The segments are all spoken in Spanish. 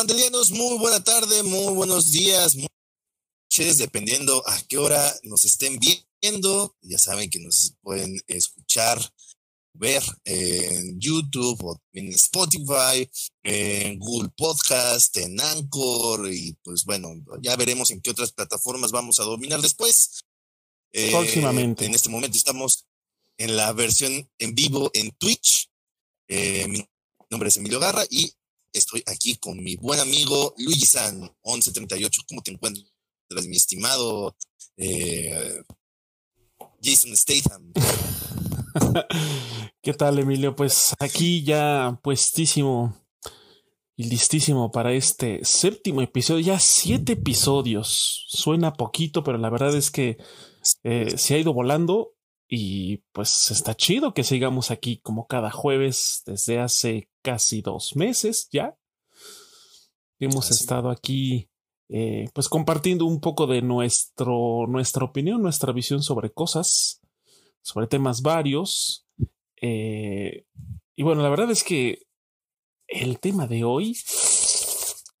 ¿Qué hola, mandelianos? Muy buena tarde, muy buenos días, muy noches, dependiendo a qué hora nos estén viendo. Ya saben que nos pueden escuchar, ver en YouTube o en Spotify, en Google Podcast, en Anchor y pues bueno, ya veremos en qué otras plataformas vamos a dominar después. Eh, Próximamente. En este momento estamos en la versión en vivo en Twitch. Eh, mi nombre es Emilio Garra y estoy aquí con mi buen amigo Luigi San, 1138. ¿Cómo te encuentras, mi estimado eh, Jason Statham? ¿Qué tal, Emilio? Pues aquí ya puestísimo y listísimo para este séptimo episodio. Ya siete episodios. Suena poquito, pero la verdad es que eh, se ha ido volando y pues está chido que sigamos aquí como cada jueves desde hace casi dos meses ya. Hemos Así. estado aquí eh, pues compartiendo un poco de nuestro, nuestra opinión, nuestra visión sobre cosas, sobre temas varios. Eh, y bueno, la verdad es que el tema de hoy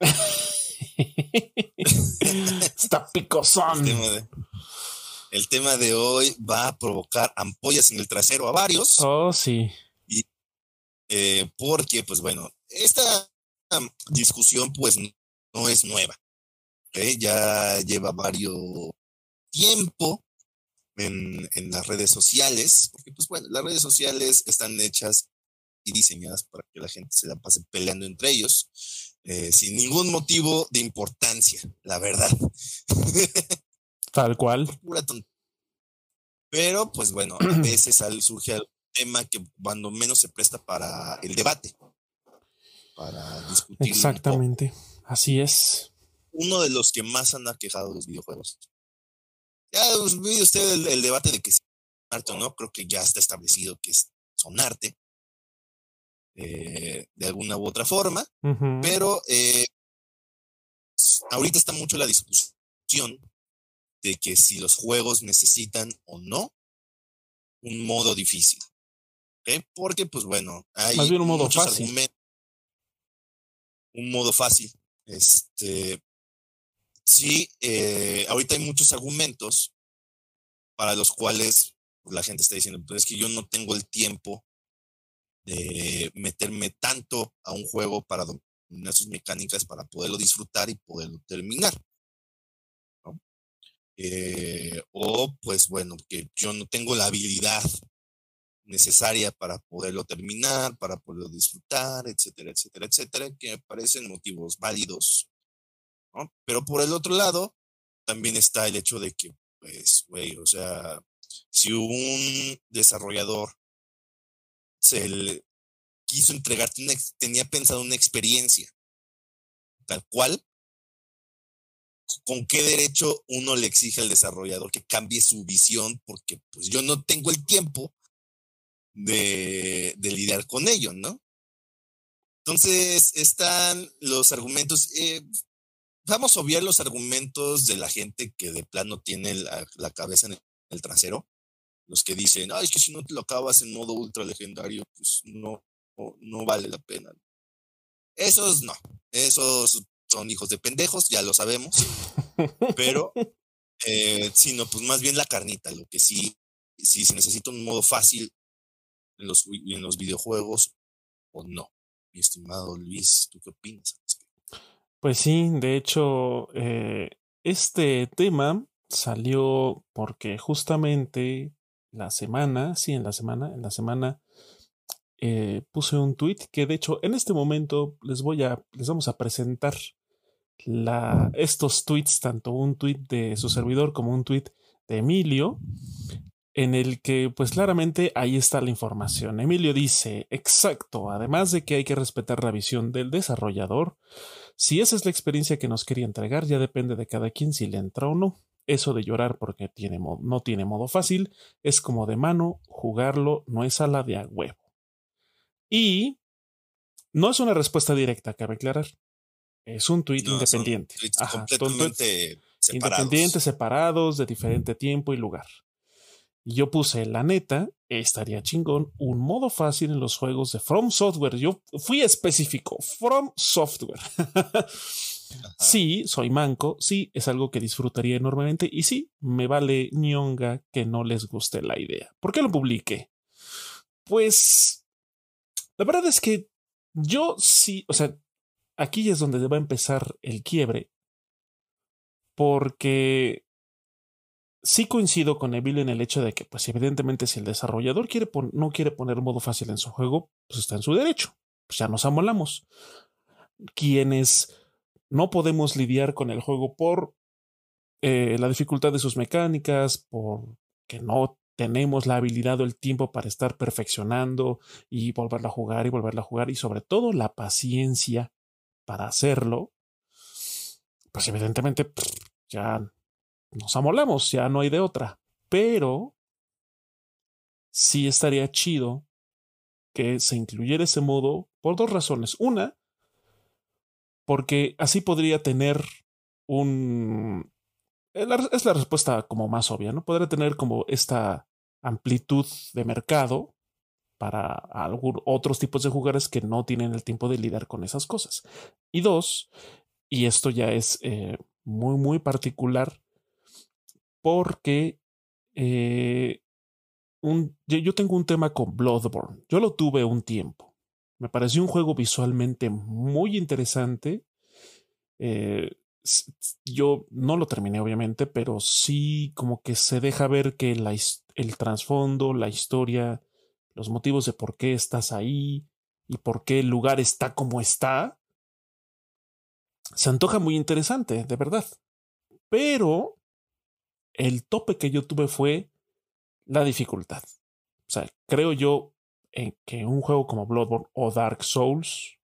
está picosón. El tema, de, el tema de hoy va a provocar ampollas en el trasero a varios, Oh, sí. eh, porque, pues bueno, esta discusión pues no es nueva. ¿ok? Ya lleva varios tiempo en, en las redes sociales, porque pues bueno, las redes sociales están hechas y diseñadas para que la gente se la pase peleando entre ellos, eh, sin ningún motivo de importancia, la verdad. Tal cual. pura. Pero, pues bueno, a veces surge algún tema que cuando menos se presta para el debate, para discutir. Exactamente. Así es. Uno de los que más han aquejado de los videojuegos. Ya pues, vio usted el, el debate de que es arte o no, creo que ya está establecido que es, son arte, eh, de alguna u otra forma. Pero eh, ahorita está mucho la discusión de que si los juegos necesitan o no un modo difícil. Porque, pues bueno, hay Más bien un modo fácil. argumentos. Un modo fácil. Este. Sí, eh, ahorita hay muchos argumentos para los cuales la gente está diciendo, pues es que yo no tengo el tiempo de meterme tanto a un juego para dominar sus mecánicas para poderlo disfrutar y poderlo terminar. Eh, o pues bueno, que yo no tengo la habilidad necesaria para poderlo terminar, para poderlo disfrutar, etcétera, etcétera, etcétera, que me parecen motivos válidos. Pero por el otro lado, también está el hecho de que, pues, güey, o sea, si un desarrollador se le quiso entregarte tenía pensado una experiencia tal cual, ¿con qué derecho uno le exige al desarrollador que cambie su visión? Porque pues yo no tengo el tiempo de, lidiar con ello, ¿no? Entonces están los argumentos, eh, vamos a obviar los argumentos de la gente que de plano tiene la, cabeza en el, el trasero, los que dicen, ay, es que si no te lo acabas en modo ultra legendario, pues no, no, no vale la pena. Esos no, esos son hijos de pendejos, ya lo sabemos, pero eh, sino pues más bien la carnita, lo que sí, si se necesita un modo fácil en los, en los videojuegos o no. Mi estimado Luis, ¿tú qué opinas? Pues sí, de hecho, eh, este tema salió porque justamente la semana, sí, en la semana, en la semana eh, puse un tweet que de hecho en este momento les voy a, les vamos a presentar estos tweets, tanto un tweet de su servidor como un tweet de Emilio, en el que pues claramente ahí está la información. Emilio dice, exacto, además de que hay que respetar la visión del desarrollador, si esa es la experiencia que nos quería entregar, ya depende de cada quien si le entra o no. Eso de llorar porque tiene no tiene modo fácil es como de mano, jugarlo no es a la de a huevo. Y no es una respuesta directa, cabe aclarar. Es un No, son independiente. tweets Ajá, son tweets completamente separados. independientes, separados, de diferente tiempo y lugar. Y yo puse, la neta, estaría chingón un modo fácil en los juegos de From Software. Yo fui específico, From Software. sí, soy manco, sí, es algo que disfrutaría enormemente y sí, me vale ñonga que no les guste la idea. ¿Por qué lo publiqué? Pues, la verdad es que yo sí, o sea, aquí es donde va a empezar el quiebre, porque sí coincido con Evil en el hecho de que, pues evidentemente, si el desarrollador quiere no quiere poner modo fácil en su juego, pues está en su derecho. Pues ya nos amolamos. Quienes no podemos lidiar con el juego por eh, la dificultad de sus mecánicas, por que no tenemos la habilidad o el tiempo para estar perfeccionando y volverla a jugar y volverla a jugar y sobre todo la paciencia para hacerlo, pues evidentemente ya nos amolamos, ya no hay de otra. Pero sí estaría chido que se incluyera ese modo por dos razones. Una, porque así podría tener un... Es la respuesta como más obvia, ¿no? Podría tener como esta amplitud de mercado para otros tipos de jugadores que no tienen el tiempo de lidiar con esas cosas. Y dos, y esto ya es eh, muy, muy particular, porque eh, un, yo tengo un tema con Bloodborne. Yo lo tuve un tiempo. Me pareció un juego visualmente muy interesante. Eh, yo no lo terminé, obviamente, pero sí como que se deja ver que la, el trasfondo, la historia, los motivos de por qué estás ahí y por qué el lugar está como está, se antoja muy interesante, de verdad. Pero el tope que yo tuve fue la dificultad. O sea, creo yo en que un juego como Bloodborne o Dark Souls,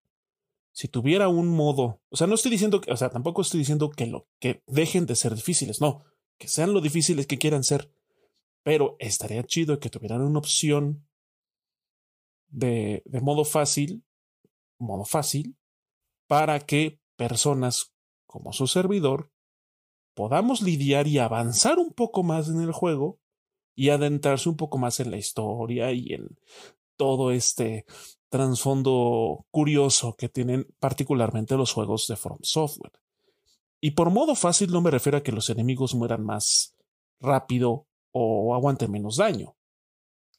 si tuviera un modo, o sea, no estoy diciendo que, o sea, tampoco estoy diciendo que lo que dejen de ser difíciles, no, que sean lo difíciles que quieran ser, pero estaría chido que tuvieran una opción de, modo fácil, modo fácil, para que personas como su servidor podamos lidiar y avanzar un poco más en el juego y adentrarse un poco más en la historia y en todo este trasfondo curioso que tienen particularmente los juegos de From Software. Y por modo fácil no me refiero a que los enemigos mueran más rápido o aguanten menos daño.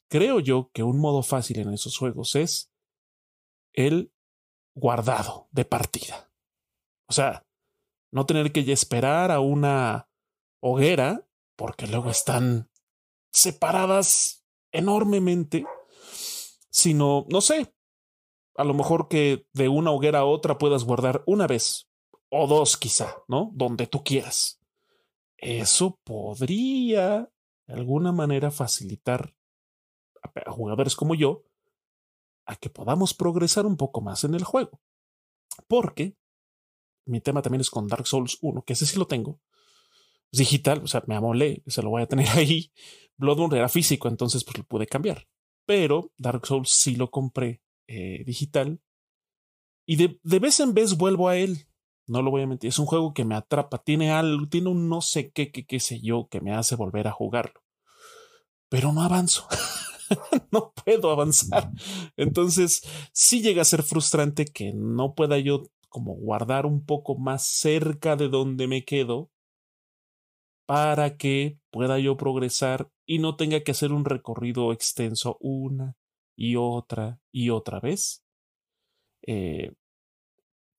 Creo yo que un modo fácil en esos juegos es el guardado de partida. O sea, no tener que esperar a una hoguera, porque luego están separadas enormemente, sino, no sé, a lo mejor que de una hoguera a otra puedas guardar una vez o dos quizá, ¿no? Donde tú quieras. Eso podría de alguna manera facilitar a jugadores como yo a que podamos progresar un poco más en el juego. Porque mi tema también es con Dark Souls 1, que ese sí lo tengo. digital, o sea, me amolé, se lo voy a tener ahí. Bloodborne era físico, entonces pues lo pude cambiar. Pero Dark Souls sí lo compré eh, digital. Y de, de, vez en vez vuelvo a él. No lo voy a mentir. Es un juego que me atrapa. Tiene algo, tiene un no sé qué, qué, qué sé yo, que me hace volver a jugarlo. Pero no avanzo. no puedo avanzar. Entonces, sí llega a ser frustrante que no pueda yo como guardar un poco más cerca de donde me quedo para que pueda yo progresar y no tenga que hacer un recorrido extenso una y otra y otra vez eh,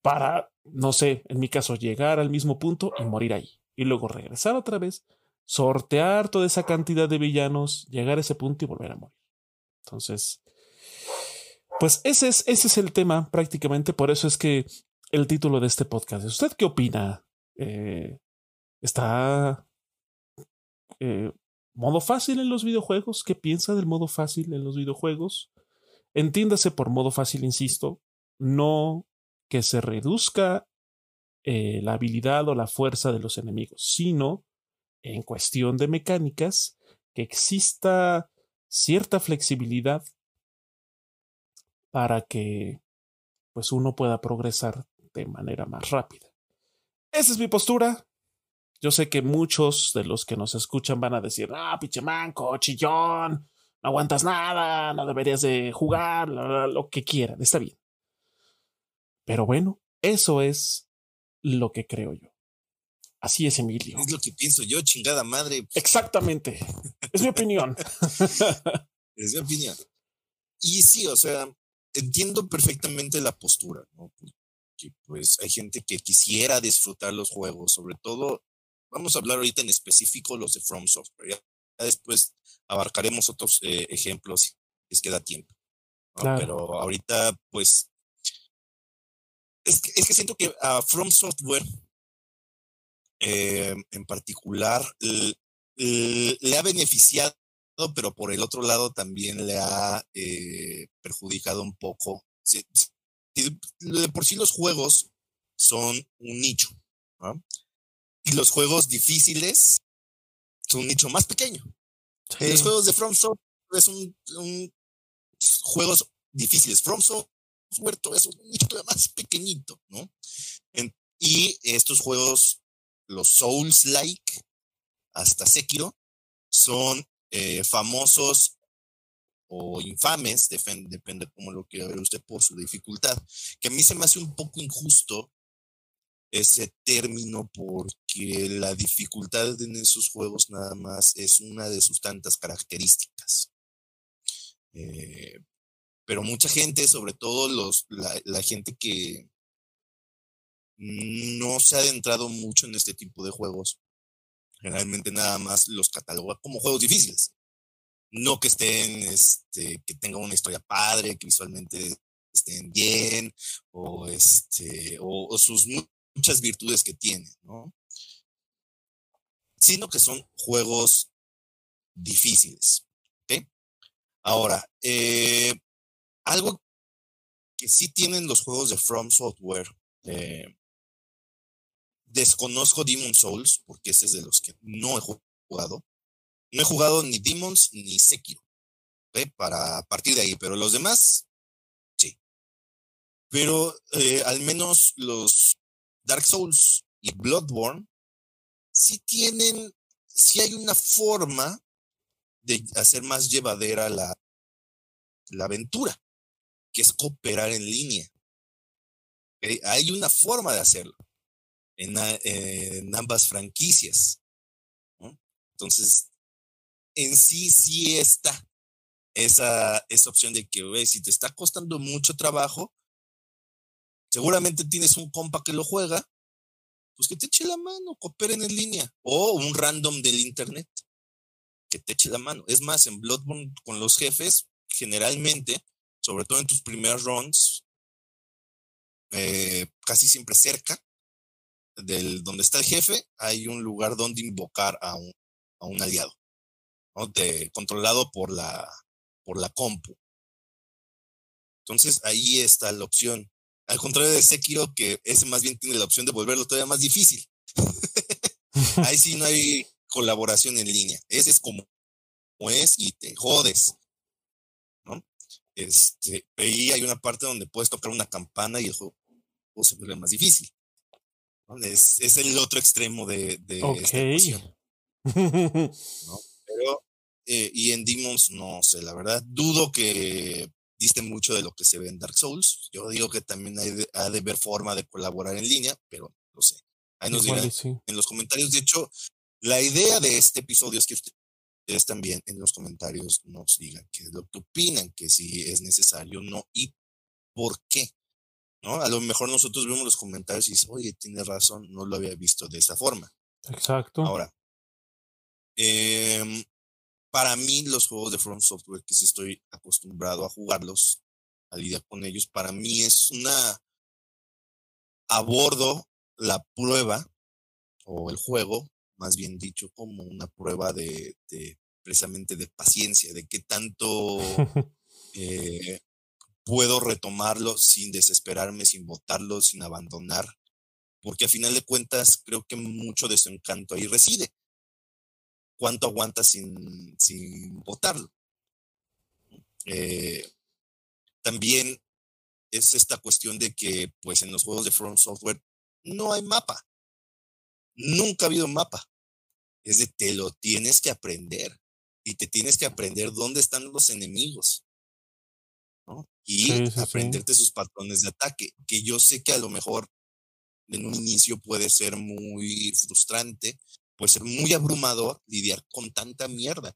para, no sé, en mi caso, llegar al mismo punto y morir ahí. Y luego regresar otra vez, sortear toda esa cantidad de villanos, llegar a ese punto y volver a morir. Entonces, pues ese es, ese es el tema prácticamente. Por eso es que el título de este podcast. ¿Usted qué opina? Eh, ¿Está eh, modo fácil en los videojuegos? ¿Qué piensa del modo fácil en los videojuegos? Entiéndase por modo fácil, insisto, no que se reduzca eh, la habilidad o la fuerza de los enemigos, sino en cuestión de mecánicas, que exista cierta flexibilidad para que pues uno pueda progresar de manera más rápida. Esa es mi postura. Yo sé que muchos de los que nos escuchan van a decir, ah, pinche manco, chillón, no aguantas nada, no deberías de jugar, lo que quieran, está bien. Pero bueno, eso es lo que creo yo. Así es, Emilio. Es lo que pienso yo, chingada madre. Exactamente. Es mi opinión. es mi opinión. Y sí, o sea, entiendo perfectamente la postura, ¿no? Porque pues hay gente que quisiera disfrutar los juegos, sobre todo, vamos a hablar ahorita en específico los de From Software. Ya, después abarcaremos otros eh, ejemplos si les queda tiempo. Pero ahorita, pues, es que, es que siento que a From Software eh, en particular le ha beneficiado, pero por el otro lado también le ha eh, perjudicado un poco. de por sí los juegos son un nicho, y los juegos difíciles son un nicho más pequeño. Los juegos de From Software es un, juegos difíciles. From Software es un nicho más pequeñito, ¿no? y estos juegos los Souls-like, hasta Sekiro, son eh, famosos o infames, depende, depende cómo lo quiera ver usted por su dificultad, que a mí se me hace un poco injusto ese término porque la dificultad en esos juegos nada más es una de sus tantas características. Eh, pero mucha gente, sobre todo los, la gente que, no se ha adentrado mucho en este tipo de juegos. Generalmente nada más los cataloga como juegos difíciles. No que estén, este, que tengan una historia padre, que visualmente estén bien, o este, o, sus muchas virtudes que tienen, ¿no? Sino que son juegos difíciles. Ahora, eh, algo que sí tienen los juegos de From Software, eh, Desconozco Demon Souls, porque ese es de los que no he jugado. No he jugado ni Demons ni Sekiro. Para partir de ahí, pero los demás, sí. Pero eh, al menos los Dark Souls y Bloodborne sí tienen, sí hay una forma de hacer más llevadera la, la aventura, que es cooperar en línea. Hay una forma de hacerlo en, ambas franquicias. Entonces, en sí, sí está esa, esa opción de que, si te está costando mucho trabajo, seguramente tienes un compa que lo juega, pues que te eche la mano, cooperen en línea, o un random del internet que te eche la mano. Es más, en Bloodborne con los jefes, generalmente, sobre todo en tus primeros runs, eh, casi siempre cerca, del donde está el jefe, hay un lugar donde invocar a un, a un aliado, controlado por la, por la compu. Entonces ahí está la opción. Al contrario de Sekiro, que ese más bien tiene la opción de volverlo todavía más difícil. ahí sí no hay colaboración en línea. Ese es como, es y te jodes. ¿no? Este, ahí hay una parte donde puedes tocar una campana y el juego se vuelve más difícil. Es, es el otro extremo de, de esta Pero, eh, y en Demons, no sé, la verdad, dudo que diste mucho de lo que se ve en Dark Souls. Yo digo que también hay ha de haber forma de colaborar en línea, pero no sé. Ahí nos dirán en los comentarios. De hecho, la idea de este episodio es que ustedes también en los comentarios nos digan qué es lo que opinan, que si es necesario o no y por qué. ¿No? A lo mejor nosotros vemos los comentarios y dices, oye, tiene razón, no lo había visto de esa forma. Exacto. Ahora, em, para mí los juegos de From Software, que sí estoy acostumbrado a jugarlos, a lidiar con ellos, para mí es una, abordo la prueba, o el juego, más bien dicho, como una prueba de, de precisamente de paciencia, de qué tanto eh, puedo retomarlo sin desesperarme, sin botarlo, sin abandonar, porque a final de cuentas creo que mucho de su encanto ahí reside. ¿Cuánto aguanta sin, sin botarlo? Eh, también es esta cuestión de que, pues, en los juegos de Front Software no hay mapa. nunca ha habido mapa. Es de te lo tienes que aprender y te tienes que aprender dónde están los enemigos. Y aprenderte sus patrones de ataque, que yo sé que a lo mejor en un inicio puede ser muy frustrante, puede ser muy abrumador lidiar con tanta mierda,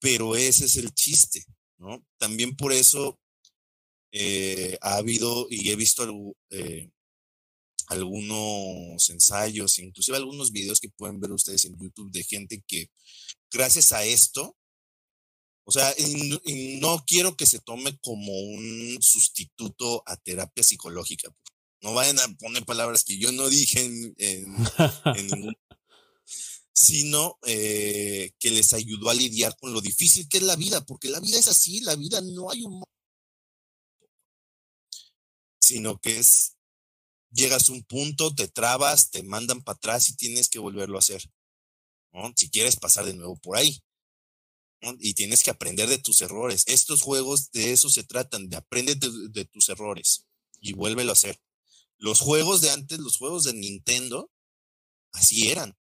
pero ese es el chiste, ¿no? También por eso eh, ha habido y he visto eh, algunos ensayos, inclusive algunos videos que pueden ver ustedes en YouTube de gente que gracias a esto, o sea, no quiero que se tome como un sustituto a terapia psicológica. No vayan a poner palabras que yo no dije en, ningún sino eh, que les ayudó a lidiar con lo difícil que es la vida, porque la vida es así, la vida no hay un sino que es, llegas a un punto, te trabas, te mandan para atrás y tienes que volverlo a hacer, Si quieres pasar de nuevo por ahí. Y tienes que aprender de tus errores. Estos juegos de eso se tratan, de aprender de, tus errores y vuélvelo a hacer. Los juegos de antes, los juegos de Nintendo, así eran.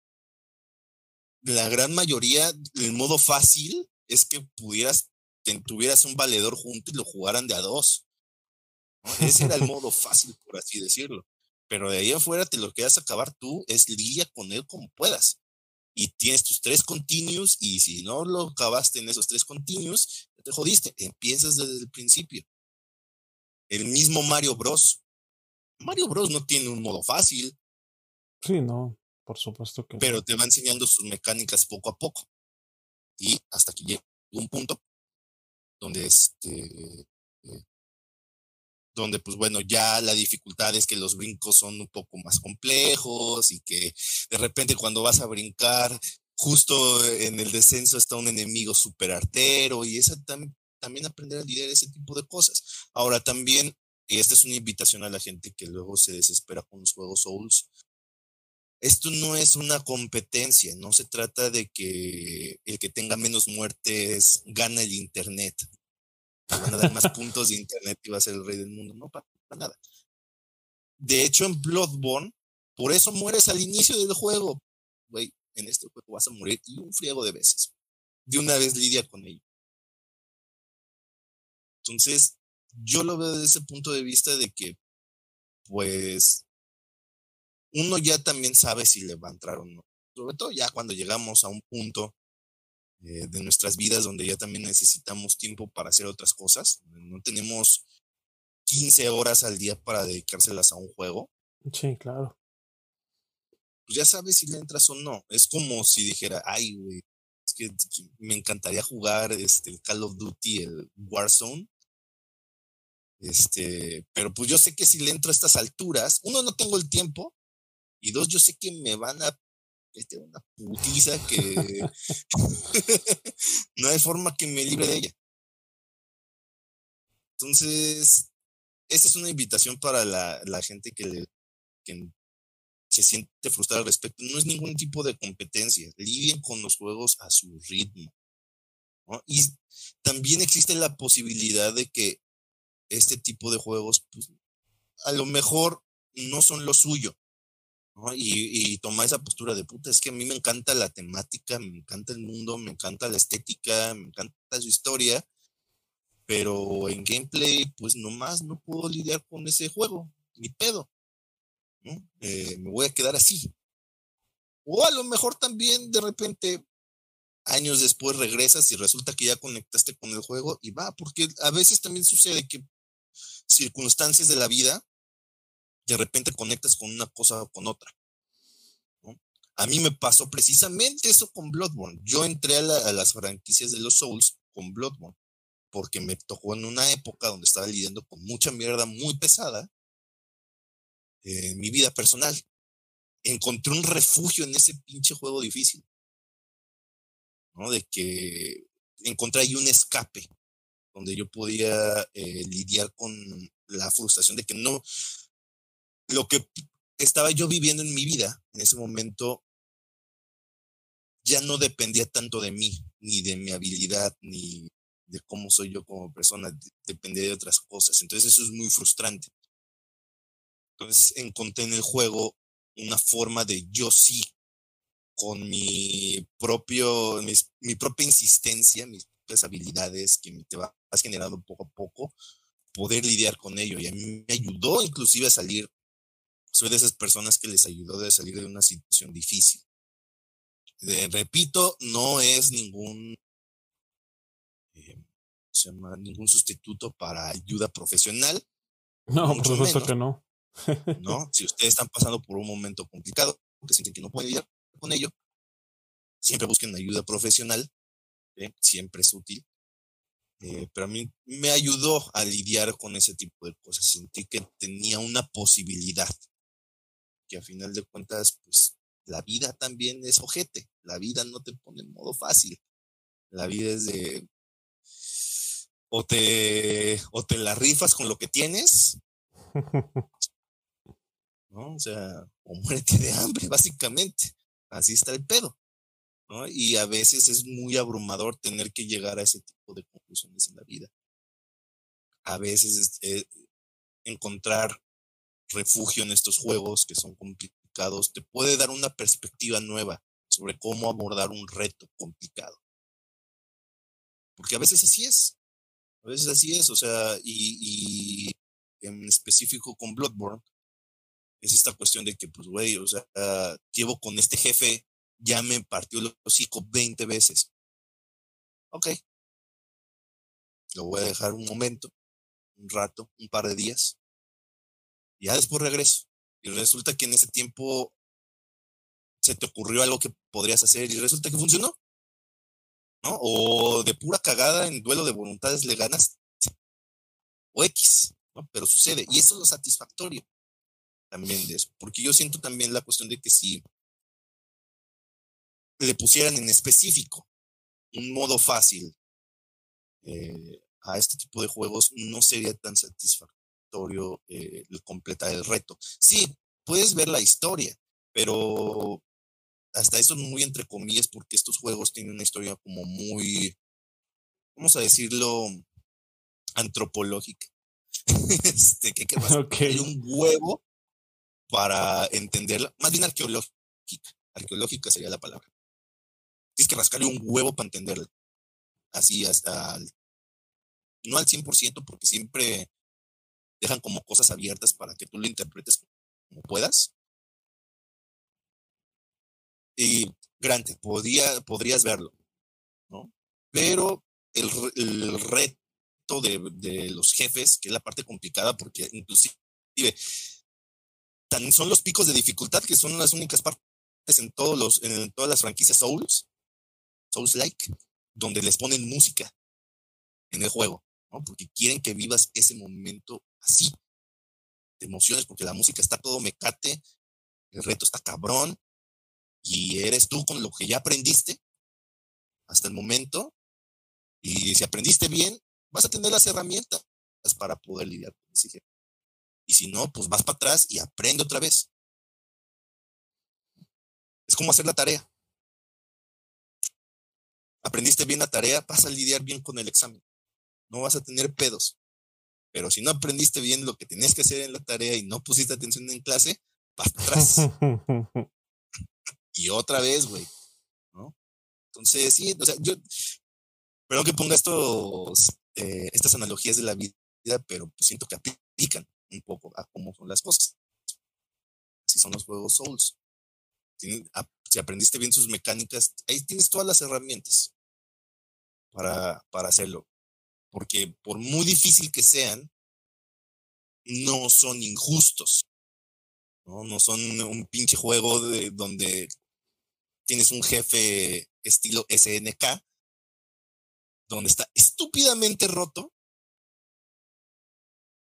La gran mayoría, el modo fácil es que pudieras, que tuvieras un valedor junto y lo jugaran de a dos. Ese era el modo fácil, por así decirlo. Pero de ahí afuera te lo quieras acabar tú, es lidia con él como puedas. Y tienes tus tres continuos, y si no lo acabaste en esos tres continuos, te jodiste. Empiezas desde el principio. El mismo Mario Bros. Mario Bros no tiene un modo fácil. Sí, no, por supuesto que. Pero te va enseñando sus mecánicas poco a poco. Y hasta que llega un punto donde este, eh, donde pues bueno, ya la dificultad es que los brincos son un poco más complejos y que de repente cuando vas a brincar, justo en el descenso está un enemigo súper artero y esa también, también aprender a lidiar ese tipo de cosas. Ahora también, y esta es una invitación a la gente que luego se desespera con los juegos Souls, esto no es una competencia, no se trata de que el que tenga menos muertes gana el Internet van a dar más puntos de internet y va a ser el rey del mundo. No, para, nada. De hecho, en Bloodborne, por eso mueres al inicio del juego. Güey, en este juego vas a morir y un friego de veces. De una vez lidia con ello. Entonces, yo lo veo desde ese punto de vista de que, pues, uno ya también sabe si le va a entrar o no. Sobre todo ya cuando llegamos a un punto eh, de nuestras vidas donde ya también necesitamos tiempo para hacer otras cosas. No tenemos 15 horas al día para dedicárselas a un juego. Sí, claro. Pues ya sabes si le entras o no. Es como si dijera, ay, güey, es que me encantaría jugar este, el Call of Duty, el Warzone. Este, pero pues yo sé que si le entro a estas alturas, uno, no tengo el tiempo, y dos, yo sé que me van a este, una putiza que no hay forma que me libre de ella. Entonces, esta es una invitación para la, la gente que, que se siente frustrada al respecto. No es ningún tipo de competencia. Lidien con los juegos a su ritmo. Y también existe la posibilidad de que este tipo de juegos, pues, a lo mejor no son lo suyo. Y, y tomar esa postura de puta, es que a mí me encanta la temática, me encanta el mundo, me encanta la estética, me encanta su historia, pero en gameplay, pues nomás no puedo lidiar con ese juego, ni pedo. Eh, me voy a quedar así. O a lo mejor también de repente, años después regresas y resulta que ya conectaste con el juego y va, porque a veces también sucede que circunstancias de la vida de repente conectas con una cosa o con otra. A mí me pasó precisamente eso con Bloodborne. Yo entré a, las franquicias de los Souls con Bloodborne, porque me tocó en una época donde estaba lidiando con mucha mierda muy pesada en mi vida personal. Encontré un refugio en ese pinche juego difícil. De que encontré ahí un escape donde yo podía eh, lidiar con la frustración de que no, lo que estaba yo viviendo en mi vida en ese momento ya no dependía tanto de mí, ni de mi habilidad, ni de cómo soy yo como persona, dependía de otras cosas. Entonces eso es muy frustrante. Entonces encontré en el juego una forma de yo sí, con mi propio, mi propia insistencia, mis propias habilidades que te vas generando poco a poco, poder lidiar con ello. Y a mí me ayudó inclusive a salir, soy de esas personas que les ayudó a salir de una situación difícil. repito, no es ningún, eh, se llama, ningún sustituto para ayuda profesional. No, por supuesto que no. ¿no? Si ustedes están pasando por un momento complicado, que sienten que no pueden lidiar con ello, siempre busquen ayuda profesional, ¿eh? siempre es útil. Eh, pero a mí me ayudó a lidiar con ese tipo de cosas. Sentí que tenía una posibilidad, que a final de cuentas, pues la vida también es ojete. La vida no te pone en modo fácil. La vida es de o te, o te la rifas con lo que tienes, ¿no? O sea, o muérete de hambre, básicamente. Así está el pedo. ¿no? Y a veces es muy abrumador tener que llegar a ese tipo de conclusiones en la vida. A veces eh, encontrar refugio en estos juegos que son complicados te puede dar una perspectiva nueva sobre cómo abordar un reto complicado. Porque a veces así es. A veces así es, o sea, y, en específico con Bloodborne, es esta cuestión de que, pues, güey, o sea, llevo con este jefe, ya me partió el hocico 20 veces. Ok. Lo voy a dejar un momento, un rato, un par de días. Ya después regreso. Y resulta que en ese tiempo se te ocurrió algo que podrías hacer y resulta que funcionó. ¿No? O de pura cagada en duelo de voluntades le ganas. O X, ¿no? Pero sucede. Y eso es lo satisfactorio también de eso. Porque yo siento también la cuestión de que si le pusieran en específico un modo fácil eh, a este tipo de juegos, no sería tan satisfactorio eh, completar el reto. Sí, puedes ver la historia, pero hasta eso muy entre comillas, porque estos juegos tienen una historia como muy, vamos a decirlo, antropológica. este, que, que vas un huevo para entenderla, más bien arqueológica. Arqueológica sería la palabra. Tienes que rascarle un huevo para entenderla. Así hasta, no al 100%, porque siempre dejan como cosas abiertas para que tú lo interpretes como puedas. Y grande, podía, podrías verlo, ¿no? Pero el, el reto de, de, los jefes, que es la parte complicada, porque inclusive son los picos de dificultad que son las únicas partes en todos los, en todas las franquicias Souls, Souls like, donde les ponen música en el juego, ¿no? Porque quieren que vivas ese momento así, de emociones, porque la música está todo mecate, el reto está cabrón, y eres tú con lo que ya aprendiste hasta el momento, y si aprendiste bien, vas a tener las herramientas para poder lidiar con ese jefe. Y si no, pues vas para atrás y aprende otra vez. Es como hacer la tarea. Aprendiste bien la tarea, vas a lidiar bien con el examen. No vas a tener pedos. Pero si no aprendiste bien lo que tenías que hacer en la tarea y no pusiste atención en clase, vas para atrás. y otra vez, güey. ¿No? Entonces, sí, o sea, yo, perdón que ponga estos, eh, estas analogías de la vida, pero siento que aplican un poco a cómo son las cosas. Si son los juegos Souls. si aprendiste bien sus mecánicas, ahí tienes todas las herramientas para, para hacerlo. Porque por muy difícil que sean, no son injustos. No, no son un pinche juego de, donde tienes un jefe estilo SNK, donde está estúpidamente roto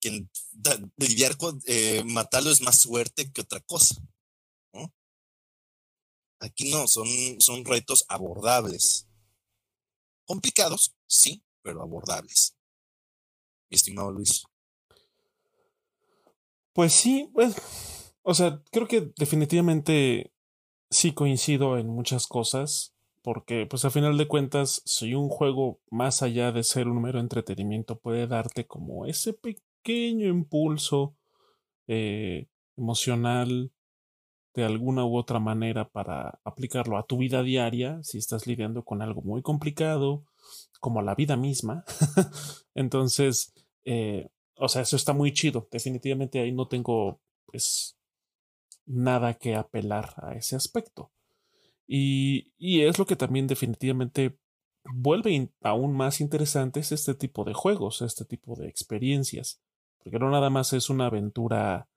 que lidiar con eh, matarlo es más suerte que otra cosa. Aquí no, son, son retos abordables. Complicados, sí, pero abordables. Mi estimado Luis. Pues sí, pues, o sea, creo que definitivamente sí coincido en muchas cosas, porque pues a final de cuentas, si un juego más allá de ser un mero entretenimiento puede darte como ese pequeño impulso eh, emocional de alguna u otra manera para aplicarlo a tu vida diaria, si estás lidiando con algo muy complicado, como la vida misma. Entonces, eh, o sea, eso está muy chido. Definitivamente ahí no tengo, pues, nada que apelar a ese aspecto. Y, y es lo que también definitivamente vuelve aún más interesantes este tipo de juegos, este tipo de experiencias, porque no nada más es una aventura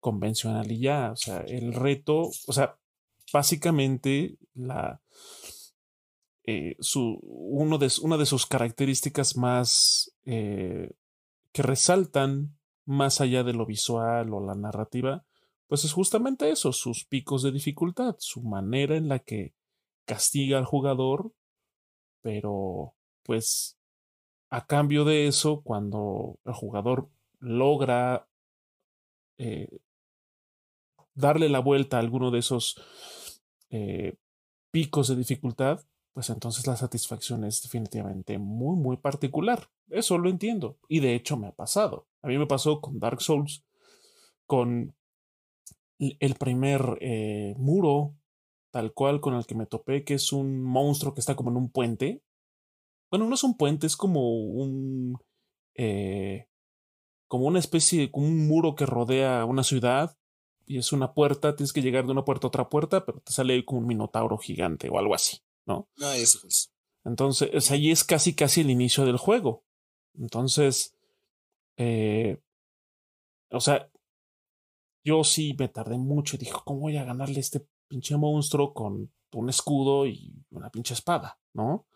convencional y ya, o sea, el reto, o sea, básicamente la, eh, su, una de sus características más eh, que resaltan más allá de lo visual o la narrativa, pues es justamente eso, sus picos de dificultad, su manera en la que castiga al jugador, pero pues a cambio de eso, cuando el jugador logra eh, darle la vuelta a alguno de esos picos de dificultad, pues entonces la satisfacción es definitivamente muy, muy particular. Eso lo entiendo. Y de hecho me ha pasado. A mí me pasó con Dark Souls, con el primer eh, muro, tal cual con el que me topé, que es un monstruo que está como en un puente. Bueno, no es un puente, es como un... Eh, como una especie, como un muro que rodea una ciudad y es una puerta, tienes que llegar de una puerta a otra puerta, pero te sale como un minotauro gigante o algo así, ¿no? No, eso pues. Entonces, ahí es casi casi el inicio del juego. Entonces, eh, o sea, yo sí me tardé mucho y dije, ¿cómo voy a ganarle a este pinche monstruo con un escudo y una pinche espada, ¿no?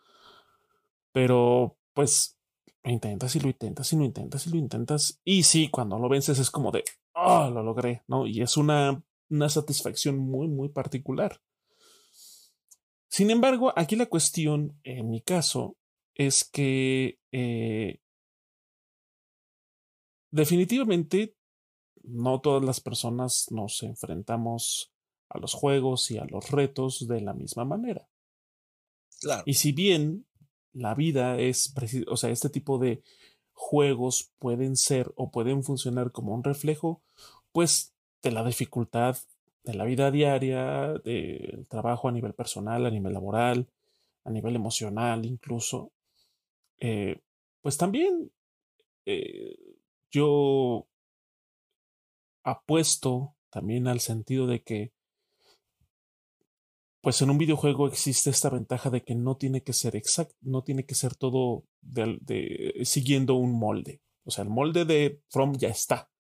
Pero, pues, lo intentas y lo intentas y lo intentas y lo intentas. Y sí, cuando lo vences es como de, oh, lo logré, ¿no? Y es una, una satisfacción muy, muy particular. Sin embargo, aquí la cuestión, en mi caso, es que eh, definitivamente no todas las personas nos enfrentamos a los juegos y a los retos de la misma manera. Claro. Y si bien la vida es, o sea, este tipo de juegos pueden ser o pueden funcionar como un reflejo, pues, de la dificultad de la vida diaria, del trabajo a nivel personal, a nivel laboral, a nivel emocional incluso, eh, pues también eh, yo apuesto también al sentido de que pues en un videojuego existe esta ventaja de que no tiene que ser exacto, no tiene que ser todo de, siguiendo un molde. O sea, el molde de From ya está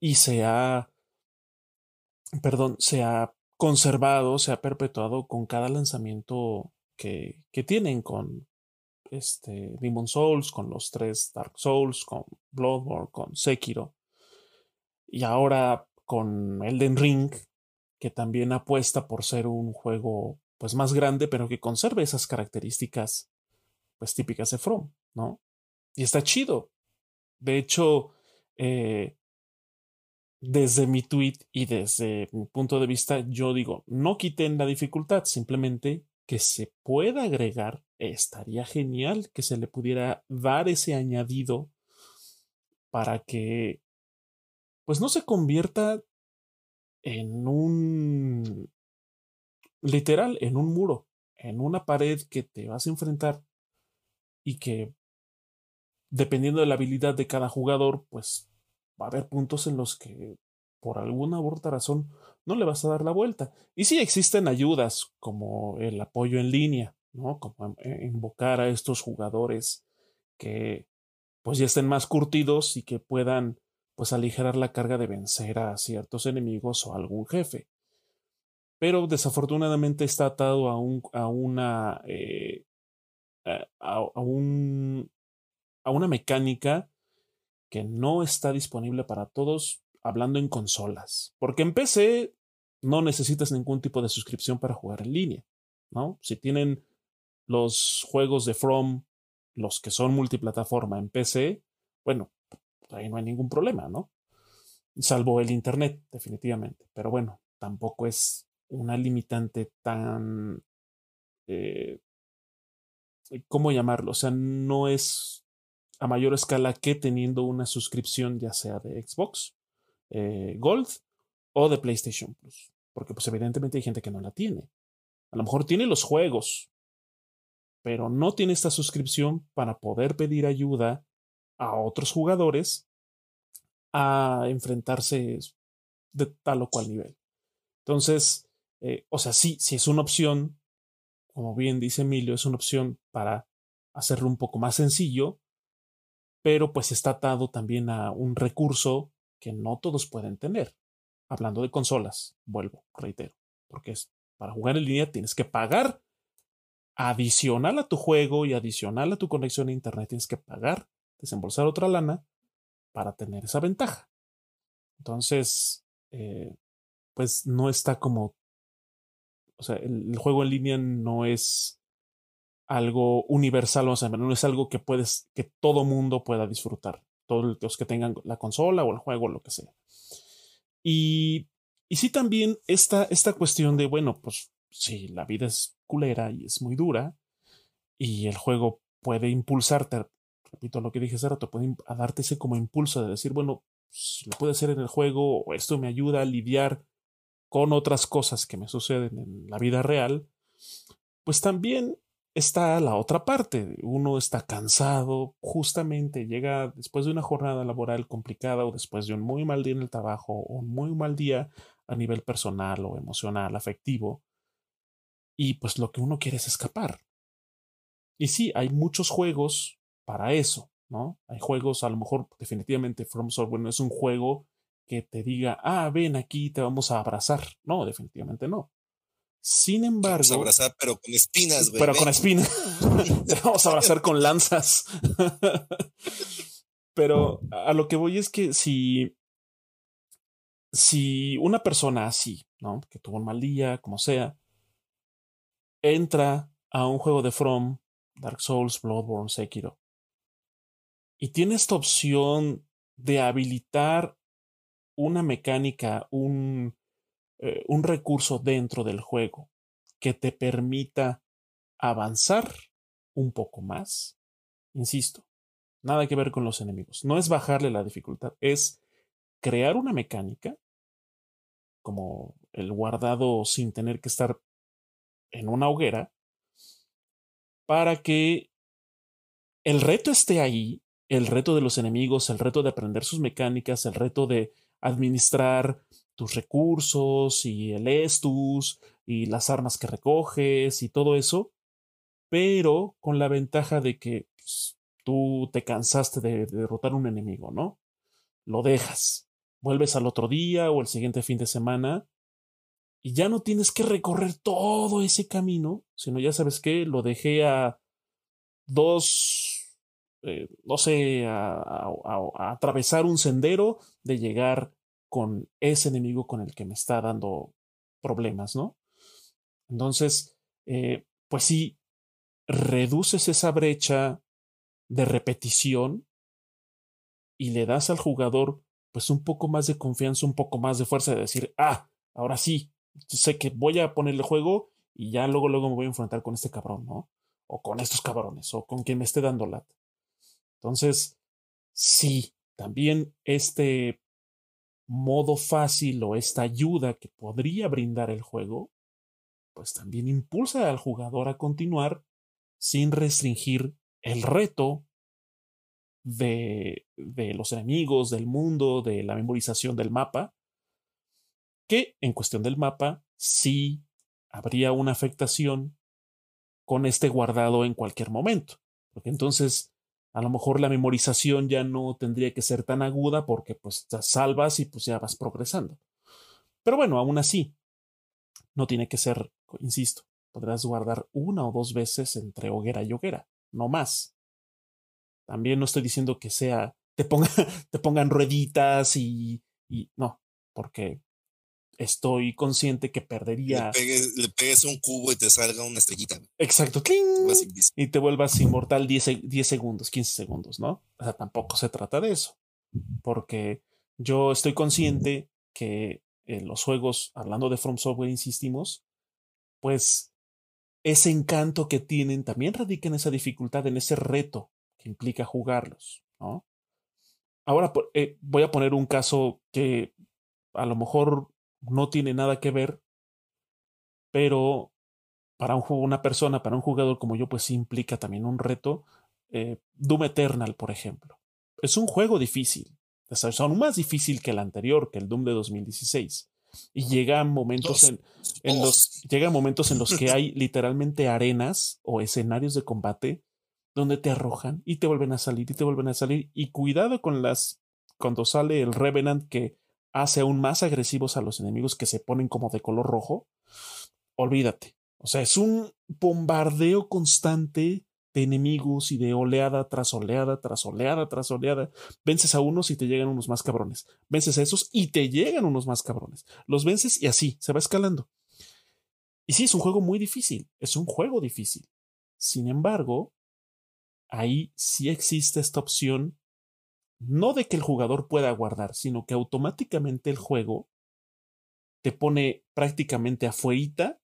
y se ha, perdón, se ha conservado, se ha perpetuado con cada lanzamiento que, que tienen con este Demon Souls, con los tres Dark Souls, con Bloodborne, con Sekiro y ahora con Elden Ring, que también apuesta por ser un juego pues más grande, pero que conserve esas características pues típicas de From, ¿no? Y está chido. De hecho, eh, desde mi tweet y desde mi punto de vista, yo digo, no quiten la dificultad, simplemente que se pueda agregar, estaría genial que se le pudiera dar ese añadido para que pues no se convierta en un literal, en un muro, en una pared que te vas a enfrentar y que dependiendo de la habilidad de cada jugador, pues va a haber puntos en los que por alguna u razón no le vas a dar la vuelta. Y sí existen ayudas como el apoyo en línea, ¿no? Como invocar a estos jugadores que pues ya estén más curtidos y que puedan pues aligerar la carga de vencer a ciertos enemigos o a algún jefe. Pero desafortunadamente está atado a, un, a una eh, a, un, a una mecánica que no está disponible para todos hablando en consolas. Porque en PC no necesitas ningún tipo de suscripción para jugar en línea. ¿no? Si tienen los juegos de From, los que son multiplataforma en PC, bueno, ahí no hay ningún problema, ¿no? Salvo el Internet, definitivamente. Pero bueno, tampoco es una limitante tan... Eh, ¿Cómo llamarlo? O sea, no es a mayor escala que teniendo una suscripción ya sea de Xbox eh, Gold o de PlayStation Plus. porque pues evidentemente hay gente que no la tiene. A lo mejor tiene los juegos, pero no tiene esta suscripción para poder pedir ayuda a otros jugadores a enfrentarse de tal o cual nivel. Entonces, eh, o sea, sí, sí es una opción, como bien dice Emilio, es una opción para hacerlo un poco más sencillo, pero pues está atado también a un recurso que no todos pueden tener. Hablando de consolas, vuelvo, reitero, porque es para jugar en línea tienes que pagar adicional a tu juego y adicional a tu conexión a internet tienes que pagar, desembolsar otra lana para tener esa ventaja. Entonces, eh, pues no está como, o sea, el, juego en línea no es algo universal, o sea, no es algo que puedes, que todo mundo pueda disfrutar, todos los que tengan la consola o el juego, lo que sea. Y, y sí también esta, esta cuestión de, bueno, pues sí, la vida es culera y es muy dura, y el juego puede impulsarte, repito lo que dije hace rato, puede darte ese como impulso de decir, bueno, pues, lo puedo hacer en el juego, o esto me ayuda a lidiar con otras cosas que me suceden en la vida real, pues también está la otra parte. Uno está cansado, justamente llega después de una jornada laboral complicada o después de un muy mal día en el trabajo o un muy mal día a nivel personal o emocional, afectivo. Y pues lo que uno quiere es escapar. Y sí, hay muchos juegos para eso, ¿no? Hay juegos, a lo mejor definitivamente From Software no es un juego que te diga, ah, ven aquí, te vamos a abrazar. No, definitivamente no. Sin embargo. Vamos a abrazar, pero con espinas, güey. Pero con espinas. vamos a abrazar con lanzas. pero a lo que voy es que si. Si una persona así, ¿no? Que tuvo un mal día, como sea, entra a un juego de From, Dark Souls, Bloodborne, Sekiro, y tiene esta opción de habilitar una mecánica, un, eh, un recurso dentro del juego que te permita avanzar un poco más. Insisto, nada que ver con los enemigos. No es bajarle la dificultad, es crear una mecánica como el guardado sin tener que estar en una hoguera para que el reto esté ahí, el reto de los enemigos, el reto de aprender sus mecánicas, el reto de administrar tus recursos y el estus y las armas que recoges y todo eso, pero con la ventaja de que pues, tú te cansaste de, derrotar un enemigo, ¿no? Lo dejas, vuelves al otro día o el siguiente fin de semana y ya no tienes que recorrer todo ese camino, sino ya sabes que lo dejé a dos, eh, no sé, a atravesar un sendero de llegar con ese enemigo con el que me está dando problemas, ¿no? Entonces, eh, pues sí, reduces esa brecha de repetición y le das al jugador pues un poco más de confianza, un poco más de fuerza de decir, ah, ahora sí, sé que voy a ponerle juego y ya luego, luego me voy a enfrentar con este cabrón, ¿no? O con estos cabrones, o con quien me esté dando lat. Entonces, sí, también este modo fácil o esta ayuda que podría brindar el juego, pues también impulsa al jugador a continuar sin restringir el reto de, los enemigos, del mundo, de la memorización del mapa, que en cuestión del mapa sí habría una afectación con este guardado en cualquier momento, porque entonces a lo mejor la memorización ya no tendría que ser tan aguda porque pues te salvas y pues ya vas progresando. Pero bueno, aún así, no tiene que ser, insisto, podrás guardar una o dos veces entre hoguera y hoguera, no más. También no estoy diciendo que sea, te, ponga, te pongan rueditas y, y no, porque estoy consciente que perdería. Le pegues, un cubo y te salga una estrellita. Exacto. Y te vuelvas inmortal 10, 10, segundos, 15 segundos, ¿no? O sea, tampoco se trata de eso. Porque yo estoy consciente que en los juegos, hablando de From Software, insistimos, pues ese encanto que tienen también radica en esa dificultad, en ese reto que implica jugarlos, ¿no? Ahora eh, voy a poner un caso que a lo mejor no tiene nada que ver, pero para un, una persona, para un jugador como yo, pues implica también un reto. Eh, Doom Eternal, por ejemplo. Es un juego difícil, es aún más difícil que el anterior, que el Doom de 2016. Y llegan momentos en, en los, llegan momentos en los que hay literalmente arenas o escenarios de combate donde te arrojan y te vuelven a salir y te vuelven a salir. Y cuidado con las cuando sale el Revenant que hace aún más agresivos a los enemigos que se ponen como de color rojo. Olvídate. O sea, es un bombardeo constante de enemigos y de oleada tras oleada, tras oleada, tras oleada. Vences a unos y te llegan unos más cabrones. Vences a esos y te llegan unos más cabrones. Los vences y así, se va escalando. Y sí, es un juego muy difícil. Es un juego difícil. Sin embargo, ahí sí existe esta opción, no de que el jugador pueda guardar, sino que automáticamente el juego te pone prácticamente afuera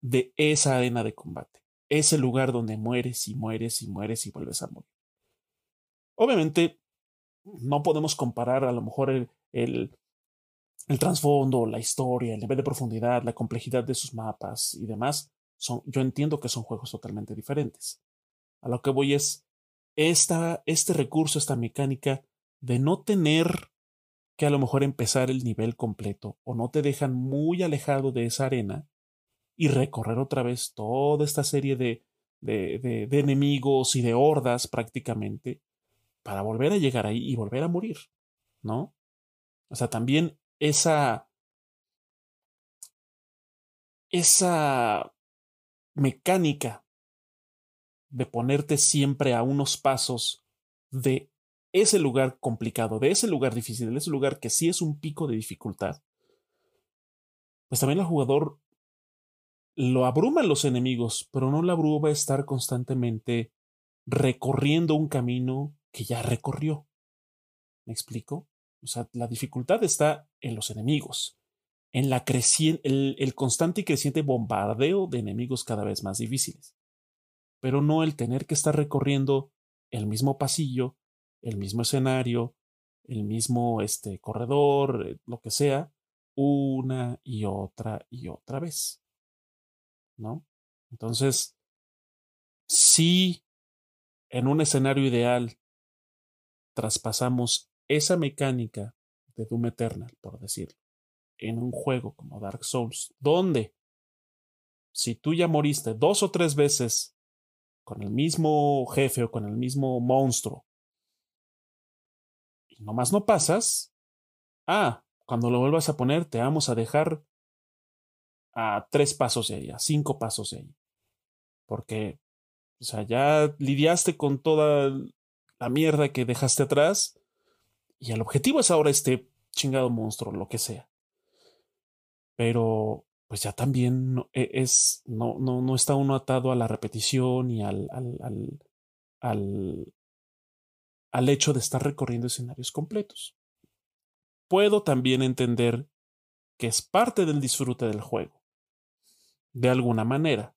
de esa arena de combate ese lugar donde mueres y mueres y mueres y vuelves a morir. Obviamente, no podemos comparar a lo mejor el, trasfondo, la historia, el nivel de profundidad, la complejidad de sus mapas y demás. Yo entiendo que son juegos totalmente diferentes. A lo que voy es esta, este recurso, esta mecánica de no tener que a lo mejor empezar el nivel completo o no te dejan muy alejado de esa arena y recorrer otra vez toda esta serie de, de, de, enemigos y de hordas prácticamente para volver a llegar ahí y volver a morir, ¿no? O sea, también esa esa mecánica de ponerte siempre a unos pasos de ese lugar complicado, de ese lugar difícil, de ese lugar que sí es un pico de dificultad, pues también el jugador lo abruman los enemigos, pero no la abruma estar constantemente recorriendo un camino que ya recorrió. ¿Me explico? O sea, la dificultad está en los enemigos, en la el, el constante y creciente bombardeo de enemigos cada vez más difíciles, pero no el tener que estar recorriendo el mismo pasillo, el mismo escenario, el mismo este, corredor, eh, lo que sea, una y otra y otra vez. ¿no? Entonces, si en un escenario ideal traspasamos esa mecánica de Doom Eternal, por decirlo, en un juego como Dark Souls, donde si tú ya moriste dos o tres veces con el mismo jefe o con el mismo monstruo y nomás no pasas, ah, cuando lo vuelvas a poner te vamos a dejar a tres pasos de ahí, a cinco pasos de ahí. Porque, o sea, ya lidiaste con toda la mierda que dejaste atrás y el objetivo es ahora este chingado monstruo, lo que sea. Pero, pues ya también no, e, es, no, no, no está uno atado a la repetición y al, al, al, al, hecho de estar recorriendo escenarios completos. Puedo también entender que es parte del disfrute del juego de alguna manera,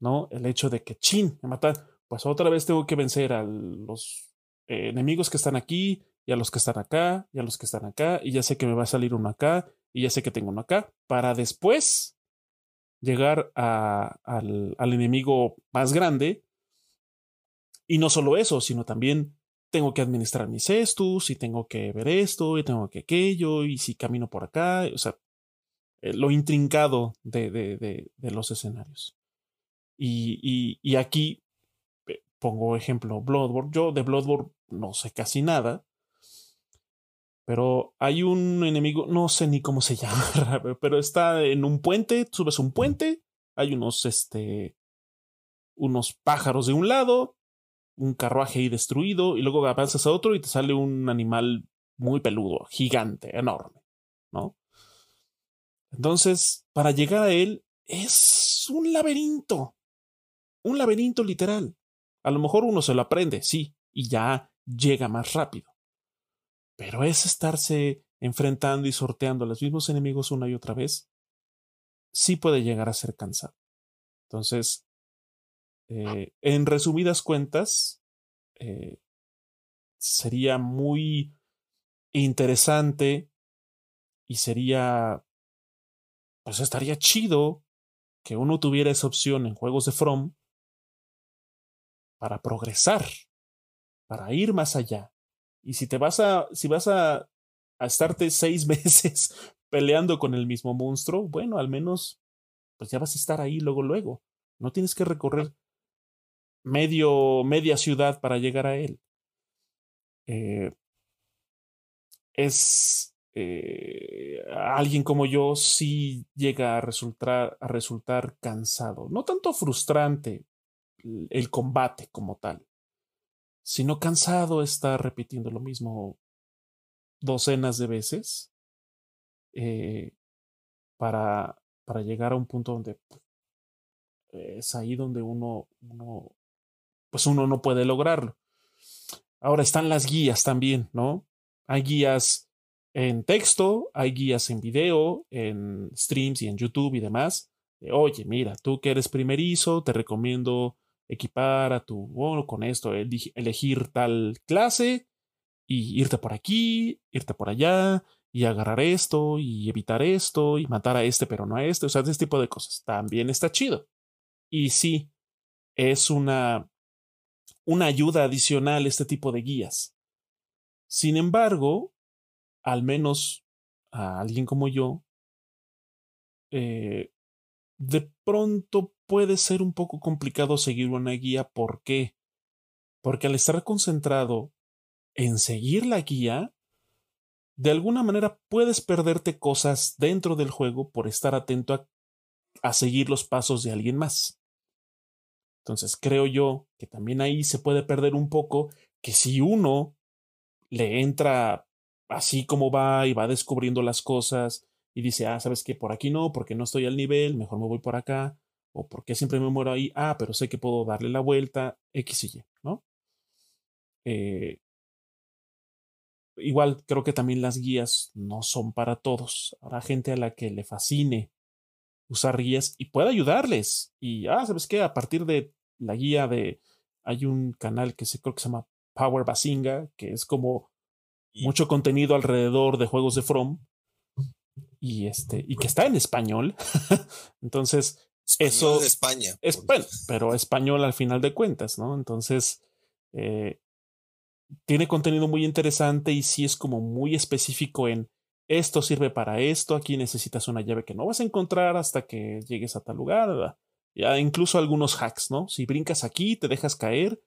¿no? El hecho de que, chin, me matan, pues otra vez tengo que vencer a los eh, enemigos que están aquí y a los que están acá y a los que están acá y ya sé que me va a salir uno acá y ya sé que tengo uno acá para después llegar a, al, al enemigo más grande y no solo eso, sino también tengo que administrar mis estos y tengo que ver esto y tengo que aquello y si camino por acá, o sea, eh, lo intrincado de, de, de, los escenarios. Y, y, y, aquí eh, pongo ejemplo Bloodborne. Yo de Bloodborne no sé casi nada. Pero hay un enemigo, no sé ni cómo se llama, pero está en un puente, subes un puente, hay unos, este, unos pájaros de un lado, un carruaje ahí destruido, y luego avanzas a otro y te sale un animal muy peludo, gigante, enorme, ¿no? Entonces, para llegar a él es un laberinto, un laberinto literal. A lo mejor uno se lo aprende, sí, y ya llega más rápido. Pero es estarse enfrentando y sorteando a los mismos enemigos una y otra vez, sí puede llegar a ser cansado. Entonces, eh, en resumidas cuentas, eh, sería muy interesante y sería pues estaría chido que uno tuviera esa opción en juegos de From para progresar, para ir más allá. Y si te vas a, si vas a, a estarte seis meses peleando con el mismo monstruo, bueno, al menos, pues ya vas a estar ahí luego, luego. No tienes que recorrer medio, media ciudad para llegar a él. Eh, es eh, alguien como yo sí llega a resultar, a resultar cansado. No tanto frustrante el combate como tal, sino cansado estar repitiendo lo mismo docenas de veces eh, para, para llegar a un punto donde es ahí donde uno, uno, pues uno no puede lograrlo. Ahora están las guías también, ¿no? Hay guías en texto, hay guías en video, en streams y en YouTube y demás. Oye, mira, tú que eres primerizo, te recomiendo equipar a tu, bueno, con esto, elegir tal clase y irte por aquí, irte por allá, y agarrar esto, y evitar esto, y matar a este, pero no a este, o sea, ese tipo de cosas. También está chido. Y sí, es una, una ayuda adicional este tipo de guías. Sin embargo, al menos a alguien como yo, eh, de pronto puede ser un poco complicado seguir una guía. ¿Por qué? Porque al estar concentrado en seguir la guía, de alguna manera puedes perderte cosas dentro del juego por estar atento a, a seguir los pasos de alguien más. Entonces creo yo que también ahí se puede perder un poco que si uno le entra así como va y va descubriendo las cosas y dice, ah, sabes que por aquí no, porque no estoy al nivel, mejor me voy por acá, o porque siempre me muero ahí, ah, pero sé que puedo darle la vuelta, X y Y, ¿no? Eh, igual creo que también las guías no son para todos. Habrá gente a la que le fascine usar guías y puede ayudarles. Y, ah, ¿sabes qué? A partir de la guía de. Hay un canal que se, creo que se llama Power Basinga, que es como mucho contenido alrededor de juegos de From. Y este, y que está en español. Entonces, eso. De España. Es, bueno, pero español al final de cuentas, ¿no? Entonces, eh, tiene contenido muy interesante y sí es como muy específico en esto sirve para esto, aquí necesitas una llave que no vas a encontrar hasta que llegues a tal lugar. ¿verdad? Ya incluso algunos hacks, ¿no? Si brincas aquí, te dejas caer,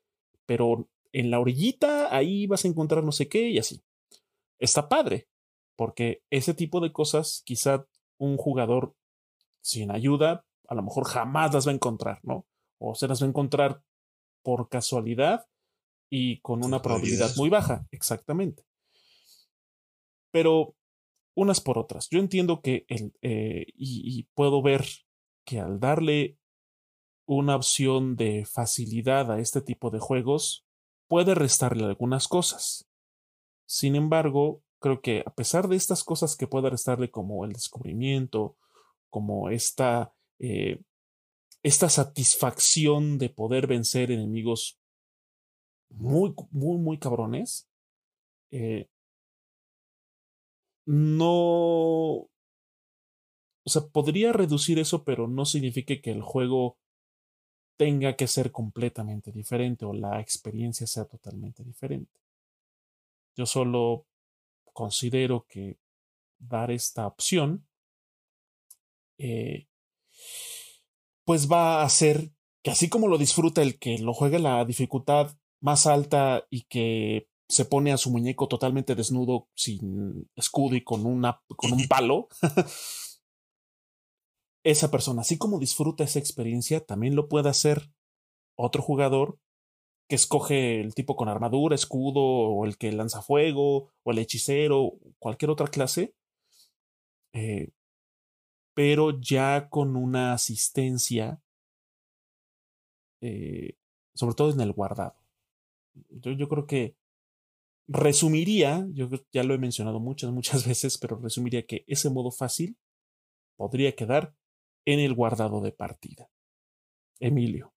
pero en la orillita ahí vas a encontrar no sé qué y así. Está padre, porque ese tipo de cosas quizá un jugador sin ayuda a lo mejor jamás las va a encontrar, ¿no? O se las va a encontrar por casualidad y con una probabilidad muy baja, exactamente. Pero unas por otras. Yo entiendo que el, eh, y, puedo ver que al darle una opción de facilidad a este tipo de juegos puede restarle algunas cosas. Sin embargo, creo que a pesar de estas cosas que puede restarle como el descubrimiento, como esta, eh, esta satisfacción de poder vencer enemigos muy, muy, muy cabrones, eh, no... O sea, podría reducir eso, pero no significa que el juego tenga que ser completamente diferente o la experiencia sea totalmente diferente. Yo solo considero que dar esta opción eh, pues va a hacer que así como lo disfruta el que lo juegue la dificultad más alta y que se pone a su muñeco totalmente desnudo sin escudo y con, una, con un palo, esa persona, así como disfruta esa experiencia, también lo puede hacer otro jugador que escoge el tipo con armadura, escudo, o el que lanza fuego, o el hechicero, cualquier otra clase, eh, pero ya con una asistencia, eh, sobre todo en el guardado. Yo, yo creo que resumiría, yo ya lo he mencionado muchas, muchas veces, pero resumiría que ese modo fácil podría quedar en el guardado de partida. Emilio.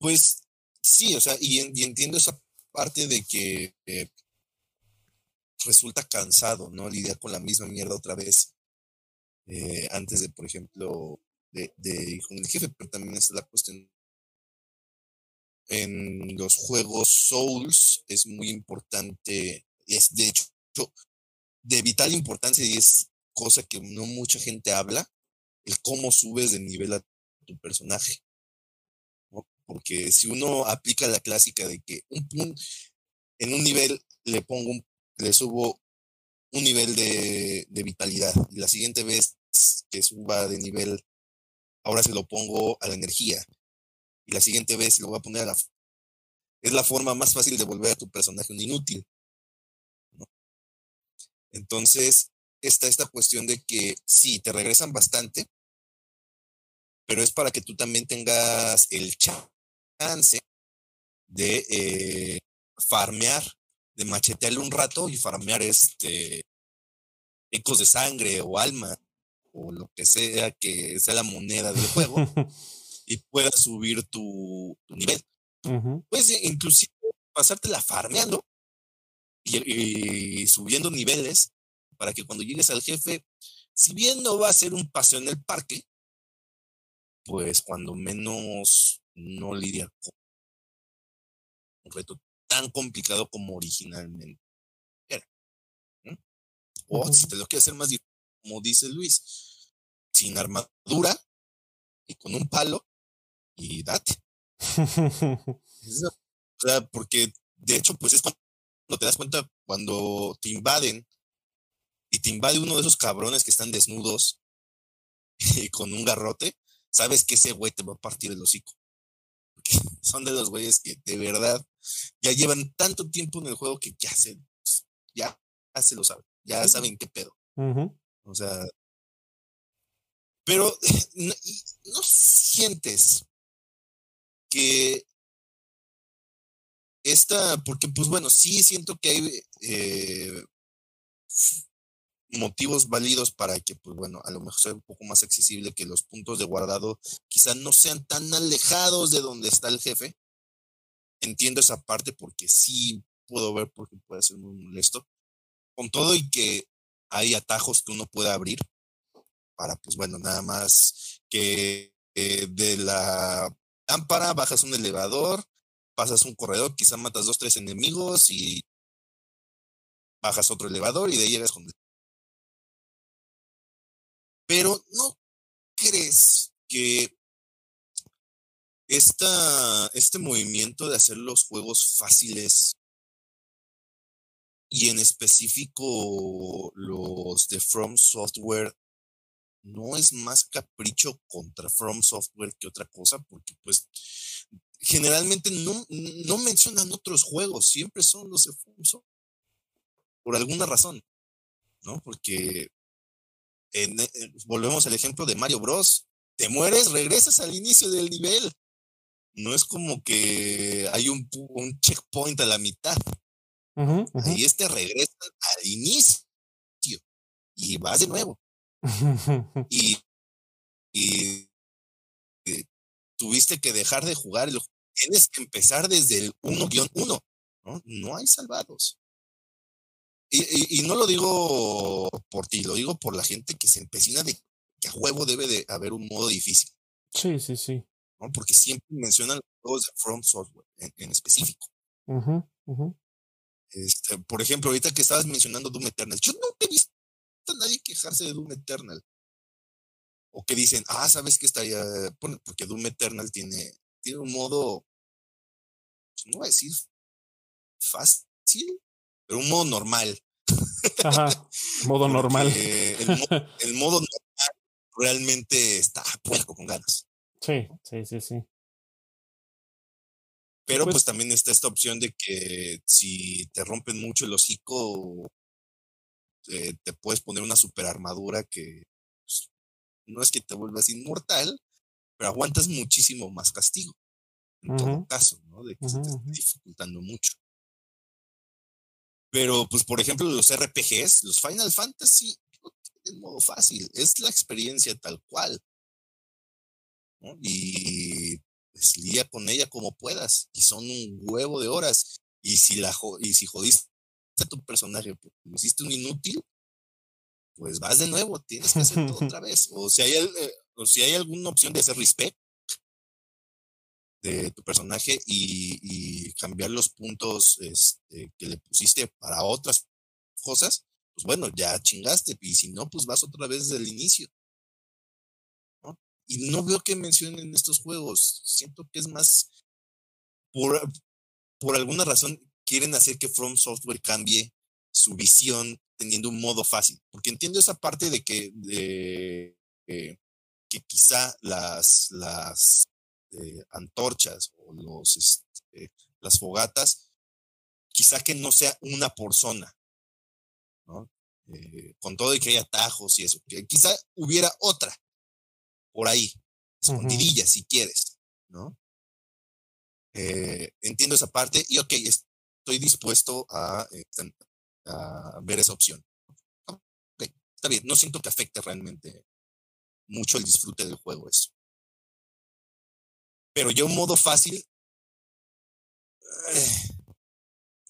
Pues sí, o sea, y, entiendo esa parte de que eh, resulta cansado, ¿no? Lidiar con la misma mierda otra vez. eh, antes de, por ejemplo, de, de ir con el jefe, pero también está la cuestión. En los juegos Souls es muy importante, es de hecho de vital importancia y es cosa que no mucha gente habla, el cómo subes de nivel a tu personaje. Porque si uno aplica la clásica de que en un nivel le pongo le subo un nivel de, vitalidad y la siguiente vez que suba de nivel, ahora se lo pongo a la energía y la siguiente vez lo voy a poner a la... Es la forma más fácil de volver a tu personaje un inútil. Entonces, está esta cuestión de que sí, te regresan bastante, pero es para que tú también tengas el chance de eh, farmear, de machetearle un rato y farmear este ecos de sangre o alma o lo que sea que sea la moneda del juego y puedas subir tu, nivel. Puedes inclusive pasártela farmeando y, subiendo niveles para que cuando llegues al jefe, si bien no va a ser un paseo en el parque, pues cuando menos no lidia con un reto tan complicado como originalmente era. O si te lo quieres hacer más difícil, como dice Luis, sin armadura y con un palo y date. o sea, porque de hecho, pues es cuando te das cuenta, cuando te invaden y te invade uno de esos cabrones que están desnudos y con un garrote, sabes que ese güey te va a partir el hocico. Son de los güeyes que de verdad ya llevan tanto tiempo en el juego que ya se, ya, se lo saben, ya saben qué pedo. O sea, pero no, no sientes que esta, porque pues bueno, sí siento que hay eh, motivos válidos para que, pues bueno, a lo mejor sea un poco más accesible, que los puntos de guardado quizás no sean tan alejados de donde está el jefe. Entiendo esa parte porque sí puedo ver porque puede ser muy molesto. Con todo y que hay atajos que uno puede abrir para, pues bueno, nada más que eh, de la lámpara bajas un elevador, pasas un corredor, quizá matas dos, tres enemigos y bajas otro elevador y de ahí llegas con pero ¿no crees que esta, este movimiento de hacer los juegos fáciles y en específico los de From Software no es más capricho contra From Software que otra cosa, porque pues generalmente no, no mencionan otros juegos, siempre son los de From Software, por alguna razón, ¿no? Porque eh, volvemos al ejemplo de Mario Bros. Te mueres, regresas al inicio del nivel. No es como que hay un, un checkpoint a la mitad. Ahí este regresa al inicio y vas de nuevo. y, y, tuviste que dejar de jugar. Tienes que empezar desde el 1-1. ¿no? no hay salvados. Y, no lo digo por ti, lo digo por la gente que se empecina de que a huevo debe de haber un modo difícil. Sí, sí, sí. ¿no? Porque siempre mencionan los juegos de From Software en, específico. Este, por ejemplo, ahorita que estabas mencionando Doom Eternal, yo nunca he visto a nadie quejarse de Doom Eternal. O que dicen, ah, ¿sabes qué estaría? Porque Doom Eternal tiene, tiene un modo, pues, no voy a decir fácil, pero un modo normal. Ajá, modo normal. El, modo normal realmente está puerco con ganas. Sí, sí, sí, sí. Pero pues, pues, también está esta opción de que si te rompen mucho el hocico, eh, te puedes poner una super armadura que pues, no es que te vuelvas inmortal, pero aguantas muchísimo más castigo. En todo caso, ¿no? De que se te está dificultando mucho. Pero, pues, por ejemplo, los RPGs, los Final Fantasy, no tienen modo fácil, es la experiencia tal cual. Y pues, lidia con ella como puedas. Y son un huevo de horas. Y si, la, y si jodiste a tu personaje, pues, hiciste un inútil, pues vas de nuevo, tienes que hacerlo otra vez. O si hay, eh, o si hay alguna opción de hacer respect de tu personaje y, cambiar los puntos este, que le pusiste para otras cosas, pues bueno, ya chingaste. Y si no, pues vas otra vez desde el inicio. Y no veo que mencionen estos juegos. Siento que es más por, por alguna razón quieren hacer que From Software cambie su visión teniendo un modo fácil. Porque entiendo esa parte de que, de, que quizá las, las eh, antorchas o los, este, las fogatas, quizá que no sea una por zona, ¿no? Eh, con todo y que hay atajos y eso, que quizá hubiera otra por ahí, escondidilla si quieres, ¿no? Eh, entiendo esa parte y ok, estoy dispuesto a, este, a ver esa opción. está bien, no siento que afecte realmente mucho el disfrute del juego eso. Pero yo un modo fácil. Eh,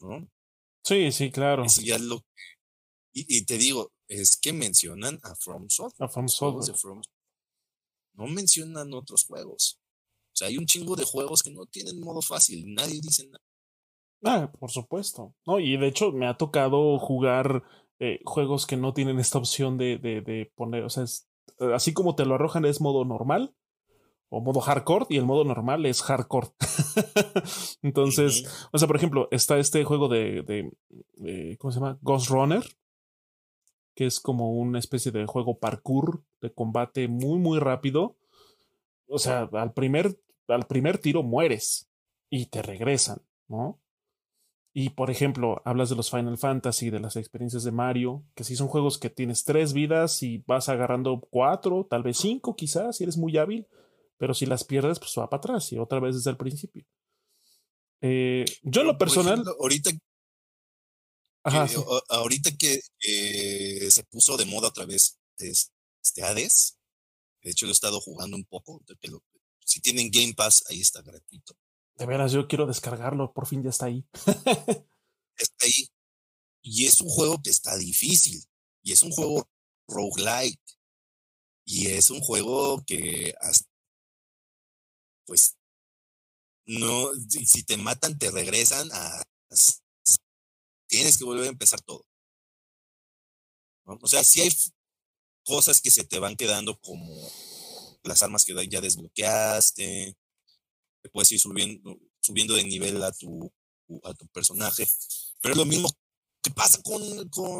¿no? Sí, sí, claro. ya lo. Y, te digo, es que mencionan a From Software. A From Software. No mencionan otros juegos. O sea, hay un chingo de juegos que no tienen modo fácil. Nadie dice nada. Ah, por supuesto. No, y de hecho me ha tocado jugar eh, juegos que no tienen esta opción de, de, de poner, o sea, así como te lo arrojan es modo normal o modo hardcore y el modo normal es hardcore. Entonces, o sea, por ejemplo, está este juego de, de, ¿cómo se llama? Ghost Runner, que es como una especie de juego parkour de combate muy, muy rápido. O sea, al primer, al primer tiro mueres y te regresan, ¿no? Y por ejemplo, hablas de los Final Fantasy, de las experiencias de Mario, que si son juegos que tienes tres vidas y vas agarrando cuatro, tal vez cinco quizás, si eres muy hábil, pero si las pierdes, pues va para atrás y otra vez desde el principio. Eh, yo en lo personal. ahorita ahorita que se puso de moda otra vez este Hades, de hecho lo he estado jugando un poco, si tienen Game Pass, ahí está gratuito. De veras, yo quiero descargarlo, por fin ya está ahí. está ahí. Y es un juego que está difícil. Y es un juego roguelike. Y es un juego que pues no, si te matan, te regresan a, tienes que volver a empezar todo. O sea, si hay cosas que se te van quedando como las armas que ya desbloqueaste, puedes ir subiendo, subiendo de nivel a tu, a tu personaje. Pero es lo mismo que pasa con,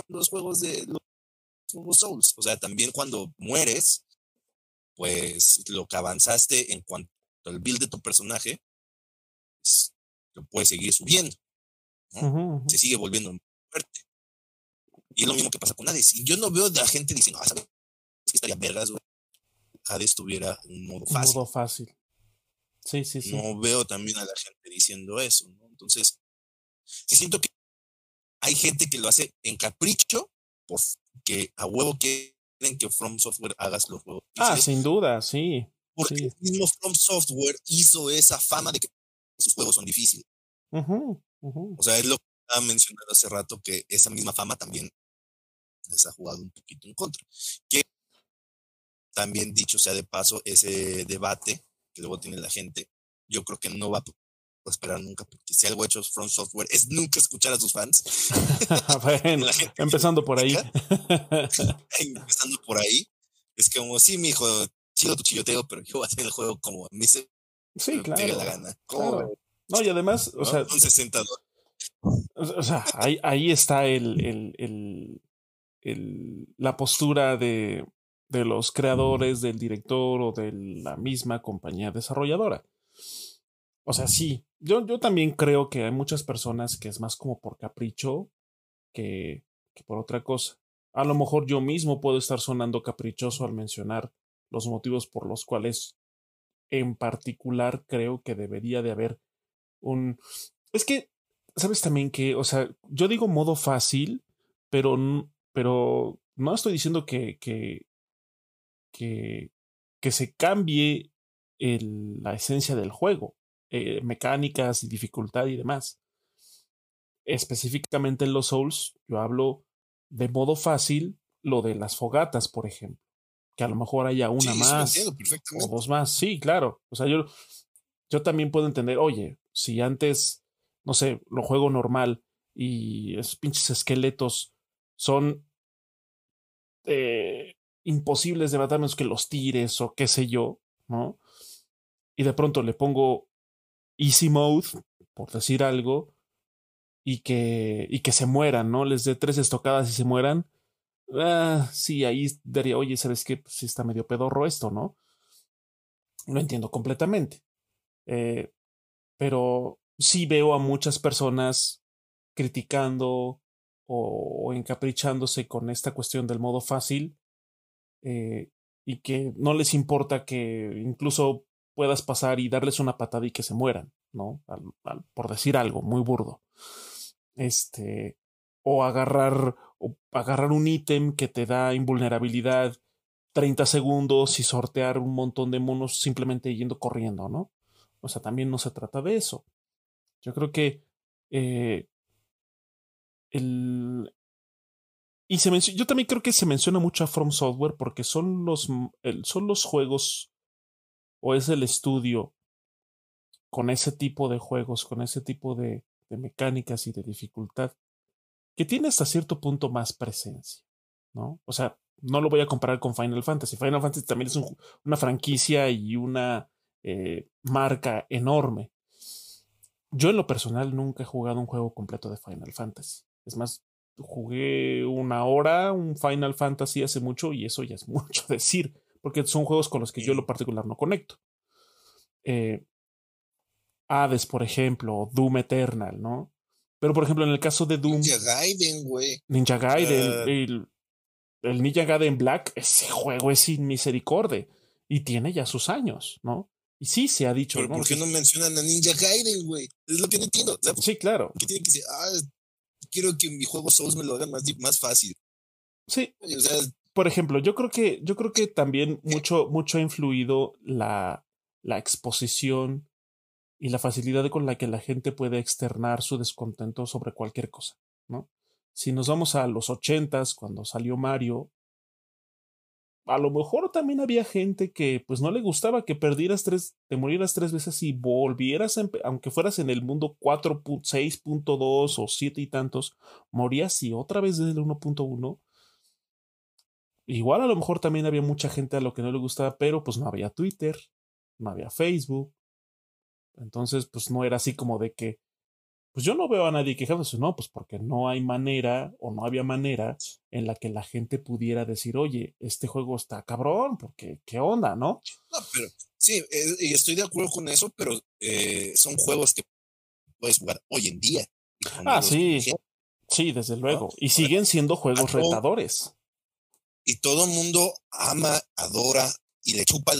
los juegos de los Souls. O sea, también cuando mueres, pues lo que avanzaste en cuanto al build de tu personaje, pues, lo puedes seguir subiendo. Se sigue volviendo fuerte. Y es lo mismo que pasa con Hades. Y yo no veo la gente diciendo, ah, ¿sabes? que estaría vergas, Hades tuviera un modo fácil. Un modo fácil. Sí, sí, sí. No veo también a la gente diciendo eso, ¿no? Entonces, sí siento que hay gente que lo hace en capricho, porque a huevo quieren que From Software hagas los juegos. Ah, sin duda, sí. Porque el mismo From Software hizo esa fama de que sus juegos son difíciles. O sea, es lo que estaba mencionando hace rato, que esa misma fama también les ha jugado un poquito en contra. Que también dicho sea de paso, ese debate que luego tiene la gente, yo creo que no va a esperar nunca, porque si algo hecho From Software es nunca escuchar a sus fans. bueno, empezando por ahí. empezando por ahí. Es como, sí, mi hijo, chido tu chilloteo, pero yo voy a hacer el juego como me se sí, claro, la gana. No, y además, o sea. Un 60 O sea, ahí, ahí está el, el, el, el, la postura de, de los creadores, del director o de la misma compañía desarrolladora. O sea, sí, yo, yo también creo que hay muchas personas que es más como por capricho que, que por otra cosa. A lo mejor yo mismo puedo estar sonando caprichoso al mencionar los motivos por los cuales en particular creo que debería de haber un... Es que, ¿sabes también que, o sea, yo digo modo fácil, pero, pero no estoy diciendo que, que, que, que se cambie la esencia del juego, eh, mecánicas y dificultad y demás. Específicamente en los Souls, yo hablo de modo fácil lo de las fogatas, por ejemplo. Que a lo mejor haya una más o dos más. Sí, claro. O sea, yo, yo también puedo entender, oye, si antes, no sé, lo juego normal y esos pinches esqueletos son eh, imposibles de matar menos que los tires o qué sé yo, ¿no? Y de pronto le pongo easy mode, por decir algo, y que, y que se mueran, ¿no? Les dé tres estocadas y se mueran. Ah, sí, ahí diría, oye, ¿sabes qué? Pues sí está medio pedorro esto, ¿no? Lo entiendo completamente. Eh, pero sí veo a muchas personas criticando o, encaprichándose con esta cuestión del modo fácil eh, y que no les importa que incluso puedas pasar y darles una patada y que se mueran, ¿no? por decir algo muy burdo. Este, o agarrar, o agarrar un ítem que te da invulnerabilidad 30 segundos y sortear un montón de monos simplemente yendo corriendo, ¿no? O sea, también no se trata de eso. Yo creo que eh, el, y se yo también creo que se menciona mucho a From Software porque son los, son los juegos o es el estudio con ese tipo de juegos, con ese tipo de, de mecánicas y de dificultad que tiene hasta cierto punto más presencia, ¿no? O sea, no lo voy a comparar con Final Fantasy. Final Fantasy también es una franquicia y una eh, marca enorme. Yo en lo personal nunca he jugado un juego completo de Final Fantasy. Es más, jugué una hora un Final Fantasy hace mucho y eso ya es mucho decir, porque son juegos con los que yo en lo particular no conecto. Eh, Hades, por ejemplo, Doom Eternal, ¿no? Pero, por ejemplo, en el caso de Doom. Ninja Gaiden, güey. Ninja Gaiden, ah. el, el, Ninja Gaiden Black, ese juego es sin misericordia. Y tiene ya sus años, ¿no? Y sí se ha dicho. ¿Por qué no mencionan a Ninja Gaiden, güey? Es lo que no entiendo. sí, claro. Que tienen que decir, ah, quiero que mi juego Souls me lo hagan más, más fácil. Sí. por ejemplo, yo creo que, yo creo que también mucho, mucho ha influido la, la exposición y la facilidad con la que la gente puede externar su descontento sobre cualquier cosa, ¿no? Si nos vamos a los ochentas, cuando salió Mario, a lo mejor también había gente que pues no le gustaba que perdieras tres, te murieras tres veces y volvieras, aunque fueras en el mundo 4.6.2 o 7 y tantos, morías y otra vez desde el 1.1. Igual a lo mejor también había mucha gente a lo que no le gustaba, pero pues no había Twitter, no había Facebook. Entonces, pues no era así como de que pues yo no veo a nadie quejándose, no, pues porque no hay manera o no había manera en la que la gente pudiera decir, oye, este juego está cabrón, porque qué onda, ¿no? No, pero sí, eh, y estoy de acuerdo con eso, pero eh, son juegos que puedes jugar hoy en día. Ah, sí, sí, desde luego. Y siguen siendo juegos retadores. Y todo el mundo ama, adora y le chupa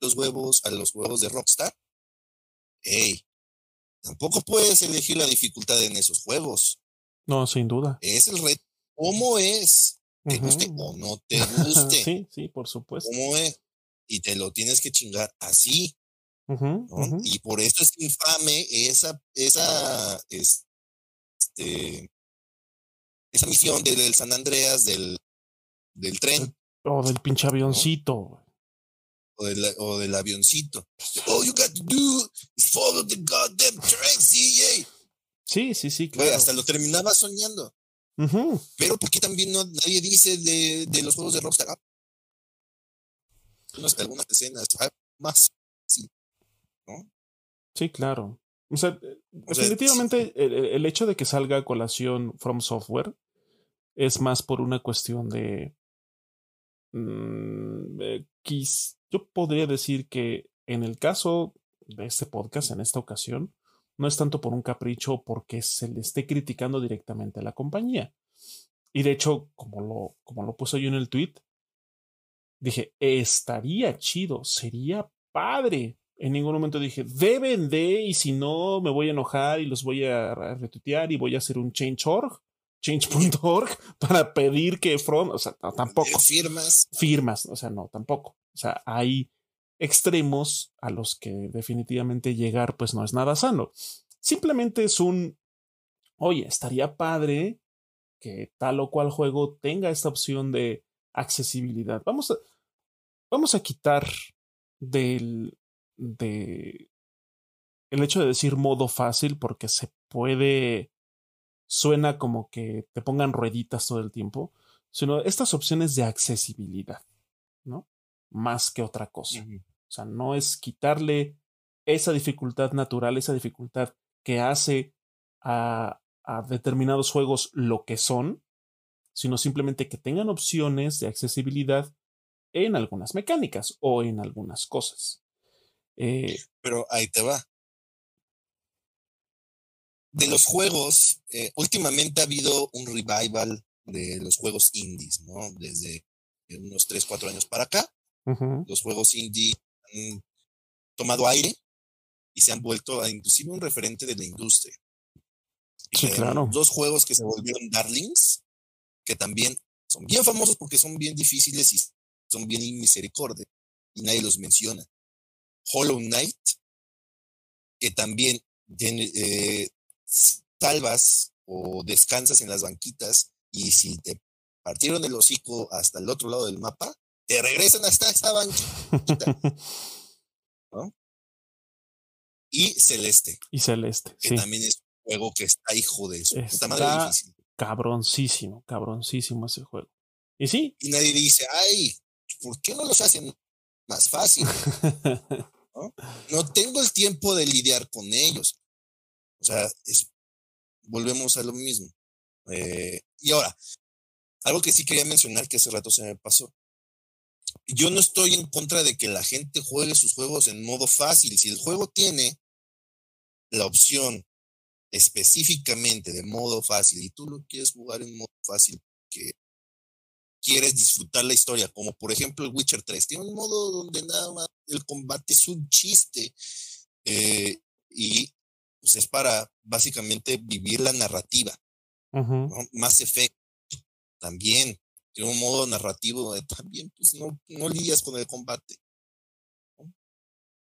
los huevos a los juegos de Rockstar. Ey, Tampoco puedes elegir la dificultad en esos juegos. No, sin duda. Es el reto. ¿Cómo es? ¿Te guste o no te guste? sí, sí, por supuesto. ¿Cómo es? Y te lo tienes que chingar así. Y por eso es infame esa, esa, este, esa misión del San Andreas del, del tren. O del pinche avioncito o, del avioncito. All you got to do is follow the goddamn train, sí, Sí, sí, sí, claro. hasta lo terminaba soñando. Pero ¿por qué también no, nadie dice de, de los juegos de Rockstar? Ah, algunas escenas ah, más, sí, ¿no? Sí, claro. O sea, definitivamente el, el, hecho de que salga a colación From Software es más por una cuestión de Mm, eh, yo podría decir que en el caso de este podcast, en esta ocasión, no es tanto por un capricho porque se le esté criticando directamente a la compañía. Y de hecho, como lo, como lo puse yo en el tweet, dije, estaría chido, sería padre. En ningún momento dije, deben de, y si no, me voy a enojar y los voy a retuitear y voy a hacer un change.org change.org para pedir que From, o sea, tampoco. Firmas. Firmas, o sea, no, tampoco. O sea, hay extremos a los que definitivamente llegar pues no es nada sano. Simplemente es un, oye, estaría padre que tal o cual juego tenga esta opción de accesibilidad. Vamos a, vamos a quitar del, de el hecho de decir modo fácil porque se puede, suena como que te pongan rueditas todo el tiempo, sino estas opciones de accesibilidad, ¿no? Más que otra cosa. O sea, no es quitarle esa dificultad natural, esa dificultad que hace a, a determinados juegos lo que son, sino simplemente que tengan opciones de accesibilidad en algunas mecánicas o en algunas cosas. Eh, Pero ahí te va. De los juegos, eh, últimamente ha habido un revival de los juegos indies, ¿no? Desde unos 3, 4 años para acá. Los juegos indie han tomado aire y se han vuelto a inclusive un referente de la industria. Sí, claro. Dos juegos que se volvieron darlings, que también son bien famosos porque son bien difíciles y son bien misericordia y nadie los menciona. Hollow Knight, que también eh, salvas o descansas en las banquitas y si te partieron el hocico hasta el otro lado del mapa, te regresan hasta esta banquita. ¿no? Y Celeste. Y Celeste. Que también es un juego que está hijo de eso. Está, está difícil. cabroncísimo, cabroncísimo ese juego. Y sí. Y nadie dice, ay, ¿por qué no los hacen más fácil? ¿No? no tengo el tiempo de lidiar con ellos. O sea, es, volvemos a lo mismo. Eh, y ahora, algo que sí quería mencionar que hace rato se me pasó. Yo no estoy en contra de que la gente juegue sus juegos en modo fácil. Si el juego tiene la opción específicamente de modo fácil y tú lo quieres jugar en modo fácil, que quieres disfrutar la historia, como por ejemplo el Witcher 3, tiene un modo donde nada más el combate es un chiste eh, y pues es para básicamente vivir la narrativa. Más efecto también tiene un modo narrativo donde también pues no, no lidias con el combate.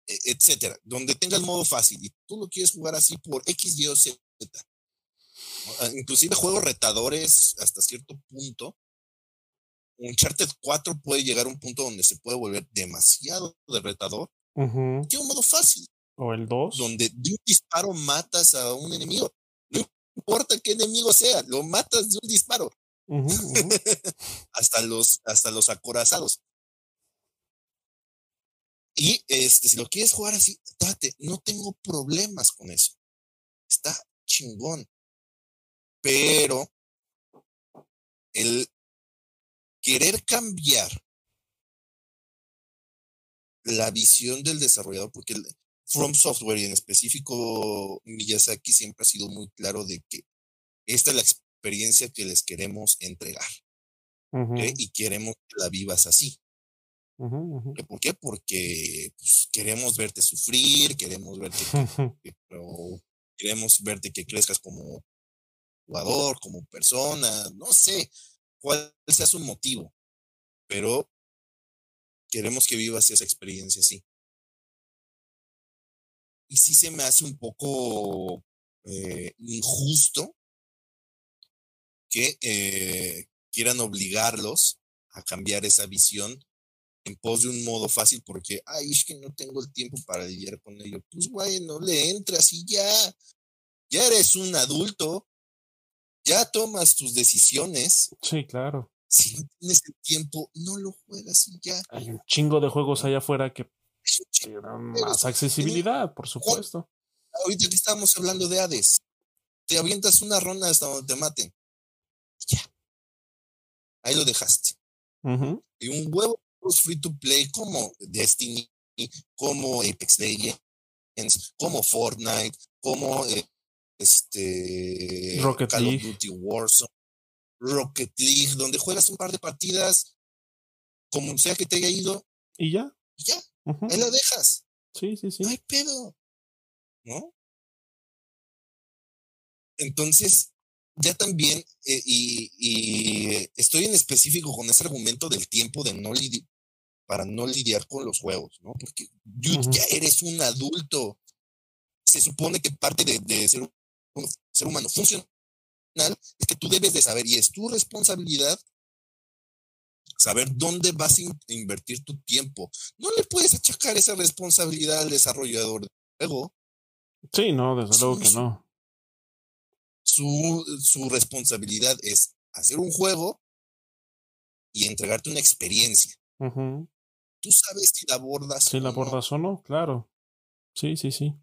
E, etcétera, donde tenga el modo fácil y tú lo quieres jugar así por X, Y o Z. Ah, inclusive juegos retadores hasta cierto punto. Uncharted 4 puede llegar a un punto donde se puede volver demasiado de retador. Tiene un modo fácil. O el 2. Donde de un disparo matas a un enemigo. No importa qué enemigo sea, lo matas de un disparo. hasta los, hasta los acorazados. Y este, si lo quieres jugar así, date, no tengo problemas con eso. Está chingón. Pero el querer cambiar la visión del desarrollador, porque el From Software y en específico Miyazaki siempre ha sido muy claro de que esta es la experiencia que les queremos entregar. Y queremos que la vivas así. ¿Por qué? Porque pues, queremos verte sufrir, queremos verte que, queremos verte que crezcas como jugador, como persona, no sé cuál sea su motivo, pero queremos que vivas esa experiencia así. Y sí se me hace un poco eh, injusto que eh, quieran obligarlos a cambiar esa visión en pos de un modo fácil porque, ay, es que no tengo el tiempo para lidiar con ello. Pues, güey, no le entras y ya, ya eres un adulto, ya tomas tus decisiones. Sí, claro. Si no tienes el tiempo, no lo juegas y ya. Hay un chingo de juegos allá afuera que tienen más accesibilidad, por supuesto. Ahorita que estábamos hablando de Hades, te avientas una ronda hasta donde te maten. Ya. Ahí lo dejaste. Y un huevo free to play como Destiny, como Apex Legends, como Fortnite, como eh, este Rocket Call League. of Duty Warzone, Rocket League, donde juegas un par de partidas, como sea que te haya ido. Y ya. Y ya. Ahí la dejas. Sí, sí, sí. No hay pedo. ¿No? Entonces, ya también, eh, y, y, estoy en específico con ese argumento del tiempo de no lidiar, para no lidiar con los juegos, ¿no? Porque uh -huh. ya eres un adulto. Se supone que parte de, de ser un ser humano funcional es que tú debes de saber y es tu responsabilidad saber dónde vas a invertir tu tiempo. No le puedes achacar esa responsabilidad al desarrollador del juego. Sí, no, desde luego que no. Su, su responsabilidad es hacer un juego y entregarte una experiencia. Tú sabes si la abordas. Si la abordas o no, claro. Sí, sí, sí.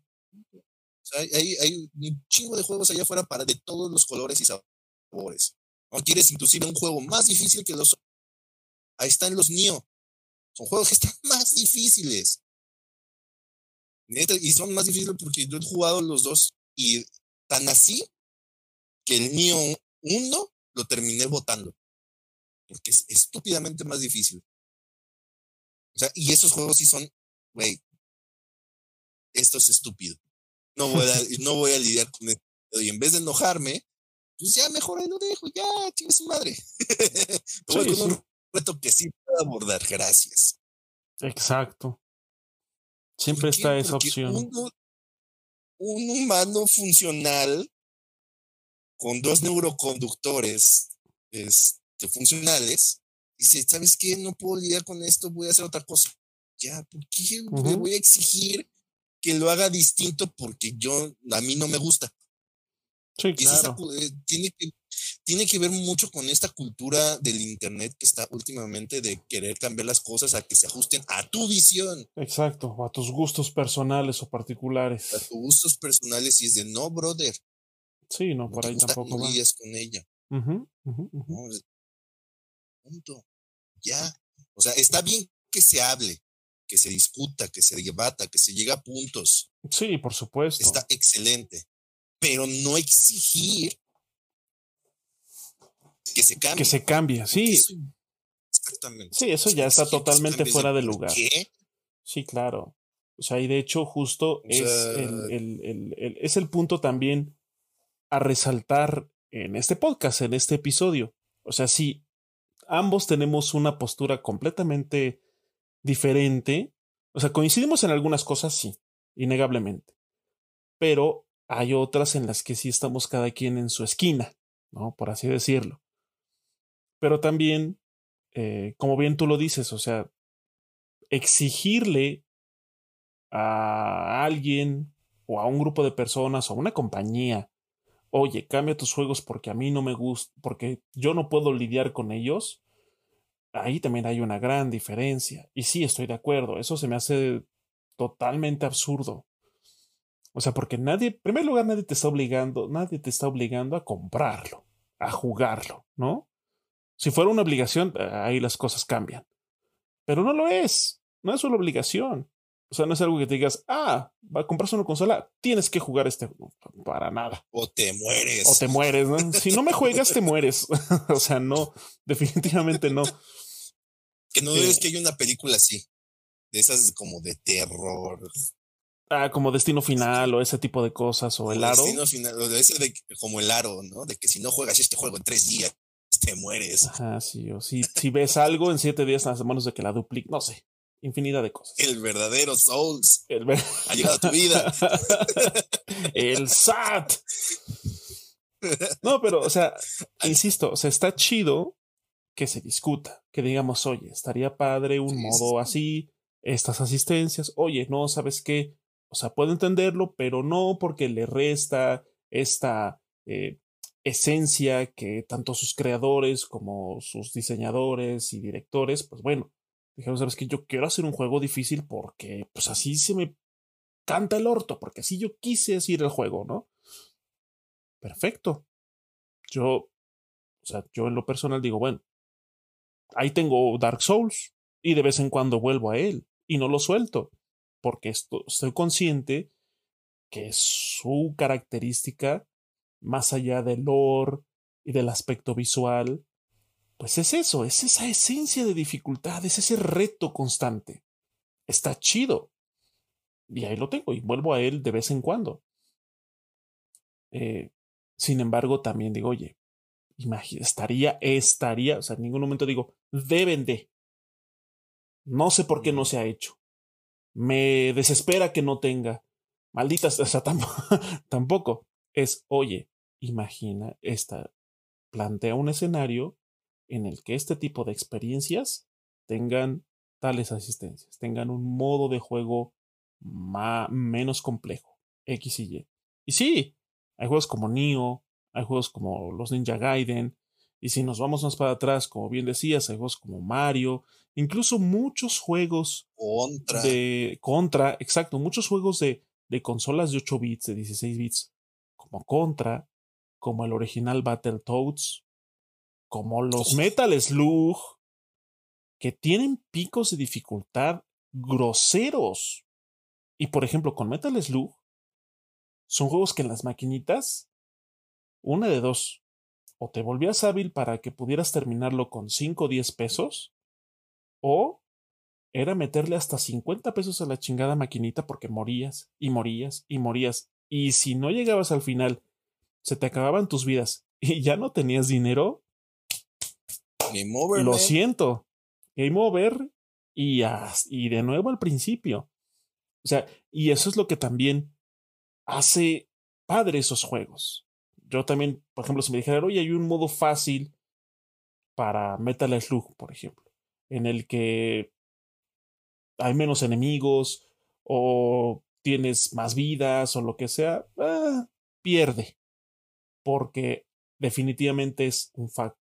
hay, hay, un chingo de juegos allá afuera para de todos los colores y sabores. O quieres inclusive un juego más difícil que los Ahí están los NIO. Son juegos que están más difíciles. Y son más difíciles porque yo he jugado los dos y tan así que el NIO 1 lo terminé votando. Porque es estúpidamente más difícil. O sea, y esos juegos sí son, güey, esto es estúpido. No voy a, no voy a lidiar con esto. Y en vez de enojarme, pues ya mejor ahí lo dejo, ya, chingue su madre. sí, reto que sí puedo abordar, gracias. Exacto. Siempre está esa opción. un humano funcional con dos neuroconductores este, funcionales dice, ¿sabes qué? No puedo lidiar con esto, voy a hacer otra cosa. Ya, ¿por qué me voy a exigir que lo haga distinto porque yo, a mí no me gusta? Sí, claro. Eh, tiene, que, tiene que ver mucho con esta cultura del Internet que está últimamente de querer cambiar las cosas a que se ajusten a tu visión. Exacto, a tus gustos personales o particulares. A tus gustos personales y es de no, brother. Sí, no, por ahí tampoco. No con ella. punto. Ya. O sea, está bien que se hable, que se discuta, que se debata, que se llegue a puntos. Sí, por supuesto. Está excelente pero no exigir que se cambie. Que se cambie, sí. exactamente. Sí, eso ya está totalmente fuera de lugar. ¿Qué? Sí, claro. O sea, y de hecho, justo es, el, el, el, es el punto también a resaltar en este podcast, en este episodio. O sea, si ambos tenemos una postura completamente diferente, o sea, coincidimos en algunas cosas, sí, innegablemente. Pero hay otras en las que sí estamos cada quien en su esquina, ¿no? Por así decirlo. Pero también, eh, como bien tú lo dices, o sea, exigirle a alguien o a un grupo de personas o a una compañía, oye, cambia tus juegos porque a mí no me gusta, porque yo no puedo lidiar con ellos, ahí también hay una gran diferencia. Y sí, estoy de acuerdo, eso se me hace totalmente absurdo. O sea, porque nadie, en primer lugar, nadie te está obligando, nadie te está obligando a comprarlo, a jugarlo, ¿no? Si fuera una obligación, ahí las cosas cambian. Pero no lo es, no es una obligación. O sea, no es algo que te digas, ah, va a comprarse una consola, tienes que jugar este. Para nada. O te mueres. O te mueres, ¿no? si no me juegas, te mueres. o sea, no, definitivamente no. Que no es que hay una película así, de esas como de terror, Ah, como destino final o ese tipo de cosas, o el aro. Destino final, o ese de, como el aro, ¿no? De que si no juegas este juego en tres días, te mueres. Ajá, sí, o si, si ves algo en siete días, nada menos de que la duplique, no sé, infinidad de cosas. El verdadero Souls. El ha llegado a tu vida. el SAT. No, pero, o sea, insisto, o sea, está chido que se discuta, que digamos, oye, estaría padre un modo así, estas asistencias, oye, no, ¿sabes qué? O sea, puedo entenderlo, pero no porque le resta esta eh, esencia que tanto sus creadores como sus diseñadores y directores, pues bueno, dijeron, sabes que yo quiero hacer un juego difícil porque pues así se me canta el orto, porque así yo quise hacer el juego, ¿no? Perfecto. Yo, o sea, yo en lo personal digo, bueno, ahí tengo Dark Souls y de vez en cuando vuelvo a él y no lo suelto porque estoy consciente que su característica, más allá del lore y del aspecto visual, pues es eso, es esa esencia de dificultad, es ese reto constante. Está chido. Y ahí lo tengo y vuelvo a él de vez en cuando. Eh, sin embargo, también digo, oye, estaría, estaría, o sea, en ningún momento digo, deben de. No sé por qué no se ha hecho me desespera que no tenga. Malditas, o sea, tampoco. Es, oye, imagina esta, plantea un escenario en el que este tipo de experiencias tengan tales asistencias, tengan un modo de juego más, menos complejo, X y Y. Y sí, hay juegos como Nioh, hay juegos como los Ninja Gaiden, y si nos vamos más para atrás, como bien decías, hay juegos como Mario, incluso muchos juegos contra. de Contra, exacto, muchos juegos de, de consolas de 8 bits, de 16 bits, como Contra, como el original Battletoads, como los Metal Slug, que tienen picos de dificultad groseros. Y por ejemplo, con Metal Slug, son juegos que en las maquinitas, una de dos, o te volvías hábil para que pudieras terminarlo con 5 o 10 pesos, o era meterle hasta 50 pesos a la chingada maquinita porque morías y morías y morías. Y si no llegabas al final, se te acababan tus vidas y ya no tenías dinero. Game over, Lo man. siento. Game over y, y de nuevo al principio. O sea, y eso es lo que también hace padre esos juegos. Yo también, por ejemplo, si me dijeran, oye, hay un modo fácil para Metal Slug, por ejemplo, en el que hay menos enemigos o tienes más vidas o lo que sea, ah, pierde. Porque definitivamente es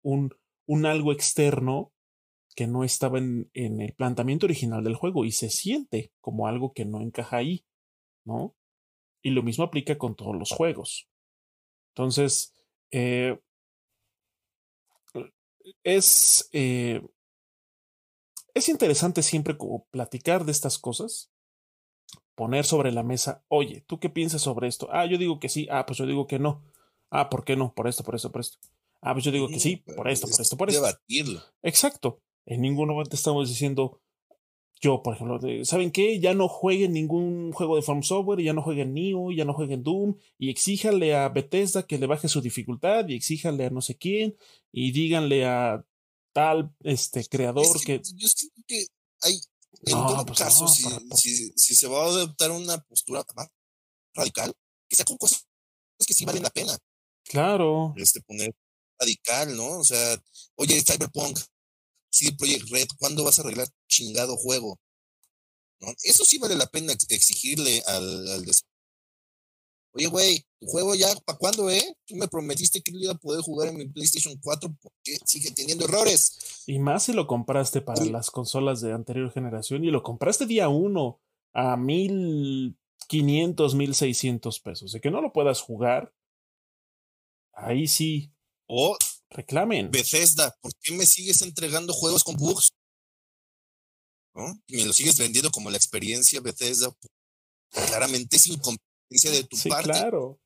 un, un algo externo que no estaba en, el planteamiento original del juego y se siente como algo que no encaja ahí, ¿no? Y lo mismo aplica con todos los juegos. Entonces, eh, es, eh, es interesante siempre como platicar de estas cosas, poner sobre la mesa, oye, ¿tú qué piensas sobre esto? Ah, yo digo que sí, ah, pues yo digo que no. Ah, ¿por qué no? Por esto, por esto, por esto. Ah, pues yo digo que sí, por esto, por esto, por esto. Debatirlo. Exacto. En ningún momento estamos diciendo, yo, por ejemplo, ¿saben qué? Ya no jueguen ningún juego de Farm Software, ya no jueguen Neo, ya no jueguen Doom, y exíjanle a Bethesda que le baje su dificultad, y exíjanle a no sé quién, y díganle a tal este creador Es que. Yo siento que hay, en No, todo pues caso, no, si, para- para- si, si se va a adoptar una postura más radical, que sea con cosas que sí valen la pena Claro. este, poner radical, ¿no? O sea, oye, Cyberpunk, sí, Project Red, ¿cuándo vas a arreglar chingado juego? ¿No? Eso sí vale la pena ex- exigirle al, al Oye, güey, tu juego ya, ¿para cuándo, eh? Tú me prometiste que lo iba a poder jugar en mi PlayStation 4 porque sigue teniendo errores. Y más si lo compraste para las consolas de anterior generación y lo compraste día uno a mil quinientos, mil seiscientos pesos. De que no lo puedas jugar, ahí sí, O reclamen. Bethesda, ¿por qué me sigues entregando juegos con bugs? ¿No? Y me lo sigues vendiendo como la experiencia Bethesda. Claramente es incompetencia de tu Sí, parte. claro.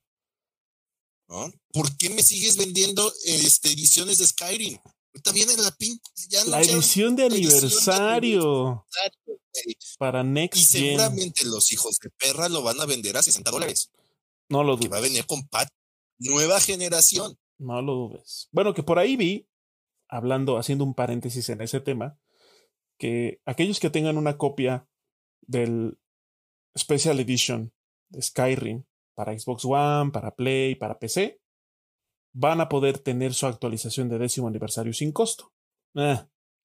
¿no? ¿Por qué me sigues vendiendo este, ediciones de Skyrim? Ahorita viene la pin. Ya La edición de la edición de aniversario para Y Next Gen. seguramente los hijos de perra lo van a vender a 60 dólares. No lo Que va a venir con patch. Nueva generación. No lo dudes. Bueno, que por ahí vi, hablando, haciendo un paréntesis en ese tema, que aquellos que tengan una copia del Special Edition de Skyrim para Xbox One, para Play, para PC, van a poder tener su actualización de décimo aniversario sin costo. Eh,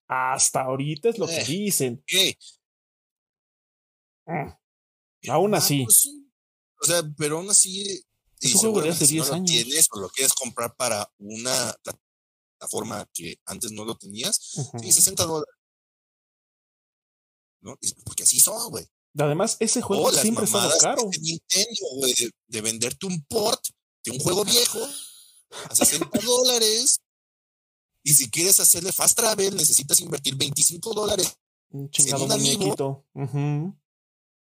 hasta ahorita es lo que Eh. dicen. ¿Qué? Mm. Aún Ah, así. pues, o sea, pero aún así. Es y un juego de hace seguramente si 10 no lo años. tienes o lo quieres comprar para una plataforma que antes no lo tenías, Ujú. sí, 60 dólares. ¿No? Porque así son, güey. Además, ese juego O las siempre mamadas caro. de Nintendo, güey, de, de venderte un port de un juego viejo a 60 dólares. Y si quieres hacerle fast travel, necesitas invertir 25 dólares Un chingado un muñequito. Ujú.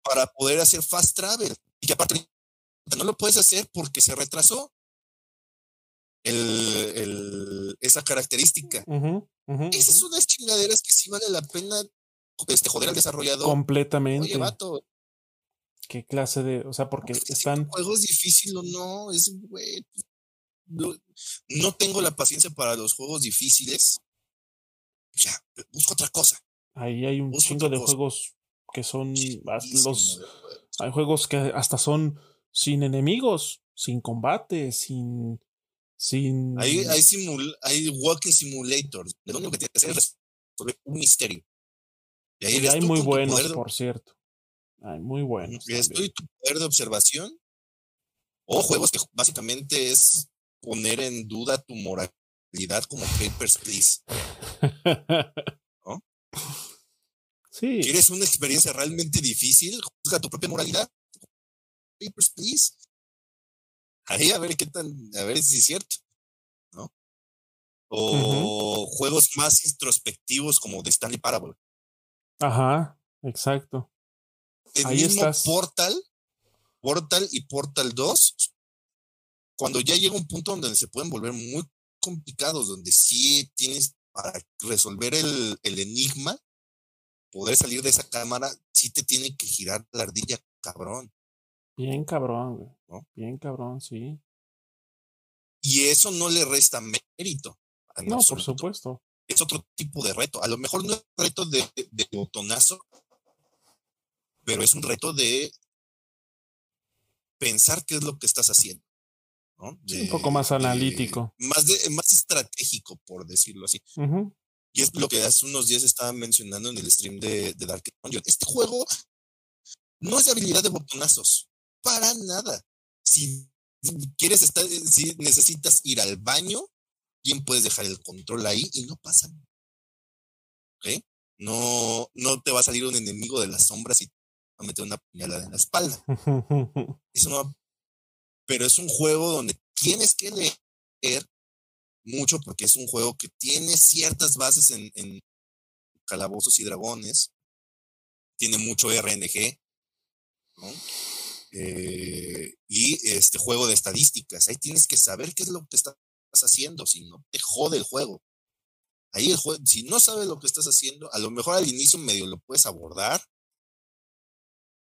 para poder hacer fast travel. Y que aparte no lo puedes hacer porque se retrasó el, el- esa característica. Ujú, ujú, Esas ujú. son las chingaderas que sí vale la pena este, joder al desarrollador. Completamente. Oye, vato, ¿Qué clase de.? O sea, porque si tu están. juego es difícil o no, es, güey, no, no tengo la paciencia para los juegos difíciles. Ya, busco otra cosa. Ahí hay un chingo de cosa. juegos que son. Chinguísimo Los, hay juegos que hasta son sin enemigos, sin combate, sin. sin... Hay, hay, simul hay walking simulators. De lo único que tienes que hacer es resolver un misterio. Y, ahí y hay muy buenos, de... por cierto. Hay muy buenos. Estoy tu poder de observación. O juegos que básicamente es poner en duda tu moralidad como Papers, Please. ¿No? Sí. ¿Quieres una experiencia realmente difícil? Juzga tu propia moralidad. Papers, Please. Ahí a ver qué tan, a ver si es cierto, ¿no? O uh -huh. juegos más introspectivos como de Stanley Parable. Ajá, exacto. El Ahí mismo estás. Portal, Portal y Portal 2, cuando ya llega un punto donde se pueden volver muy complicados, donde sí tienes para resolver el, el enigma, poder salir de esa cámara, sí te tiene que girar la ardilla, cabrón. Bien cabrón, güey. ¿no? Bien cabrón, sí. Y eso no le resta mérito. No, absoluto. por supuesto. Es otro tipo de reto. A lo mejor no es un reto de, de, de botonazo, pero es un reto de pensar qué es lo que estás haciendo. ¿no? De, un poco más analítico. más, de, más estratégico, por decirlo así. Uh -huh. Y es lo que hace unos días estaba mencionando en el stream de, de Dark Dungeon. Este juego no es de habilidad de botonazos. Para nada. Si quieres estar, si necesitas ir al baño, bien puedes dejar el control ahí y no pasa. ¿Ok? No, no te va a salir un enemigo de las sombras y va a meter una puñalada en la espalda. Eso no. Pero es un juego donde tienes que leer mucho porque es un juego que tiene ciertas bases en, en calabozos y dragones. Tiene mucho RNG. ¿no? Eh, y este juego de estadísticas. Ahí tienes que saber qué es lo que estás haciendo, si no te jode el juego. Ahí el juego, si no sabes lo que estás haciendo, a lo mejor al inicio medio lo puedes abordar.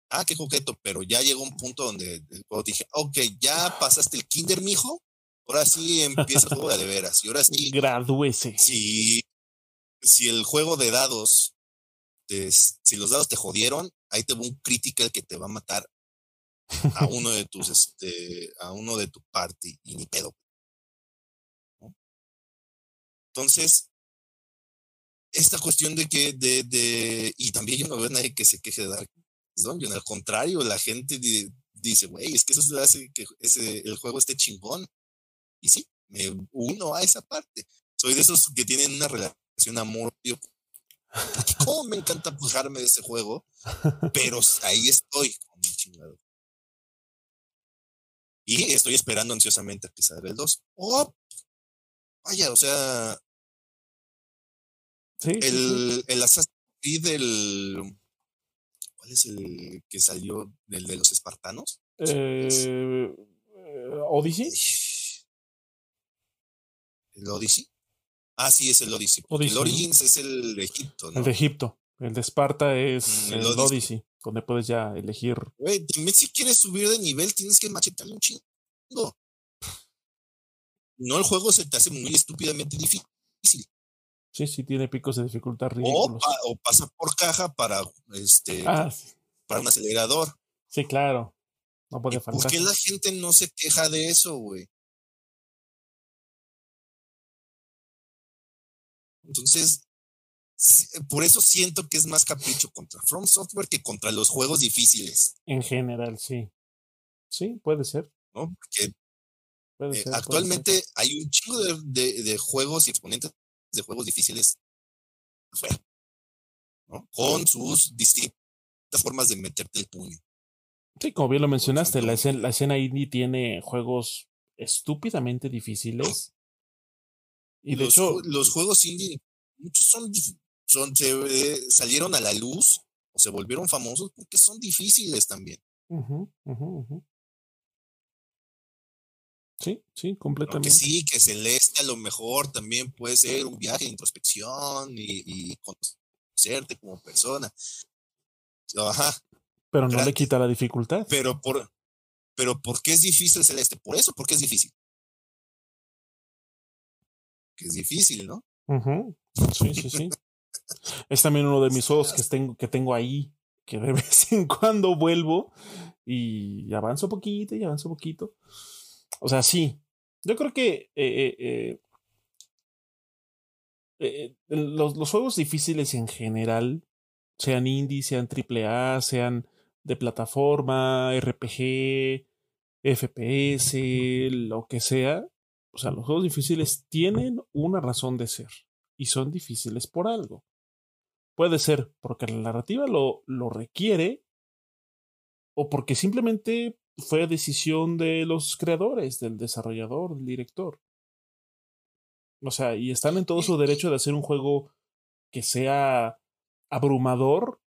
Ah, qué coqueto, pero ya llegó un punto donde el juego dije, ok, ya pasaste el kinder, mijo. Ahora sí empieza el juego de, de veras. Y ahora sí. Gradúese. Si, si el juego de dados, te, si los dados te jodieron, ahí te va un critical que te va a matar a uno de tus, este, a uno de tu party y ni pedo. ¿no? Entonces, esta cuestión de que, de, de, y también yo no veo a nadie que se queje de Dark Dungeon, al contrario, la gente di, dice, güey, es que eso hace que ese, el juego esté chingón. Y sí, me uno a esa parte. Soy de esos que tienen una relación amor-odio. ¿Cómo me encanta pujarme de ese juego? Pero ahí estoy con mi chingado. Y estoy esperando ansiosamente a que salga el 2. ¡Oh! Vaya, o sea. Sí, el, sí, el Assassin's Creed del. ¿Cuál es el que salió? ¿El de los espartanos? Eh, ¿Odyssey? ¿El Odyssey? Ah, sí, es el Odyssey. Odyssey. El Origins es el de Egipto, ¿no? El de Egipto. El de Esparta es mm, el, el Odyssey. Odyssey donde puedes ya elegir. Güey, también si quieres subir de nivel tienes que machetarle un chingo. No, el juego se te hace muy estúpidamente difícil. Sí, sí, tiene picos de dificultad ridículos. O, pa, o pasa por caja para este ah, sí. para un acelerador. Sí, claro. No puede faltar. ¿Por qué la gente no se queja de eso, güey? Entonces, por eso siento que es más capricho contra From Software que contra los juegos difíciles. En general, sí. Sí, puede ser. ¿No? Porque puede eh, ser, actualmente ser. hay un chingo de, de, de, juegos y exponentes de juegos difíciles afuera. ¿no? Con sus distintas formas de meterte el puño. Sí, como bien lo mencionaste, la escena, la escena indie tiene juegos estúpidamente difíciles. Y de los, hecho, los juegos indie, muchos son son, se, salieron a la luz o se volvieron famosos porque son difíciles también. Uh -huh, uh -huh, uh -huh. Sí, sí, completamente. Que sí, que Celeste a lo mejor también puede ser un viaje de introspección y, y conocerte como persona. Ajá. Pero no le quita la dificultad. Pero por, pero ¿por qué es difícil Celeste? Por eso, porque es difícil. Que es difícil, ¿no? Uh -huh. Sí, sí, sí. Es también uno de mis juegos que tengo, que tengo ahí, que de vez en cuando vuelvo y avanzo poquito y avanzo poquito. O sea, sí, Yo creo que eh, eh, los, los, juegos difíciles en general, sean indie, sean AAA, sean de plataforma, RPG, FPS, lo que sea, o sea, los juegos difíciles tienen una razón de ser y son difíciles por algo. Puede ser porque la narrativa lo, lo requiere o porque simplemente fue decisión de los creadores, del desarrollador, del director. O sea, y están en todo su derecho de hacer un juego que sea abrumador,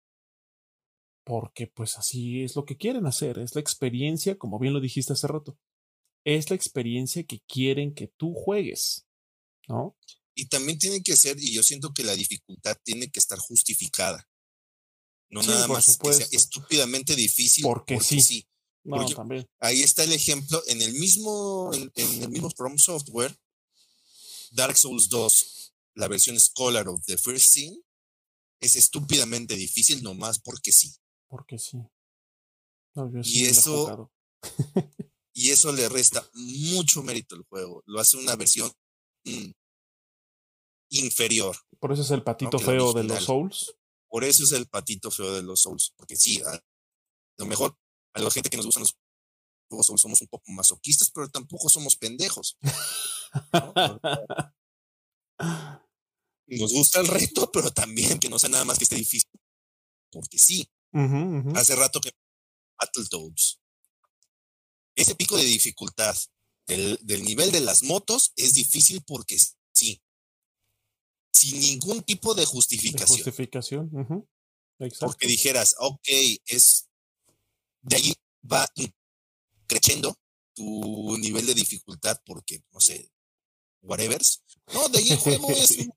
porque pues así es lo que quieren hacer, es la experiencia, como bien lo dijiste hace rato, es la experiencia que quieren que tú juegues, ¿no? Y también tiene que ser, y yo siento que la dificultad tiene que estar justificada. No nada más que sea estúpidamente difícil. Porque, sí. No, también. Ahí está el ejemplo en el mismo, en, el mismo From Software, Dark Souls 2, la versión Scholar of the First Sin, es estúpidamente difícil nomás porque sí. Porque sí. y eso y eso le resta mucho mérito al juego. Lo hace una versión mm, inferior. Por eso es el patito feo de los Souls. Por eso es el patito feo de los Souls. Porque sí, a lo mejor a la gente que nos gustan los juegos Souls somos un poco masoquistas, pero tampoco somos pendejos. Nos gusta el reto, pero también que no sea nada más que esté difícil. Porque sí. Hace rato que Battletoads. Ese pico de dificultad del, nivel de las motos es difícil porque sí. Sin ningún tipo de justificación. justificación. Porque dijeras, ok, es. De ahí va creciendo tu nivel de dificultad porque, no sé, whatever. No, de ahí el juego es un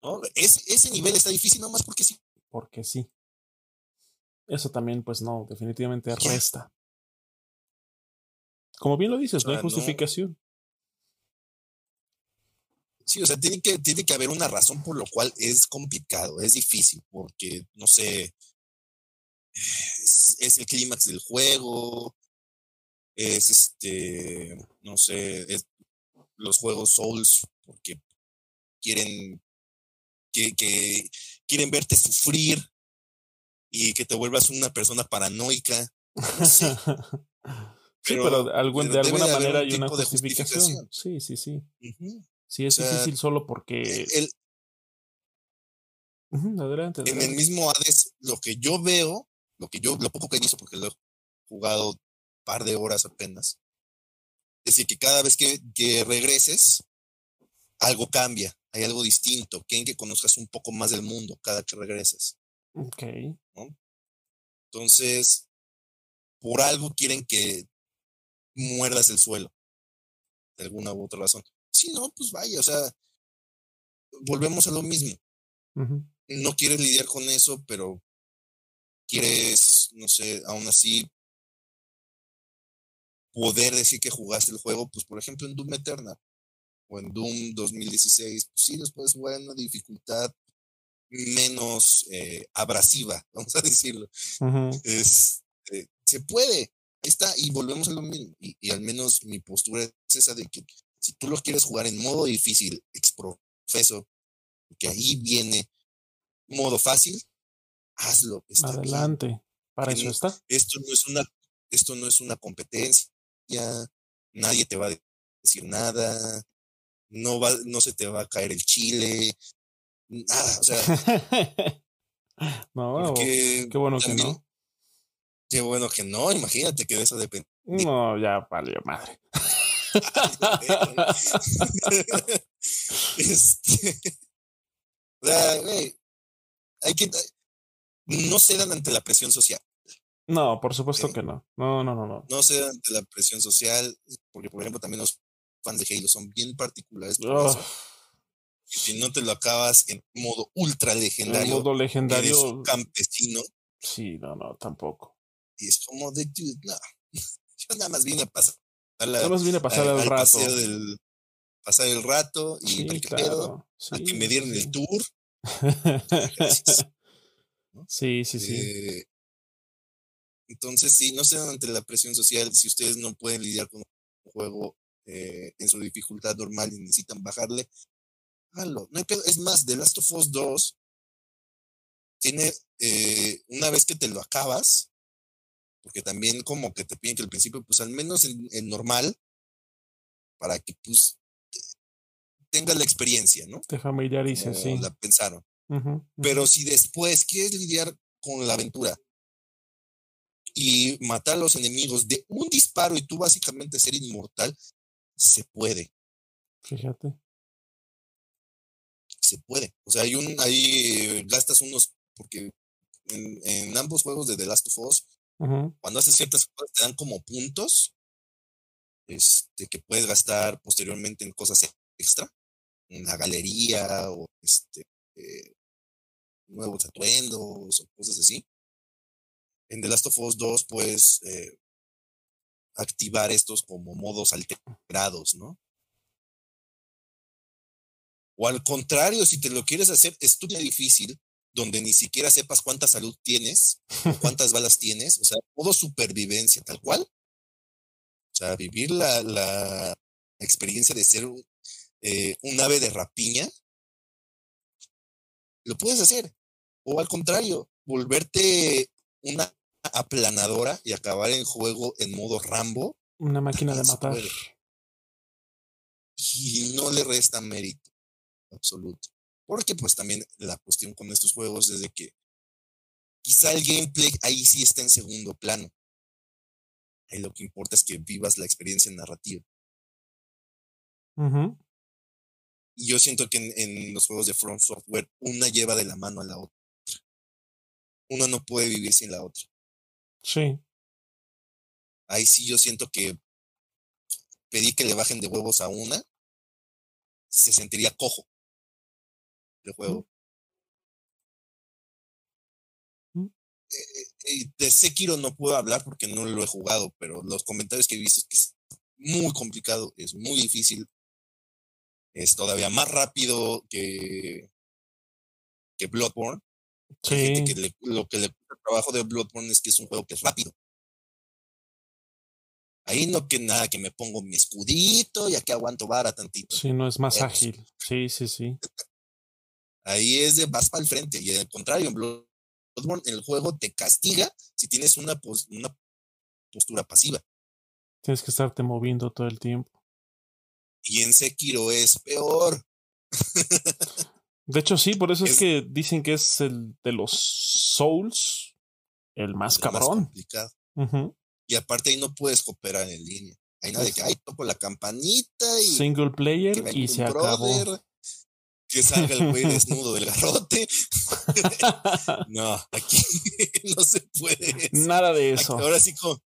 ¿No? ese nivel está difícil nomás porque sí. Porque sí. Eso también, pues no, definitivamente resta. Como bien lo dices, no hay justificación. Sí, o sea, tiene que, tiene que haber una razón por lo cual es complicado, es difícil, porque, no sé, es el clímax del juego, es este, no sé, es los juegos Souls, porque quieren que, que quieren verte sufrir y que te vuelvas una persona paranoica. sí, pero, de alguna manera hay una justificación. Sí, sí, sí. Sí, es difícil solo porque. El, adelante, En el mismo Hades, lo que yo veo, lo que yo, lo poco que he visto, porque lo he jugado par de horas apenas. Es decir, que cada vez que, regreses, algo cambia, hay algo distinto. Quieren que conozcas un poco más del mundo cada que regreses. Ok. Entonces, por algo quieren que muerdas el suelo. De alguna u otra razón. Si no, pues vaya, o sea, volvemos a lo mismo. No quieres lidiar con eso, pero quieres, no sé, aún así poder decir que jugaste el juego, pues por ejemplo en Doom Eternal o en Doom 2016, pues sí los puedes jugar en una dificultad menos eh, abrasiva, vamos a decirlo. es, eh, se puede, está, y volvemos a lo mismo. Y, al menos mi postura es esa de que si tú lo quieres jugar en modo difícil, exprofeso, que ahí viene modo fácil, hazlo. Adelante, para eso está. Esto no es una, esto no es una competencia, nadie te va a decir nada, no va, no se te va a caer el chile, nada, o sea. no, qué bueno que no. Qué bueno que no, imagínate que de eso depende. No, ya valió madre. este, o sea, hay que no cedan ante la presión social. No, por supuesto que no. No, no, no, no. No sé ante la presión social, porque por ejemplo también los fans de Halo son bien particulares. Si no te lo acabas en modo ultra legendario. En modo legendario. campesino. Sí, no, no, tampoco. Y es como de, dude, no. Yo nada más vine a pasar. Nada más vine a pasar el rato. Del, pasar el rato y sí, claro. a que me dieran el tour. Sí, sí, sí. Eh, Entonces, sí, no sean ante la presión social. Si ustedes no pueden lidiar con un juego eh, en su dificultad normal y necesitan bajarle, háganlo. No hay pedo. Es más, The Last of Us 2 tiene, eh, una vez que te lo acabas, porque también como que te piden que al principio, pues al menos en, normal, para que pues tengas la experiencia, ¿no? Te familiarices, sí. La pensaron. Pero si después quieres lidiar con la aventura y matar a los enemigos de un disparo y tú básicamente ser inmortal, se puede. Fíjate. Se puede. O sea, hay un, ahí gastas unos, porque en, ambos juegos de The Last of Us, cuando haces ciertas cosas te dan como puntos este, que puedes gastar posteriormente en cosas extra, en la galería o este, eh, nuevos atuendos o cosas así. En The Last of Us 2 puedes eh, activar estos como modos alterados, ¿no? O al contrario, si te lo quieres hacer estúpido difícil, donde ni siquiera sepas cuánta salud tienes, cuántas balas tienes, o sea, todo supervivencia, tal cual. O sea, vivir la, la experiencia de ser eh, un ave de rapiña, lo puedes hacer. O al contrario, volverte una aplanadora y acabar el juego en modo Rambo. Una máquina de matar. Y no le resta mérito absoluto. Porque pues también la cuestión con estos juegos es de que quizá el gameplay ahí sí está en segundo plano. Ahí lo que importa es que vivas la experiencia narrativa. Y yo siento que en, los juegos de From Software una lleva de la mano a la otra. Una no puede vivir sin la otra. Sí. Ahí sí yo siento que pedir que le bajen de huevos a una se sentiría cojo el juego. Mm. Eh, eh, de Sekiro no puedo hablar porque no lo he jugado, pero los comentarios que he visto es que es muy complicado, es muy difícil es todavía más rápido que, que Bloodborne. Sí. Que lo que le el trabajo de Bloodborne es que es un juego que es rápido. Ahí no que nada, que me pongo mi escudito y aquí aguanto vara tantito. Sí, no es más ágil. Sí, sí, sí. Ahí es de vas para el frente. Y al contrario, en Bloodborne el juego te castiga si tienes una, una postura pasiva. Tienes que estarte moviendo todo el tiempo. Y en Sekiro es peor. de hecho, sí, por eso es, que dicen que es el de los Souls el más cabrón. complicado. Y aparte ahí no puedes cooperar en línea. Hay nada de que, ay, toco la campanita y. Single player y se acabó. Que salga el güey desnudo del garrote. no, aquí no se puede. Nada de eso. ahora sí, como,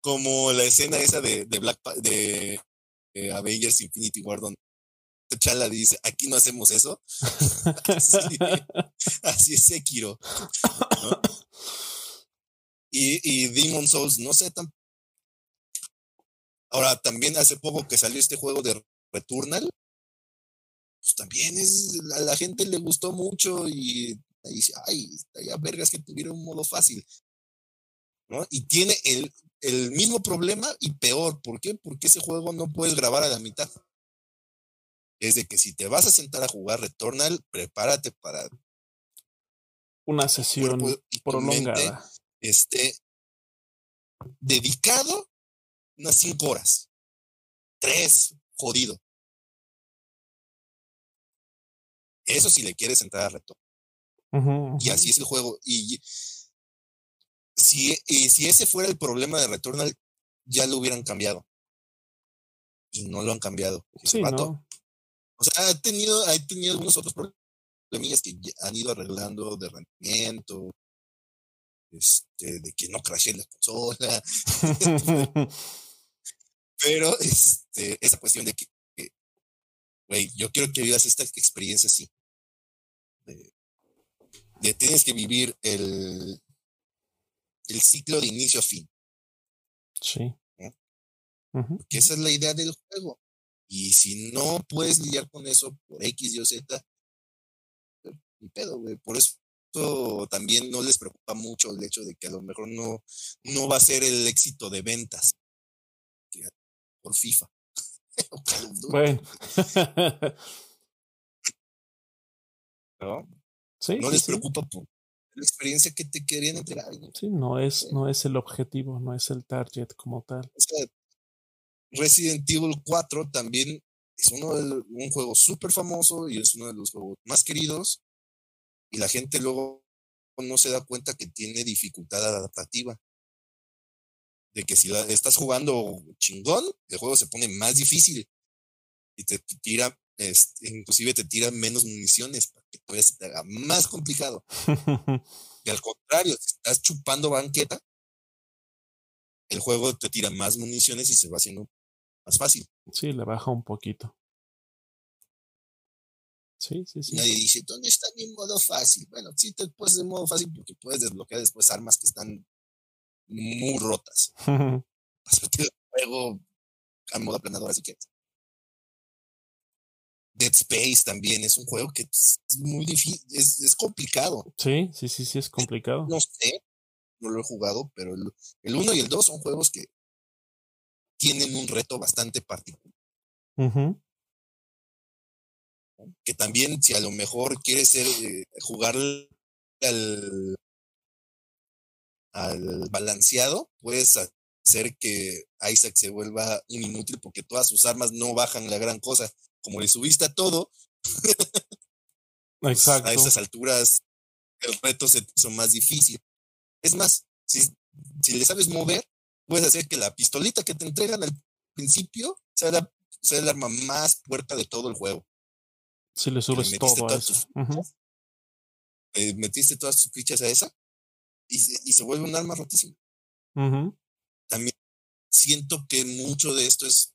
como la escena esa de, de Black de eh, Avengers Infinity War, donde Chala dice, aquí no hacemos eso. así, es Sekiro. Y, y Demon Souls, no sé tan... Ahora, también hace poco que salió este juego de Returnal, pues también es, a la gente le gustó mucho y, dice, ay, ya vergas que tuviera un modo fácil. ¿no? Y tiene el, el mismo problema y peor. ¿Por qué? Porque ese juego no puedes grabar a la mitad. Es de que si te vas a sentar a jugar Returnal, prepárate para una sesión prolongada. Esté dedicado unas cinco horas. Tres, jodido. Eso si le quieres entrar a Returnal. Y así es el juego. Y si, y si ese fuera el problema de Returnal, ya lo hubieran cambiado. Y no lo han cambiado. Sí, no. O sea, ha tenido, ha tenido algunos otros problemas que han ido arreglando de rendimiento, este, de que no crashee la consola. Pero este, esa cuestión de que, güey, yo quiero que vivas esta experiencia así. De tienes que vivir el, el ciclo de inicio a fin. Sí. Porque esa es la idea del juego. Y si no puedes lidiar con eso por X, Y o Z, ni pedo, güey. Por eso también no les preocupa mucho el hecho de que a lo mejor no, no va a ser el éxito de ventas por FIFA. bueno. ¿No? no les preocupa por la experiencia que te querían entregar. Sí, no es, no es el objetivo, no es el target como tal. Resident Evil 4 también es uno de, un juego súper famoso y es uno de los juegos más queridos. Y la gente luego no se da cuenta que tiene dificultad adaptativa. De que si la, estás jugando chingón, el juego se pone más difícil y te tira, este, inclusive te tira menos municiones que todavía se te haga más complicado. y al contrario, si estás chupando banqueta, el juego te tira más municiones y se va haciendo más fácil. Sí, le baja un poquito. Sí, sí, sí. Nadie dice, ¿dónde está mi modo fácil? Bueno, sí te puedes de modo fácil porque puedes desbloquear después armas que están muy rotas. Vas el juego a modo aplanadora si quieres. Dead Space también es un juego que es muy difícil, es, es complicado. Sí, sí, sí, sí, es complicado. No sé, no lo he jugado, pero el, el 1 y el 2 son juegos que tienen un reto bastante particular. Que también, si a lo mejor quieres ser, eh, jugar al, al balanceado, puedes hacer que Isaac se vuelva inútil porque todas sus armas no bajan la gran cosa. Como le subiste a todo, Exacto. a esas alturas el reto se hizo más difícil. Es más, si, si le sabes mover, puedes hacer que la pistolita que te entregan al principio sea, el arma más puerta de todo el juego. Si le subes todo a eso. Eh, metiste todas tus fichas a esa y se, vuelve un arma rotísima. También siento que mucho de esto es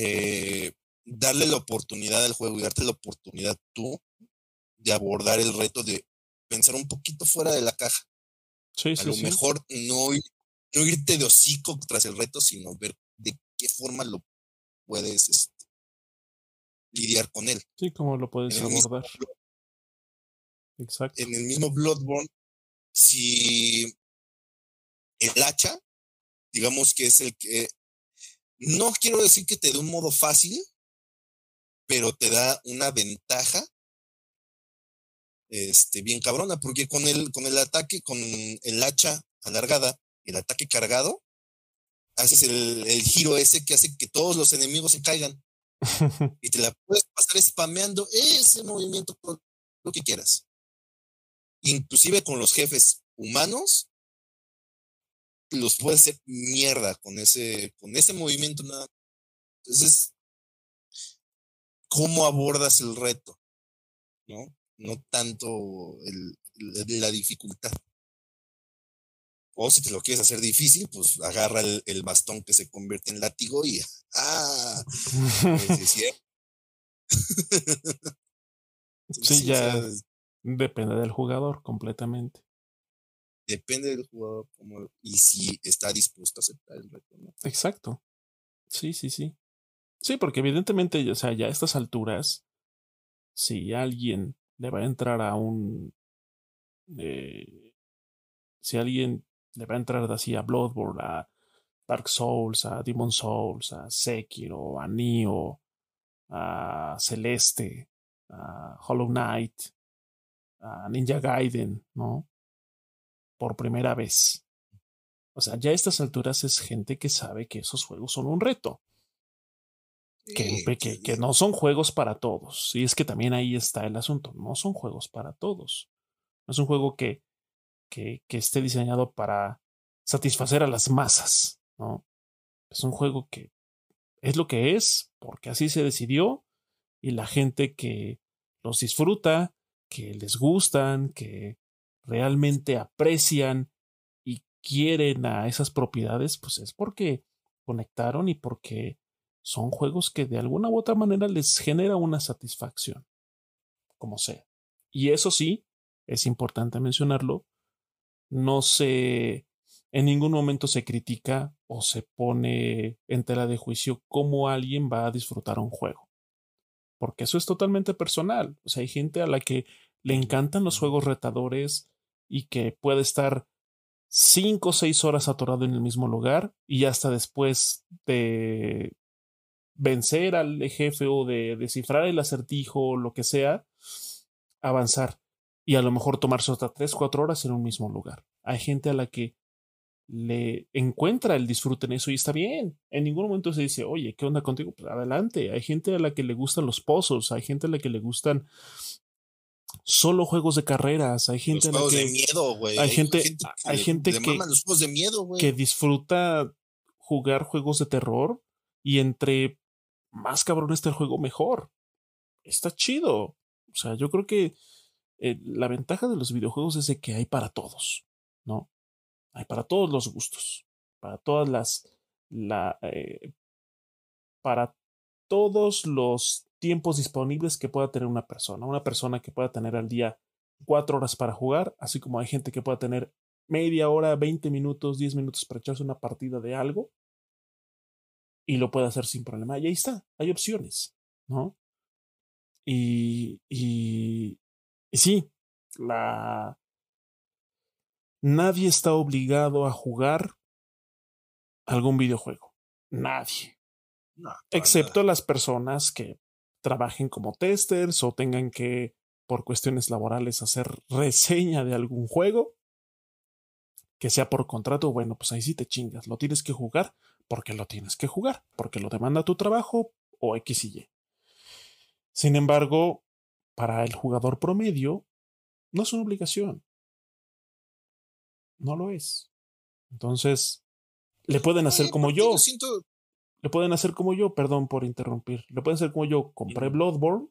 eh, darle la oportunidad al juego y darte la oportunidad tú de abordar el reto de pensar un poquito fuera de la caja. Sí, a lo mejor no no irte de hocico tras el reto, sino ver de qué forma lo puedes este, lidiar con él. Sí, cómo lo puedes abordar. Exacto. En el mismo Bloodborne, si el hacha, digamos que es el que, no quiero decir que te dé un modo fácil, pero te da una ventaja este, bien cabrona, porque con el, con el ataque, con el hacha alargada, el ataque cargado, haces el, giro ese que hace que todos los enemigos se caigan. y te la puedes pasar spameando ese movimiento por lo que quieras. Inclusive con los jefes humanos, los puedes hacer mierda con ese, con ese movimiento nada. Entonces, ¿cómo abordas el reto? ¿No? No tanto la dificultad. O si te lo quieres hacer difícil, pues agarra el, bastón que se convierte en látigo y ¡ah! sí, ya depende del jugador completamente. Depende del jugador como, y si está dispuesto a aceptar el reto. Exacto. Sí, sí, sí. Sí, porque evidentemente, o sea, ya a estas alturas, si alguien le va a entrar a un... Eh, si alguien le va a entrar así a Bloodborne, a Dark Souls, a Demon Souls, a Sekiro, a Nioh, a Celeste, a Hollow Knight, a Ninja Gaiden, ¿no? Por primera vez. O sea, ya a estas alturas es gente que sabe que esos juegos son un reto. Que, que, que, no son juegos para todos. Y es que también ahí está el asunto. No son juegos para todos. No es un juego que que, esté diseñado para satisfacer a las masas, ¿no? Es un juego que es lo que es, porque así se decidió, y la gente que los disfruta, que les gustan, que realmente aprecian y quieren a esas propiedades, pues es porque conectaron y porque son juegos que de alguna u otra manera les genera una satisfacción, como sea. Y eso sí, es importante mencionarlo, no se en ningún momento se critica o se pone en tela de juicio cómo alguien va a disfrutar un juego. Porque eso es totalmente personal. O sea, hay gente a la que le encantan los juegos retadores y que puede estar cinco o seis horas atorado en el mismo lugar y hasta después de vencer al jefe o de descifrar el acertijo o lo que sea, avanzar y a lo mejor tomarse hasta tres, cuatro horas en un mismo lugar. Hay gente a la que le encuentra el disfrute en eso y está bien. En ningún momento se dice, oye, ¿qué onda contigo? Pues adelante. Hay gente a la que le gustan los pozos, hay gente a la que le gustan solo juegos de carreras, hay gente los juegos de miedo, güey. Hay, gente, hay gente que, los juegos de miedo, que disfruta jugar juegos de terror y entre más cabrón está el juego, mejor. Está chido. O sea, yo creo que eh, la ventaja de los videojuegos es de que hay para todos, ¿no? Hay para todos los gustos, para todas las, la, eh, para todos los tiempos disponibles que pueda tener una persona. Una persona que pueda tener al día cuatro horas para jugar, así como hay gente que pueda tener media hora, 20 minutos, 10 minutos para echarse una partida de algo y lo puede hacer sin problema. Y ahí está, hay opciones, ¿no? Y, y, y sí, la... Nadie está obligado a jugar algún videojuego. Nadie. Excepto las personas que trabajen como testers o tengan que, por cuestiones laborales, hacer reseña de algún juego. Que sea por contrato, bueno, pues ahí sí te chingas. Lo tienes que jugar porque lo tienes que jugar, porque lo demanda tu trabajo o X y Y. Sin embargo, para el jugador promedio, no es una obligación. No lo es. Entonces, le pueden hacer como yo. Le pueden hacer como yo, perdón por interrumpir. Le pueden hacer como yo. Compré Bloodborne.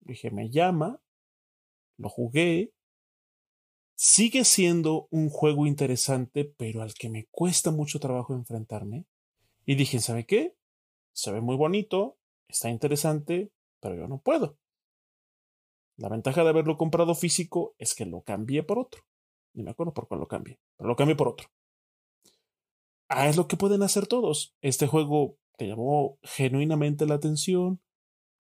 Dije, me llama. Lo jugué. Sigue siendo un juego interesante, pero al que me cuesta mucho trabajo enfrentarme. Y dije, ¿sabe qué? Se ve muy bonito, está interesante, pero yo no puedo. La ventaja de haberlo comprado físico es que lo cambié por otro. Ni me acuerdo por cuál lo cambié, pero lo cambié por otro. Ah, es lo que pueden hacer todos. Este juego te llamó genuinamente la atención.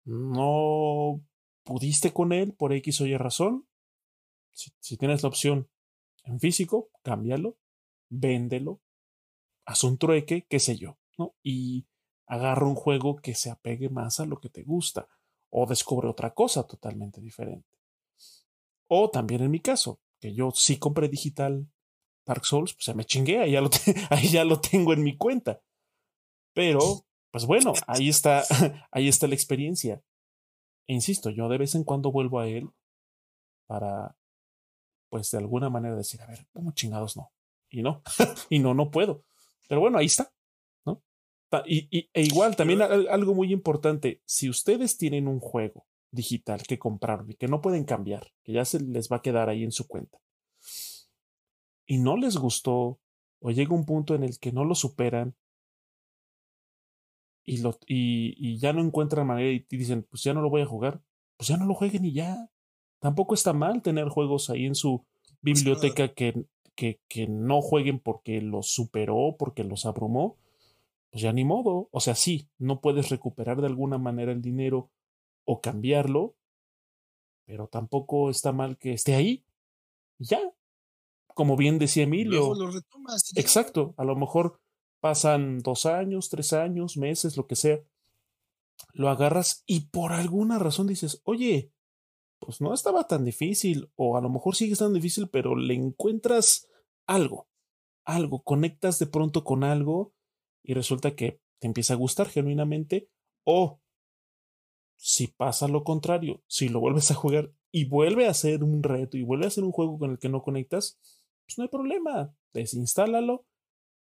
No pudiste con él por X o Y razón. Si, tienes la opción en físico, cámbialo, véndelo, haz un trueque, qué sé yo. Y agarra un juego que se apegue más a lo que te gusta o descubre otra cosa totalmente diferente. O también en mi caso, que yo sí compré digital Dark Souls, pues ya me chingué, ahí ya lo, ahí ya lo tengo en mi cuenta. Pero, pues bueno, ahí está, ahí está la experiencia. E insisto, yo de vez en cuando vuelvo a él para pues de alguna manera decir, a ver, ¿cómo chingados no? Y no, y no, no puedo. Pero bueno, ahí está, ¿no? Y, e igual, también algo muy importante, si ustedes tienen un juego digital que compraron y que no pueden cambiar, que ya se les va a quedar ahí en su cuenta, y no les gustó, o llega un punto en el que no lo superan, y, lo, y, y ya no encuentran manera y dicen, pues ya no lo voy a jugar, pues ya no lo jueguen y ya. Tampoco está mal tener juegos ahí en su biblioteca que, que, que no jueguen porque los superó, porque los abrumó. Pues ya ni modo. O sea, sí, no puedes recuperar de alguna manera el dinero o cambiarlo, pero tampoco está mal que esté ahí. Ya. Como bien decía Emilio. Lo retomas, exacto. A lo mejor pasan dos años, tres años, meses, lo que sea. Lo agarras y por alguna razón dices, oye, pues no estaba tan difícil, o a lo mejor sigue estando difícil, pero le encuentras algo, algo, conectas de pronto con algo y resulta que te empieza a gustar genuinamente, o si pasa lo contrario, si lo vuelves a jugar y vuelve a ser un reto y vuelve a ser un juego con el que no conectas, pues no hay problema, desinstálalo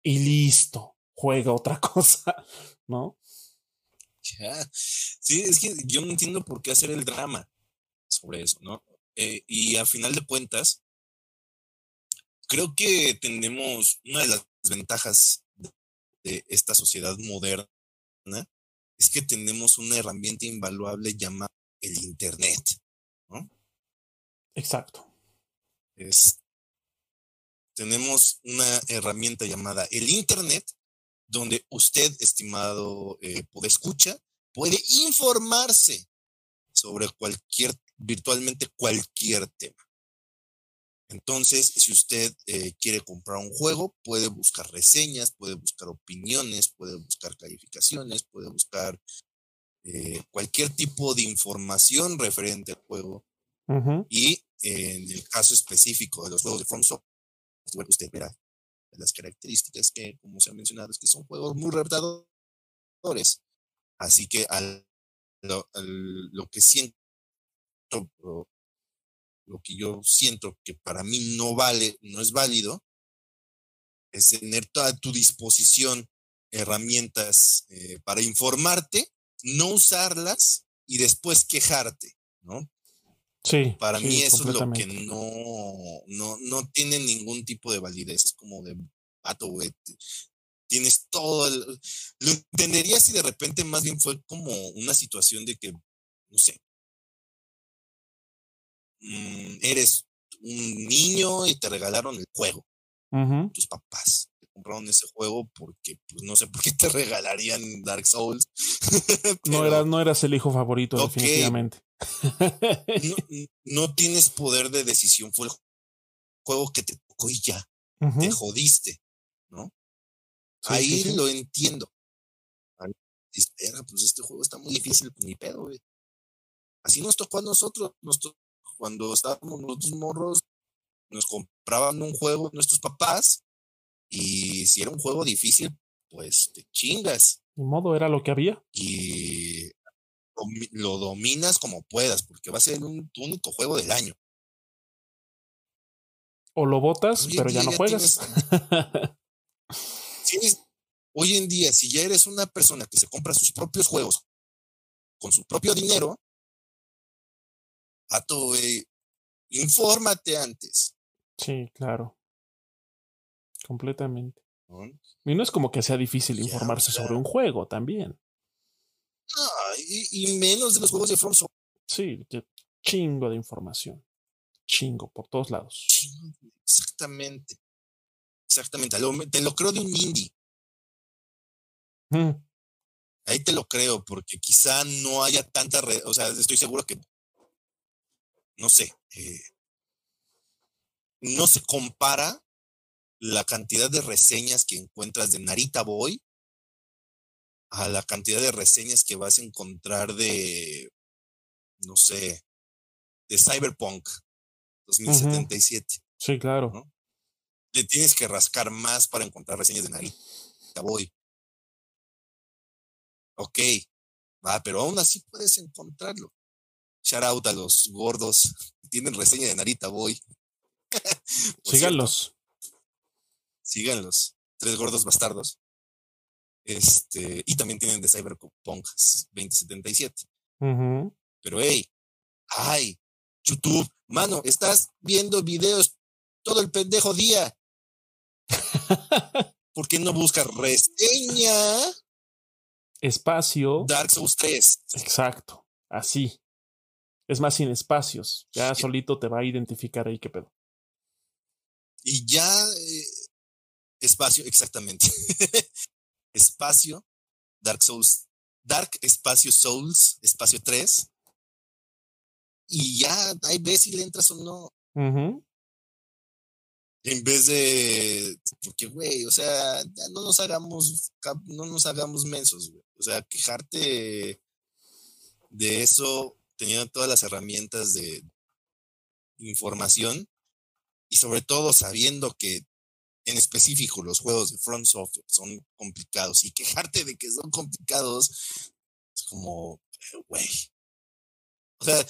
y listo, juega otra cosa, ¿no? Ya. Sí, es que yo no entiendo por qué hacer el drama sobre eso, ¿no? Eh, y a final de cuentas, creo que tenemos una de las ventajas de esta sociedad moderna es que tenemos una herramienta invaluable llamada el Internet, ¿no? Exacto. Es, tenemos una herramienta llamada el Internet, donde usted, estimado eh, escucha, puede informarse sobre cualquier virtualmente cualquier tema. Entonces, si usted eh, quiere comprar un juego, puede buscar reseñas, puede buscar opiniones, puede buscar calificaciones, puede buscar eh, cualquier tipo de información referente al juego. Y en el caso específico de los juegos de From Software, usted verá las características que, como se ha mencionado, es que son juegos muy retadores. Así que al, lo, que siento, lo que yo siento que para mí no vale, no es válido, es tener toda tu disposición herramientas eh, para informarte, no usarlas y después quejarte, ¿no? Sí. Para mí eso es lo que no, no, no tiene ningún tipo de validez. Es como de pato, güey. Tienes todo el, Lo entendería si de repente más bien fue como una situación de que, no sé, Mm, eres un niño y te regalaron el juego. Tus papás te compraron ese juego porque, pues no sé por qué te regalarían Dark Souls. no, eras, no eras el hijo favorito, definitivamente. no, tienes poder de decisión, fue el juego que te tocó y ya. Te jodiste, ¿no? Ahí lo entiendo. espera, pues este juego está muy difícil, pues ni pedo, güey. Así nos tocó a nosotros, nos tocó cuando estábamos nosotros morros, nos compraban un juego nuestros papás y si era un juego difícil, pues te chingas. Ni modo, era lo que había. Y lo dominas como puedas, porque va a ser un, tu único juego del año. O lo botas, pero ya no juegas. hoy en día, si ya eres una persona que se compra sus propios juegos con su propio dinero, Pato, güey, infórmate antes. Sí, claro. Completamente. Y no es como que sea difícil informarse sobre un juego también. Y, menos de los juegos de From Sí, chingo de información. Chingo, por todos lados. Exactamente. Exactamente. Te lo creo de un indie. Ahí te lo creo, porque quizá no haya tanta red. O sea, estoy seguro que no sé, eh, no se compara la cantidad de reseñas que encuentras de Narita Boy a la cantidad de reseñas que vas a encontrar de, no sé, de Cyberpunk 2077. Sí, claro. ¿no? Le tienes que rascar más para encontrar reseñas de Narita Boy. Ok, va, pero aún así puedes encontrarlo. Shout out a los gordos. Tienen reseña de Narita Boy. Síganlos. Síganlos. Tres gordos bastardos. Este, y también tienen de Cyberpunk 2077. Pero hey, ay, YouTube, mano, estás viendo videos todo el pendejo día. ¿Por qué no buscas reseña? Espacio. Dark Souls 3. Exacto. Así. Es más, sin espacios. Ya solito te va a identificar ahí qué pedo. Y ya, eh, espacio, exactamente. espacio, Dark Souls, Dark Espacio Souls, espacio 3. Y ya ahí ves si le entras o no. En vez de, porque güey, o sea, ya no nos hagamos, no nos hagamos mensos, güey. O sea, quejarte de eso teniendo todas las herramientas de información y sobre todo sabiendo que en específico los juegos de Front Software son complicados y quejarte de que son complicados es como, güey. O sea,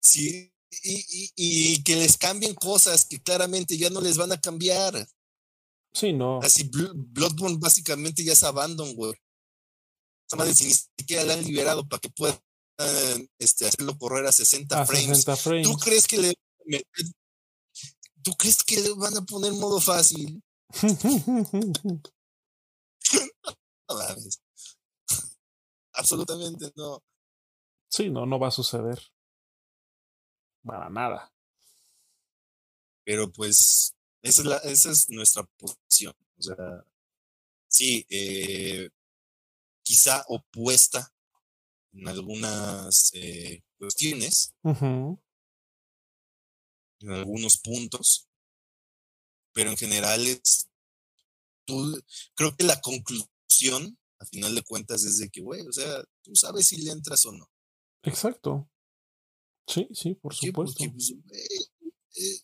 sí, y, y, que les cambien cosas que claramente ya no les van a cambiar. Sí, no. Así, Bloodborne básicamente ya es abandon, güey. Esa madre ni siquiera la han liberado para que pueda este, hacerlo correr a 60 frames. ¿Tú crees que le ¿Tú crees que le van a poner modo fácil? Absolutamente no. Sí, no, no va a suceder. Para nada. Pero pues, esa es, la, esa es nuestra posición. O sea, sí, eh, quizá opuesta en algunas eh, cuestiones, Ujú. En algunos puntos, pero en general es, tú, creo que la conclusión, a final de cuentas, es de que, güey, o sea, tú sabes si le entras o no. Exacto. Sí, sí, por supuesto. Porque pues, eh,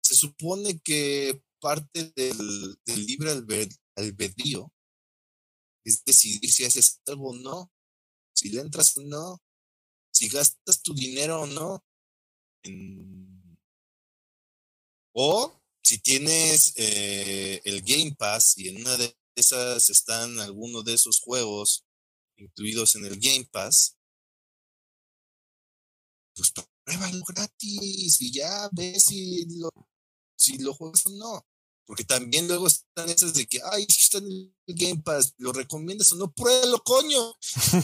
se supone que parte del, del libre albe- albedrío es decidir si haces algo o no, si le entras o no, si gastas tu dinero o no. en- O si tienes eh, el Game Pass y en una de esas están algunos de esos juegos incluidos en el Game Pass, pues pruébalo gratis y ya ves si lo, si lo juegas o no. Porque también luego están esas de que, ay, si está en el Game Pass, ¿lo recomiendas o no? Pruébalo, coño.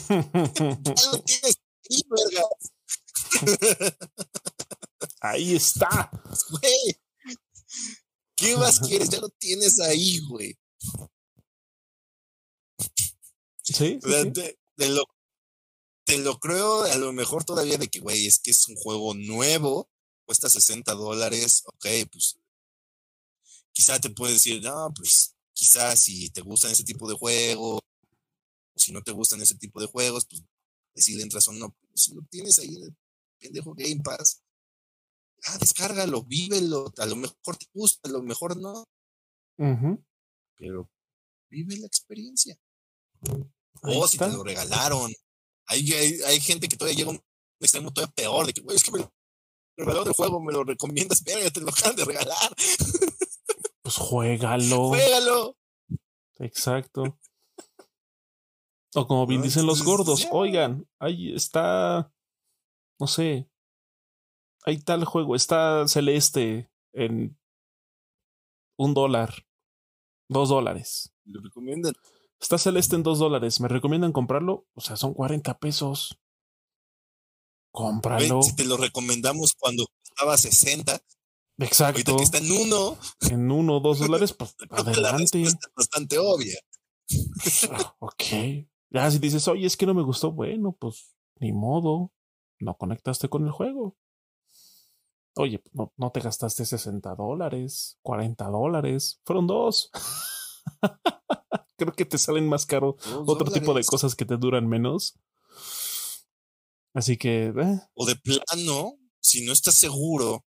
Ya lo tienes ahí, verga. Ahí está. Güey. ¿Qué más quieres? Ya lo tienes ahí, güey. Sí, O sí, sea, sí. te, te lo, te lo creo a lo mejor todavía de que, güey, es que es un juego nuevo, cuesta 60 dólares, ok, pues quizá te puedes decir, no, pues quizás si te gustan ese tipo de juegos, o si no te gustan ese tipo de juegos, pues decir entras o no. Pero si lo tienes ahí en el pendejo Game Pass, ah, descárgalo, vívelo, a lo mejor te gusta, a lo mejor no, Ujú. pero vive la experiencia. O si te lo regalaron. Hay, hay, hay gente que todavía llega a un extremo todavía peor, de que, güey, es que me lo regalaron del juego, me lo recomiendas, verga, te lo acaban de regalar, Pues juégalo. juégalo. Exacto. O como bien ¿No? dicen los gordos, oigan, ahí está, no sé, hay tal juego, está celeste en un dólar, dos dólares. Lo recomiendan. Está celeste en dos dólares, ¿me recomiendan comprarlo? O sea, son 40 pesos. Cómpralo. si te lo recomendamos cuando costaba 60, ahorita Exacto. que está en uno, En uno o dos dólares, pues la adelante. bastante obvia. Ah, ok. Ya si dices, oye, es que no me gustó, bueno, pues ni modo. No conectaste con el juego. Oye, no, no te gastaste 60 dólares, 40 dólares, fueron dos. Creo que te salen más caro otro tipo de cosas que te duran menos. Así que, eh, O de plano, si no estás seguro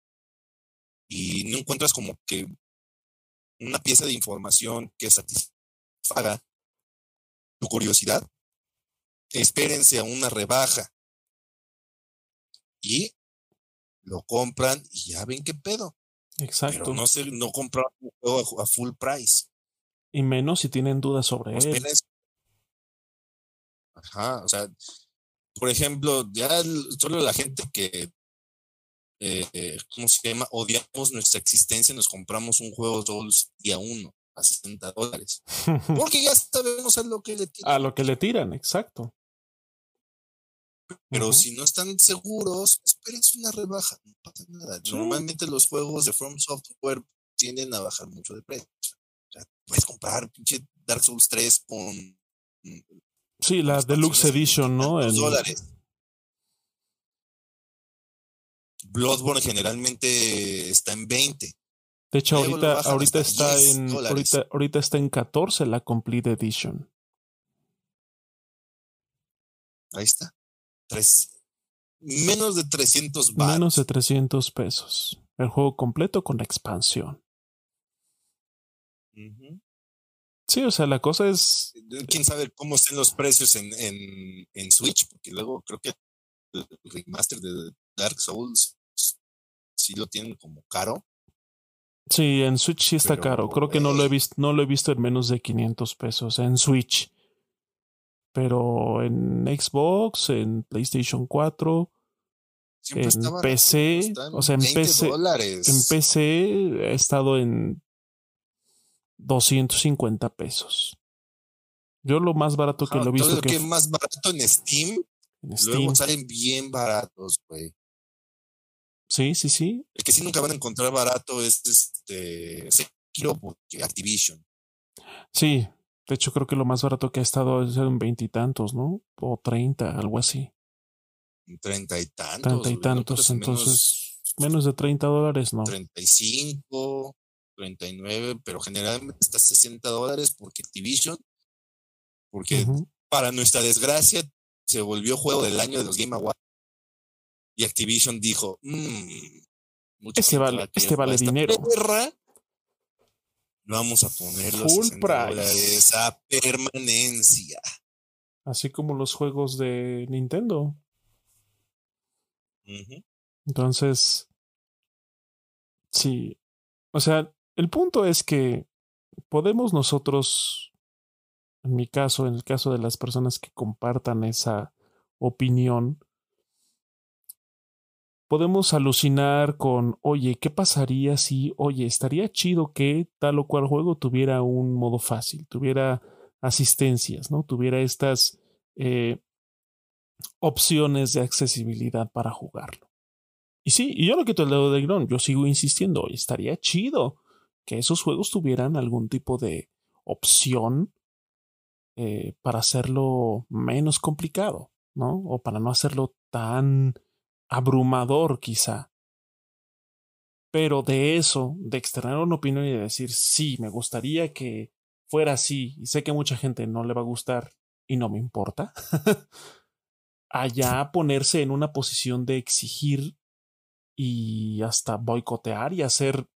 y no encuentras como que una pieza de información que satisfaga tu curiosidad, espérense a una rebaja y lo compran y ya ven qué pedo. exacto. Pero no se, no comprar un juego a, a full price. Y menos si tienen dudas sobre No él. Ajá, o sea, por ejemplo, ya solo la gente que, eh, ¿cómo se llama? Odiamos nuestra existencia, nos compramos un juego Souls día uno a 60 dólares. Porque ya sabemos a lo que le tiene. a lo que le tiran, exacto. Pero si no están seguros, espérense una rebaja, no pasa nada. Sí. Normalmente los juegos de From Software tienden a bajar mucho de precio. O sea, puedes comprar pinche Dark Souls 3 con Sí, la Deluxe Edition, ¿no? 200 En- dólares. Bloodborne generalmente está en 20. De hecho, Luego ahorita, ahorita está 10 en dólares. ahorita, ahorita está en 14 la Complete Edition. Ahí está. Tres, menos de 300 baros. Menos de 300 pesos. El juego completo con la expansión. Sí, o sea, la cosa es. Quién sabe cómo estén los precios en, en, en Switch, porque luego creo que el remaster de Dark Souls sí lo tienen como caro. Sí, en Switch sí está Pero, caro. Creo que no lo he güey. visto, no lo he visto en menos de 500 pesos en Switch. Pero en Xbox, en PlayStation 4, Siempre en PC, o sea, en 20 PC, dólares. en PC he estado en 250 pesos. Yo lo más barato que lo he todo visto lo que que f- es más barato en Steam, en Steam. luego salen bien baratos, güey. Sí, sí, sí. El que sí nunca van a encontrar barato es este Sekiro porque Activision. Sí. De hecho, creo que lo más barato que ha estado es en veintitantos, ¿no? O treinta, algo así. Treinta y tantos. Treinta y tantos, entonces menos, de 30 dólares, ¿no? 35, 39, pero generalmente hasta 60 dólares porque Activision, porque para nuestra desgracia se volvió juego del año de los Game Awards y Activision dijo, mmm, este vale, este vale dinero. Vamos a poner los Full price. a permanencia. Así como los juegos de Nintendo. Entonces, sí. O sea, el punto es que podemos nosotros, en mi caso, en el caso de las personas que compartan esa opinión, podemos alucinar con, oye, ¿qué pasaría si, oye, estaría chido que tal o cual juego tuviera un modo fácil, tuviera asistencias, ¿no? Tuviera estas eh, opciones de accesibilidad para jugarlo. Y sí, y yo no quito el dedo de Grón, yo sigo insistiendo, estaría chido que esos juegos tuvieran algún tipo de opción eh, para hacerlo menos complicado, ¿no? O para no hacerlo tan abrumador quizá. Pero de eso, de externar una opinión y de decir, sí, me gustaría que fuera así, y sé que mucha gente no le va a gustar y no me importa, allá ponerse en una posición de exigir y hasta boicotear y hacer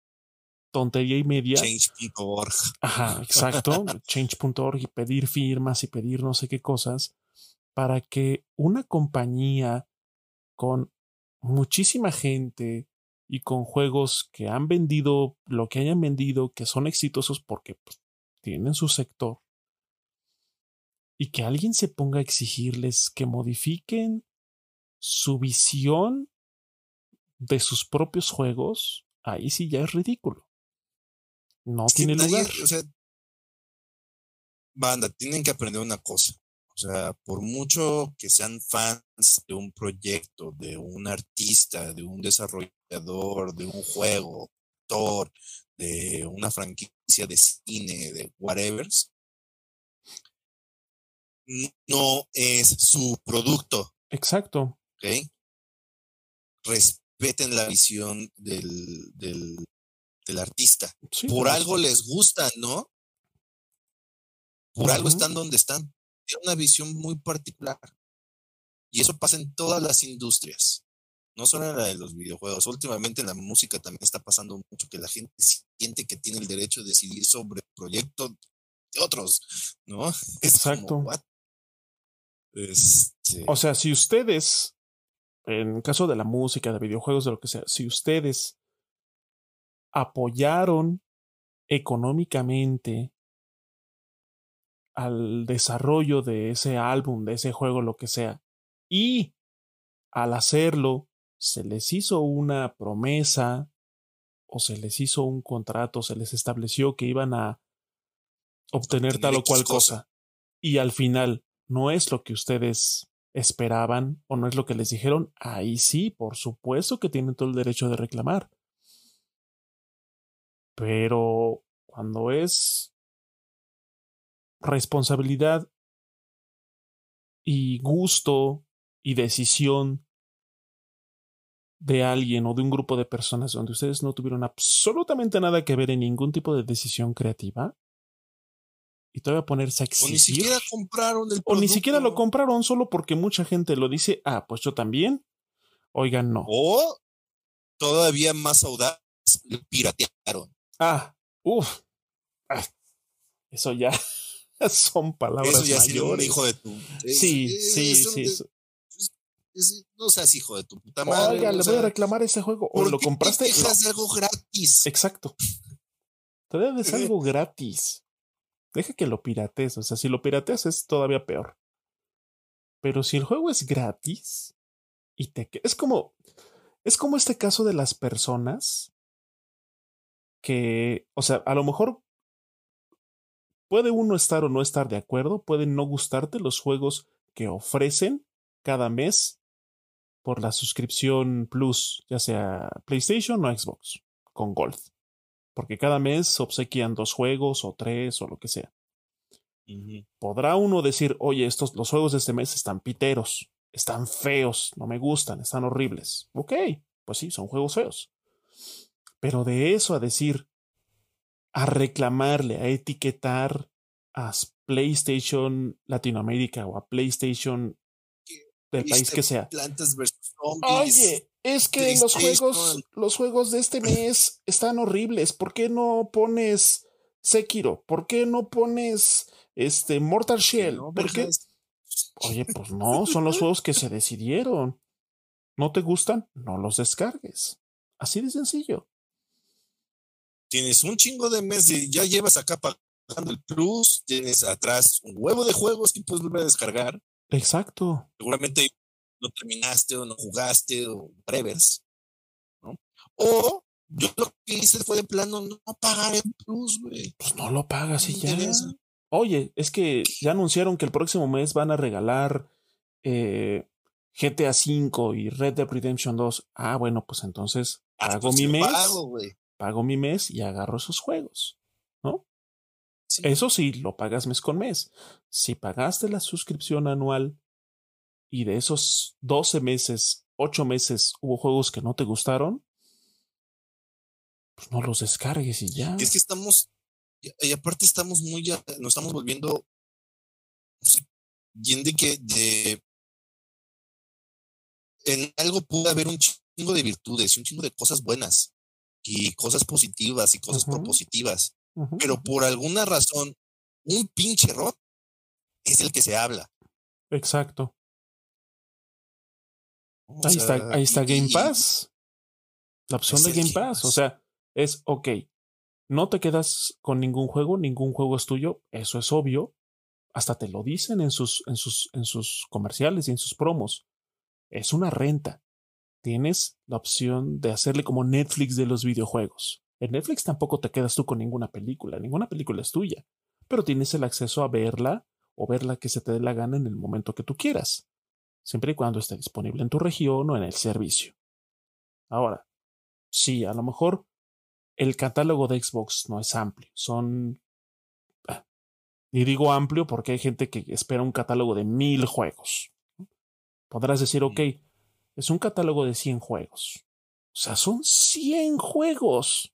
tontería y media. Change.org. Ajá, exacto. Change.org y pedir firmas y pedir no sé qué cosas para que una compañía con muchísima gente y con juegos que han vendido lo que hayan vendido, que son exitosos porque pues, tienen su sector, y que alguien se ponga a exigirles que modifiquen su visión de sus propios juegos, ahí sí ya es ridículo. No tiene lugar. O sea, banda, tienen que aprender una cosa. O sea, por mucho que sean fans de un proyecto, de un artista, de un desarrollador, de un juego, actor, de una franquicia de cine, de whatever, no es su producto. Exacto. ¿Ok? Respeten la visión del, del, del artista. Por algo les gusta, ¿no? Por algo están donde están. Tienen una visión muy particular. Y eso pasa en todas las industrias. No solo en la de los videojuegos. Últimamente en la música también está pasando mucho que la gente siente que tiene el derecho de decidir sobre proyectos de otros, ¿no? Exacto. Este o sea, si ustedes, en caso de la música, de videojuegos, de lo que sea, si ustedes apoyaron económicamente al desarrollo de ese álbum, de ese juego, lo que sea, y al hacerlo se les hizo una promesa o se les hizo un contrato, se les estableció que iban a obtener tal o cual cosa, y al final no es lo que ustedes esperaban o no es lo que les dijeron, ahí sí, por supuesto que tienen todo el derecho de reclamar. Pero cuando es responsabilidad y gusto y decisión de alguien o de un grupo de personas donde ustedes no tuvieron absolutamente nada que ver en ningún tipo de decisión creativa, y todavía ponerse a exigir. O ni siquiera compraron el producto. O ni siquiera lo compraron solo porque mucha gente lo dice, ah, pues yo también. Oigan, no. O todavía más audaz, lo piratearon. Ah, uff. Ah, eso ya son palabras eso ya mayores. hijo de tu. sí, sí, sí. no seas hijo de tu puta madre. Oiga, le voy a reclamar ese juego. O lo compraste. Te dejas algo gratis. Exacto. Te debes algo gratis. Deja que lo piratees. O sea, si lo pirateas es todavía peor. Pero si el juego es gratis y te es como es como este caso de las personas que, o sea, a lo mejor puede uno estar o no estar de acuerdo, pueden no gustarte los juegos que ofrecen cada mes por la suscripción Plus, ya sea PlayStation o Xbox, con Gold porque cada mes obsequian dos juegos o tres o lo que sea. Podrá uno decir, oye, estos, los juegos de este mes están piteros, están feos, no me gustan, están horribles. Ok, pues sí, son juegos feos. Pero de eso a decir, a reclamarle, a etiquetar a PlayStation Latinoamérica o a PlayStation del país que sea. Oye, es que los juegos, los juegos de este mes están horribles. ¿Por qué no pones Sekiro? ¿Por qué no pones este Mortal Shell? ¿Por qué? Oye, pues no, son los juegos que se decidieron. ¿No te gustan? No los descargues. Así de sencillo. Tienes un chingo de meses, ya llevas acá pagando el plus, tienes atrás un huevo de juegos que puedes volver a descargar. Exacto. Seguramente no terminaste o no jugaste o brevers, ¿no? O yo lo que hice fue de plano no pagar el plus, güey. Pues no lo pagas y ya. Oye, es que ya anunciaron que el próximo mes van a regalar eh, GTA V y Red Dead Redemption 2. Ah, bueno, pues entonces ah, pago pues mi mes. Pago, mi mes y agarro esos juegos, ¿no? Eso sí, lo pagas mes con mes. Si pagaste la suscripción anual y de esos 12 meses, 8 meses hubo juegos que no te gustaron, pues no los descargues y ya. Es que estamos y, aparte estamos muy, ya, nos estamos volviendo, bien de que de, en algo puede haber un chingo de virtudes y un chingo de cosas buenas y cosas positivas y cosas propositivas, pero por alguna razón, un pinche error es el que se habla. Exacto. ahí está, ahí está Game Pass. La opción de Game Pass. O sea, es ok. No te quedas con ningún juego, ningún juego es tuyo, eso es obvio. Hasta te lo dicen en sus, en sus, en sus comerciales y en sus promos. Es una renta. Tienes la opción de hacerle como Netflix de los videojuegos. En Netflix tampoco te quedas tú con ninguna película, ninguna película es tuya, pero tienes el acceso a verla o verla que se te dé la gana en el momento que tú quieras, siempre y cuando esté disponible en tu región o en el servicio. Ahora, sí, a lo mejor el catálogo de Xbox no es amplio. Son. Ah, y digo amplio porque hay gente que espera un catálogo de mil juegos. Podrás decir, ok, es un catálogo de 100 juegos. O sea, son 100 juegos.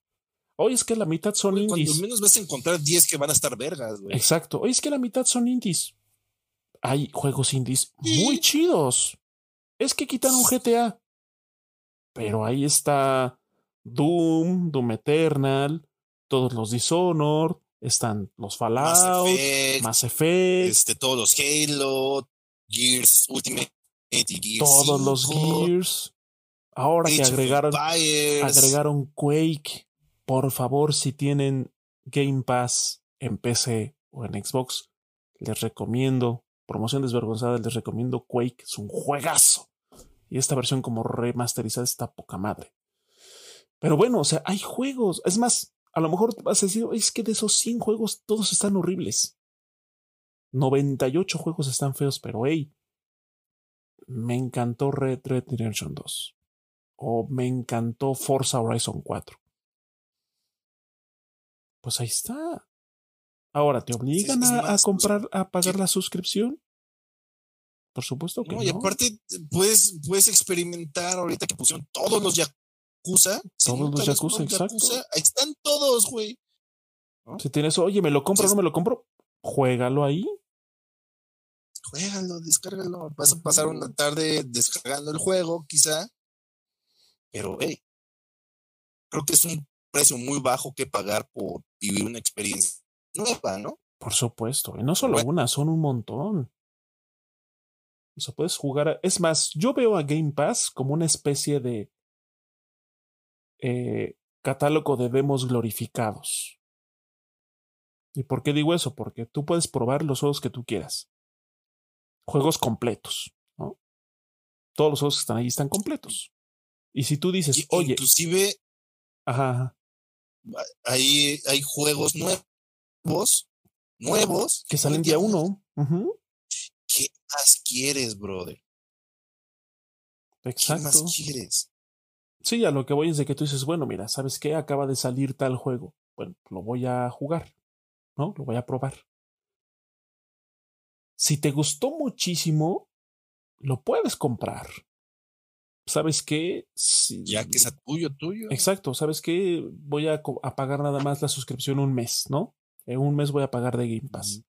Hoy es que la mitad son indies. Cuando menos vas a encontrar 10 que van a estar vergas, güey. Exacto. Hoy es que la mitad son indies. Hay juegos indies muy chidos. Es que quitan un GTA. Pero ahí está Doom, Doom Eternal, todos los Dishonored, están los Fallout, Mass Effect, este, todos los Halo, Gears Ultimate Todos los Gears. Ahora que agregaron, agregaron Quake, por favor, si tienen Game Pass en PC o en Xbox, les recomiendo, promoción desvergonzada, les recomiendo Quake, es un juegazo. Y esta versión como remasterizada está poca madre. Pero bueno, o sea, hay juegos. Es más, a lo mejor vas a decir, es que de esos 100 juegos todos están horribles. 98 juegos están feos, pero hey, me encantó Red Red Redemption 2. O me encantó Forza Horizon 4. Pues ahí está. Ahora, ¿te obligan a, comprar, a pagar la suscripción? Por supuesto que no. Y aparte, puedes, puedes experimentar ahorita que pusieron todos los ya Yakuza. Todos los Yakuza, exacto. ahí están todos, güey. Si tienes, oye, ¿me lo compro o no me lo compro? Juégalo ahí. Juégalo, descárgalo. Vas a pasar una tarde descargando el juego, quizá. Pero, hey, creo que es un precio muy bajo que pagar por vivir una experiencia nueva, ¿no? Por supuesto. Y no solo una, son un montón. O sea, puedes jugar. Es más, yo veo a Game Pass como una especie de eh, catálogo de demos glorificados. ¿Y por qué digo eso? Porque tú puedes probar los juegos que tú quieras. Juegos completos, ¿no? Todos los juegos que están ahí están completos. Y si tú dices, oye. Inclusive. Ajá. Hay, hay juegos nuevos. Nuevos. Que salen día uno. ¿Qué más quieres, brother? Exacto. ¿Qué más quieres? Sí, a lo que voy es de que tú dices, bueno, mira, ¿sabes qué? Acaba de salir tal juego. Bueno, lo voy a jugar, ¿no? Lo voy a probar. Si te gustó muchísimo, lo puedes comprar. ¿Sabes qué? ya que sea tuyo, tuyo. Exacto, ¿sabes qué? Voy a, pagar nada más la suscripción un mes, ¿no? En un mes voy a pagar de Game Pass.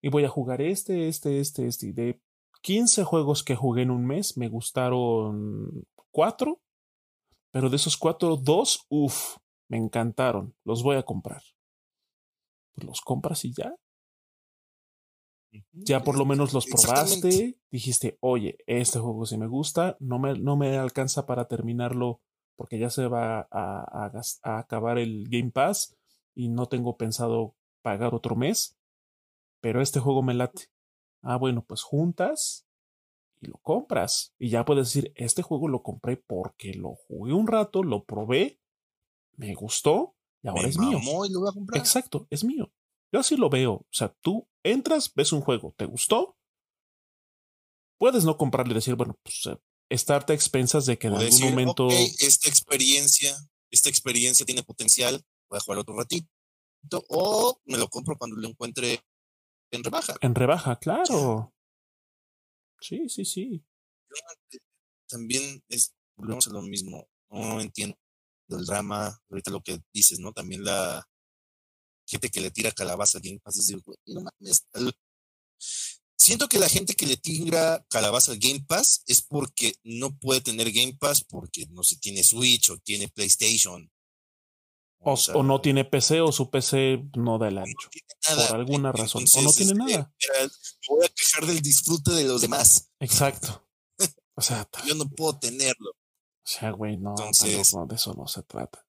Y voy a jugar este, este, este, este. Y de 15 juegos que jugué en un mes, me gustaron cuatro. Pero de esos cuatro, dos, uff, me encantaron. Los voy a comprar. Pues los compras y ya. Ya por lo menos los probaste, dijiste, oye, este juego sí me gusta, no me, no me alcanza para terminarlo porque ya se va a, a, acabar el Game Pass y no tengo pensado pagar otro mes, pero este juego me late. Ah, bueno, pues juntas y lo compras. Y ya puedes decir, este juego lo compré porque lo jugué un rato, lo probé, me gustó y ahora es mío. Y lo voy a comprar. Exacto, es mío. Yo así lo veo. O sea, tú entras, ves un juego, ¿te gustó? Puedes no comprarle y decir, bueno, pues eh, estarte a expensas de que en algún momento. esta experiencia, esta experiencia tiene potencial, voy a jugar otro ratito. O me lo compro cuando lo encuentre en rebaja. En rebaja, claro. Sí, sí, sí. También es, volvemos a lo mismo. No entiendo el drama, ahorita lo que dices, ¿no? También la, gente que le tira calabaza a Game Pass. Es güey, no mames. Siento que la gente que le tira calabaza al Game Pass es porque no puede tener Game Pass porque no se tiene Switch o tiene PlayStation. O, no tiene PC o su PC no da el ancho. por alguna razón. o no tiene este, nada. voy a quejar del disfrute de los demás. Exacto. O sea, yo no puedo tenerlo. O sea, güey, no, no, de eso no se trata.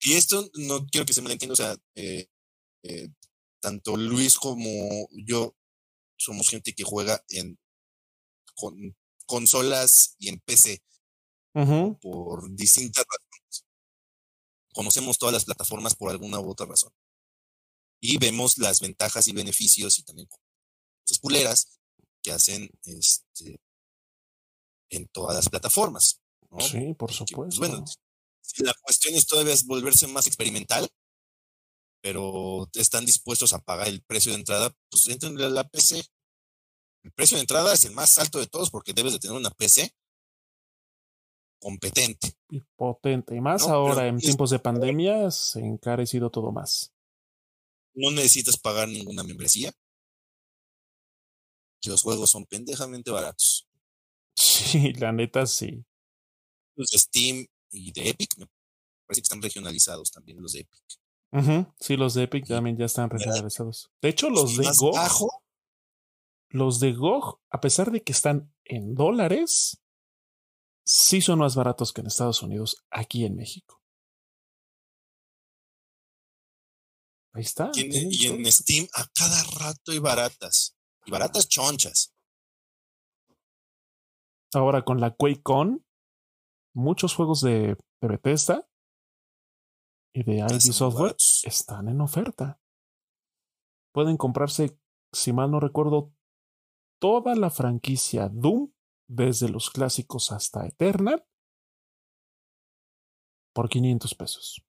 Y esto no quiero que se me entienda, o sea, eh, eh, tanto Luis como yo somos gente que juega en con, consolas y en PC por distintas razones. Conocemos todas las plataformas por alguna u otra razón. Y vemos las ventajas y beneficios y también cosas culeras que hacen este, en todas las plataformas. Sí, por pues, supuesto. bueno, la cuestión es todavía es volverse más experimental, pero están dispuestos a pagar el precio de entrada, pues entren a la PC. El precio de entrada es el más alto de todos porque debes de tener una PC competente. Y potente. Y más ahora en tiempos de pandemia se ha encarecido todo más. No necesitas pagar ninguna membresía. Los juegos son pendejamente baratos. Sí, la neta sí. Los Steam y de Epic, me parece que están regionalizados también los de Epic. Sí, los de Epic también ya están regionalizados. De hecho, los de GOG, los de GOG, a pesar de que están en dólares, sí son más baratos que en Estados Unidos, aquí en México. Ahí está. Y en, Steam a cada rato hay baratas. Y baratas chonchas. Ahora con la QuakeCon, muchos juegos de, Bethesda y de ID Software están en oferta. Pueden comprarse, si mal no recuerdo, toda la franquicia Doom, desde los clásicos hasta Eternal, por 500 pesos.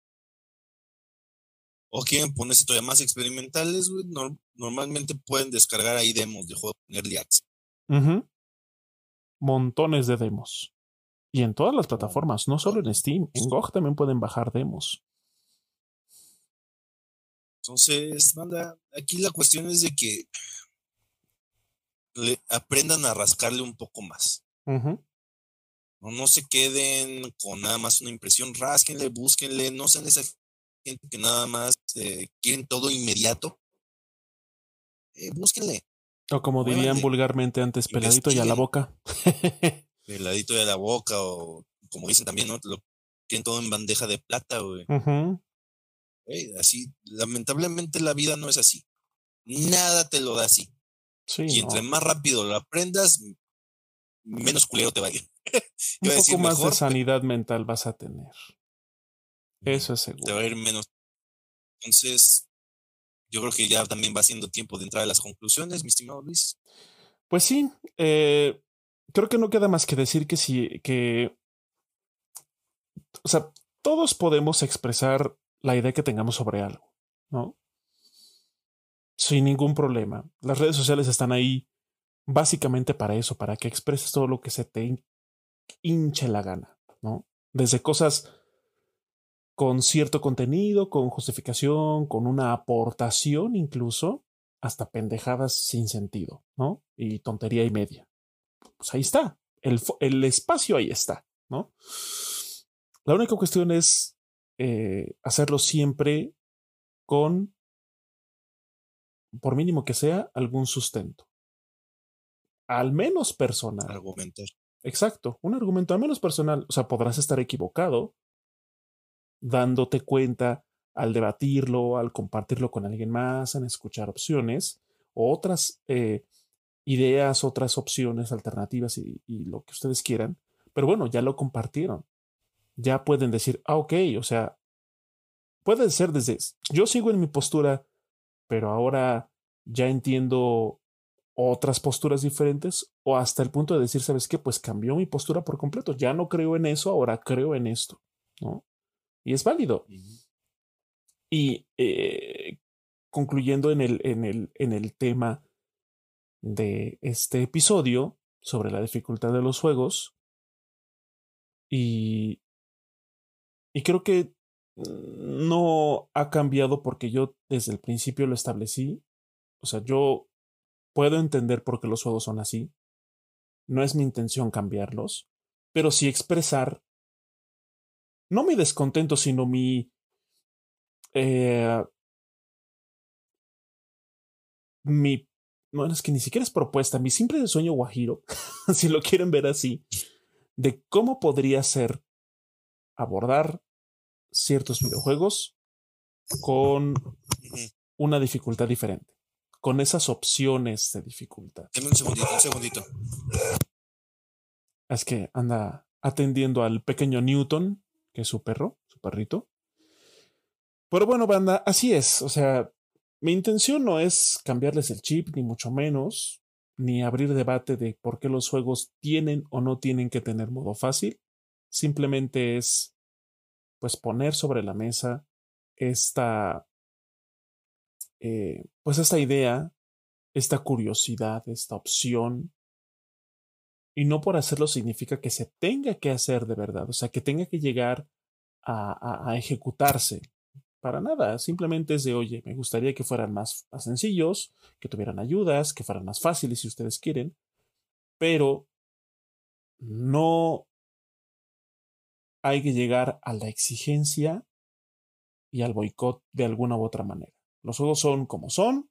O quieren ponerse todavía más experimentales, normalmente pueden descargar ahí demos de juegos en Early Access. Montones de demos. Y en todas las plataformas, no solo en Steam, en GOG también pueden bajar demos. Entonces, manda, aquí la cuestión es de que le aprendan a rascarle un poco más. no, no se queden con nada más una impresión, rásquenle, búsquenle, no sean esa gente que nada más eh, quieren todo inmediato. Eh, búsquenle. O como dirían vulgarmente antes, peladito y a la boca. el ladito de la boca o como dicen también, ¿no? Lo quieren todo en bandeja de plata, güey. Así, lamentablemente la vida no es así. Nada te lo da así. y entre más rápido lo aprendas, menos culero te va a ir. Un poco más de sanidad mental vas a tener. Eso es seguro. Te va a ir menos. Entonces, yo creo que ya también va siendo tiempo de entrar a las conclusiones, mi estimado Luis. Pues sí, eh, creo que no queda más que decir que sí, que, o sea, todos podemos expresar la idea que tengamos sobre algo, ¿no? Sin ningún problema. Las redes sociales están ahí básicamente para eso, para que expreses todo lo que se te hinche la gana, ¿no? Desde cosas con cierto contenido, con justificación, con una aportación incluso, hasta pendejadas sin sentido, ¿no? Y tontería y media. Pues ahí está, el, el espacio ahí está, ¿no? La única cuestión es eh, hacerlo siempre con, por mínimo que sea, algún sustento. Al menos personal. Argumentar. Exacto, un argumento al menos personal. O sea, podrás estar equivocado dándote cuenta al debatirlo, al compartirlo con alguien más, en escuchar opciones o otras eh, ideas, otras opciones alternativas y, lo que ustedes quieran. Pero bueno, ya lo compartieron. Ya pueden decir, ah, ok, o sea, puede ser desde, yo sigo en mi postura, pero ahora ya entiendo otras posturas diferentes o hasta el punto de decir, ¿sabes qué? Pues cambió mi postura por completo. Ya no creo en eso, ahora creo en esto, ¿no? Y es válido. Y eh, concluyendo en el, en, el, en el tema de este episodio sobre la dificultad de los juegos, y, y creo que no ha cambiado porque yo desde el principio lo establecí. O sea, yo puedo entender por qué los juegos son así. No es mi intención cambiarlos, pero sí expresar no mi descontento, sino mi eh, mi no es que ni siquiera es propuesta, mi simple sueño guajiro, si lo quieren ver así, de cómo podría ser abordar ciertos videojuegos con una dificultad diferente, con esas opciones de dificultad. Deme un segundito, un segundito. Es que anda atendiendo al pequeño Newton, que es su perro, su perrito. Pero bueno, banda, así es. O sea, mi intención no es cambiarles el chip, ni mucho menos, ni abrir debate de por qué los juegos tienen o no tienen que tener modo fácil. Simplemente es pues poner sobre la mesa esta, eh, pues esta idea, esta curiosidad, esta opción. Y no por hacerlo significa que se tenga que hacer de verdad, o sea, que tenga que llegar a, a, ejecutarse. Para nada, simplemente es de, oye, me gustaría que fueran más, más sencillos, que tuvieran ayudas, que fueran más fáciles si ustedes quieren, pero no hay que llegar a la exigencia y al boicot de alguna u otra manera. Los juegos son como son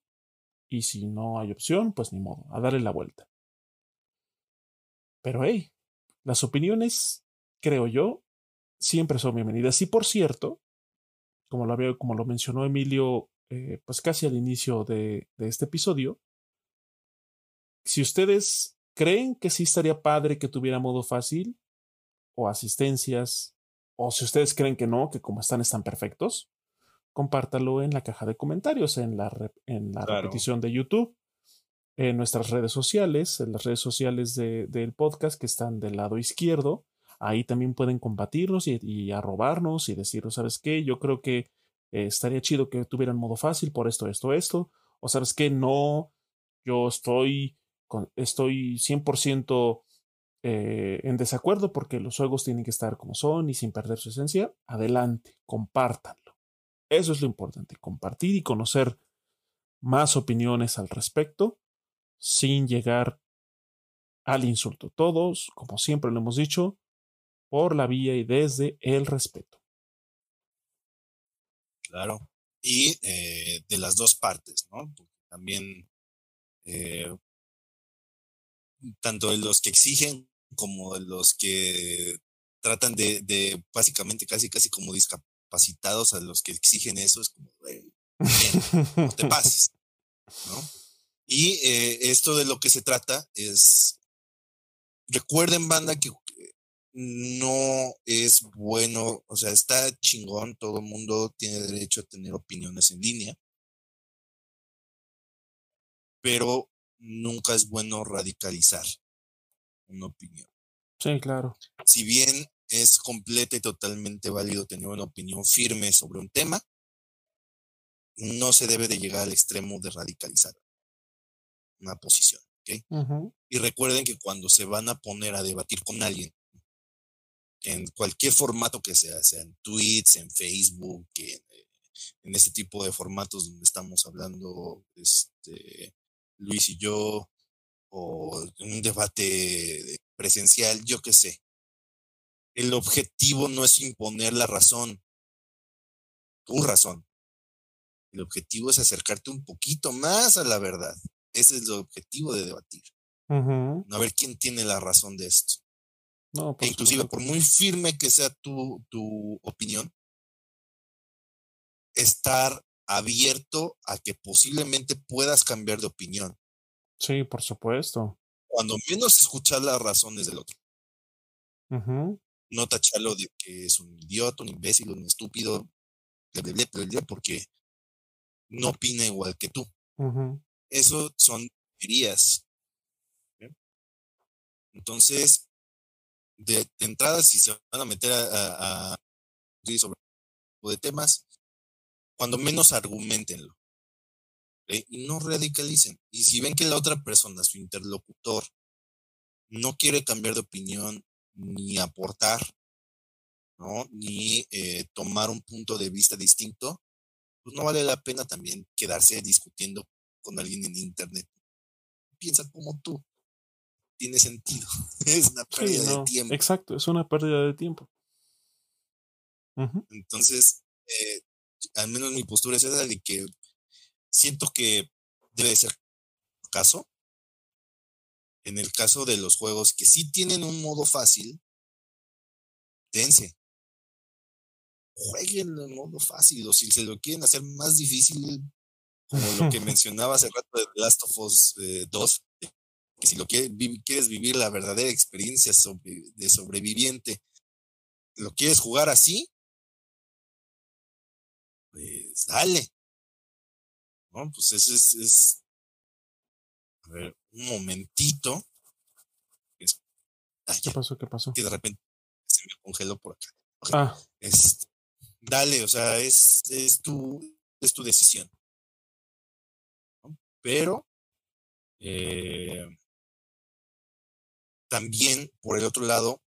y si no hay opción, pues ni modo, a darle la vuelta. Pero hey, las opiniones, creo yo, siempre son bienvenidas. Y por cierto, como lo, había, como lo mencionó Emilio, eh, pues casi al inicio de, de este episodio, si ustedes creen que sí estaría padre que tuviera modo fácil, o asistencias, o si ustedes creen que no, que como están están perfectos, compártalo en la caja de comentarios, en la, en la repetición de YouTube, en nuestras redes sociales, en las redes sociales del podcast que están del lado izquierdo. Ahí también pueden combatirnos y, arrobarnos y decirnos, ¿sabes qué? Yo creo que eh, estaría chido que tuvieran modo fácil por esto, esto, esto. O sabes qué? No, yo estoy, con, estoy 100% eh, en desacuerdo porque los juegos tienen que estar como son y sin perder su esencia, adelante, compártanlo. Eso es lo importante, compartir y conocer más opiniones al respecto sin llegar al insulto. Todos, como siempre lo hemos dicho, por la vía y desde el respeto. Claro. Y eh, de las dos partes, ¿no? también eh, tanto de los que exigen como de los que tratan de, de básicamente casi casi como discapacitados a los que exigen eso, es como, no te pases, ¿no? Y eh, esto de lo que se trata es, recuerden banda que no es bueno, o sea, está chingón, todo el mundo tiene derecho a tener opiniones en línea, pero nunca es bueno radicalizar una opinión. Sí, claro. Si bien es completa y totalmente válido tener una opinión firme sobre un tema, no se debe de llegar al extremo de radicalizar una posición. Y recuerden que cuando se van a poner a debatir con alguien, en cualquier formato que sea, sea en tweets, en Facebook, en, en este tipo de formatos donde estamos hablando este, Luis y yo, o un debate presencial, yo qué sé. El objetivo no es imponer la razón, tu razón. El objetivo es acercarte un poquito más a la verdad. Ese es el objetivo de debatir. A ver quién tiene la razón de esto. No, e inclusive, por muy firme que sea tu, tu opinión, estar abierto a que posiblemente puedas cambiar de opinión. Sí, por supuesto. Cuando menos escuchar las razones del otro. No tacharlo de que es un idiota, un imbécil, un estúpido, porque no opina igual que tú. Eso son teorías. Entonces, de, entrada, si se van a meter a, a, sobre de temas, cuando menos argumentenlo. Y no radicalicen. Y si ven que la otra persona, su interlocutor, no quiere cambiar de opinión ni aportar, ¿no? Ni eh, tomar un punto de vista distinto, pues no vale la pena también quedarse discutiendo con alguien en internet. Piensa como tú. Tiene sentido. es una pérdida de tiempo. Exacto, es una pérdida de tiempo. Entonces, eh, al menos mi postura es esa de que siento que debe ser caso. En el caso de los juegos que sí tienen un modo fácil, dense. Jueguen en modo fácil, o si se lo quieren hacer más difícil, como lo que mencionaba hace rato de Last of Us 2, eh, que si lo quieres, quieres vivir la verdadera experiencia de sobreviviente, lo quieres jugar así, pues dale. ¿no? Pues ese es, a ver, un momentito. ¿Qué pasó? ¿Qué pasó? Que de repente se me congeló por acá. Ah. Es, dale, o sea, es, es, tu, es tu decisión. Pero eh, también, por el otro lado,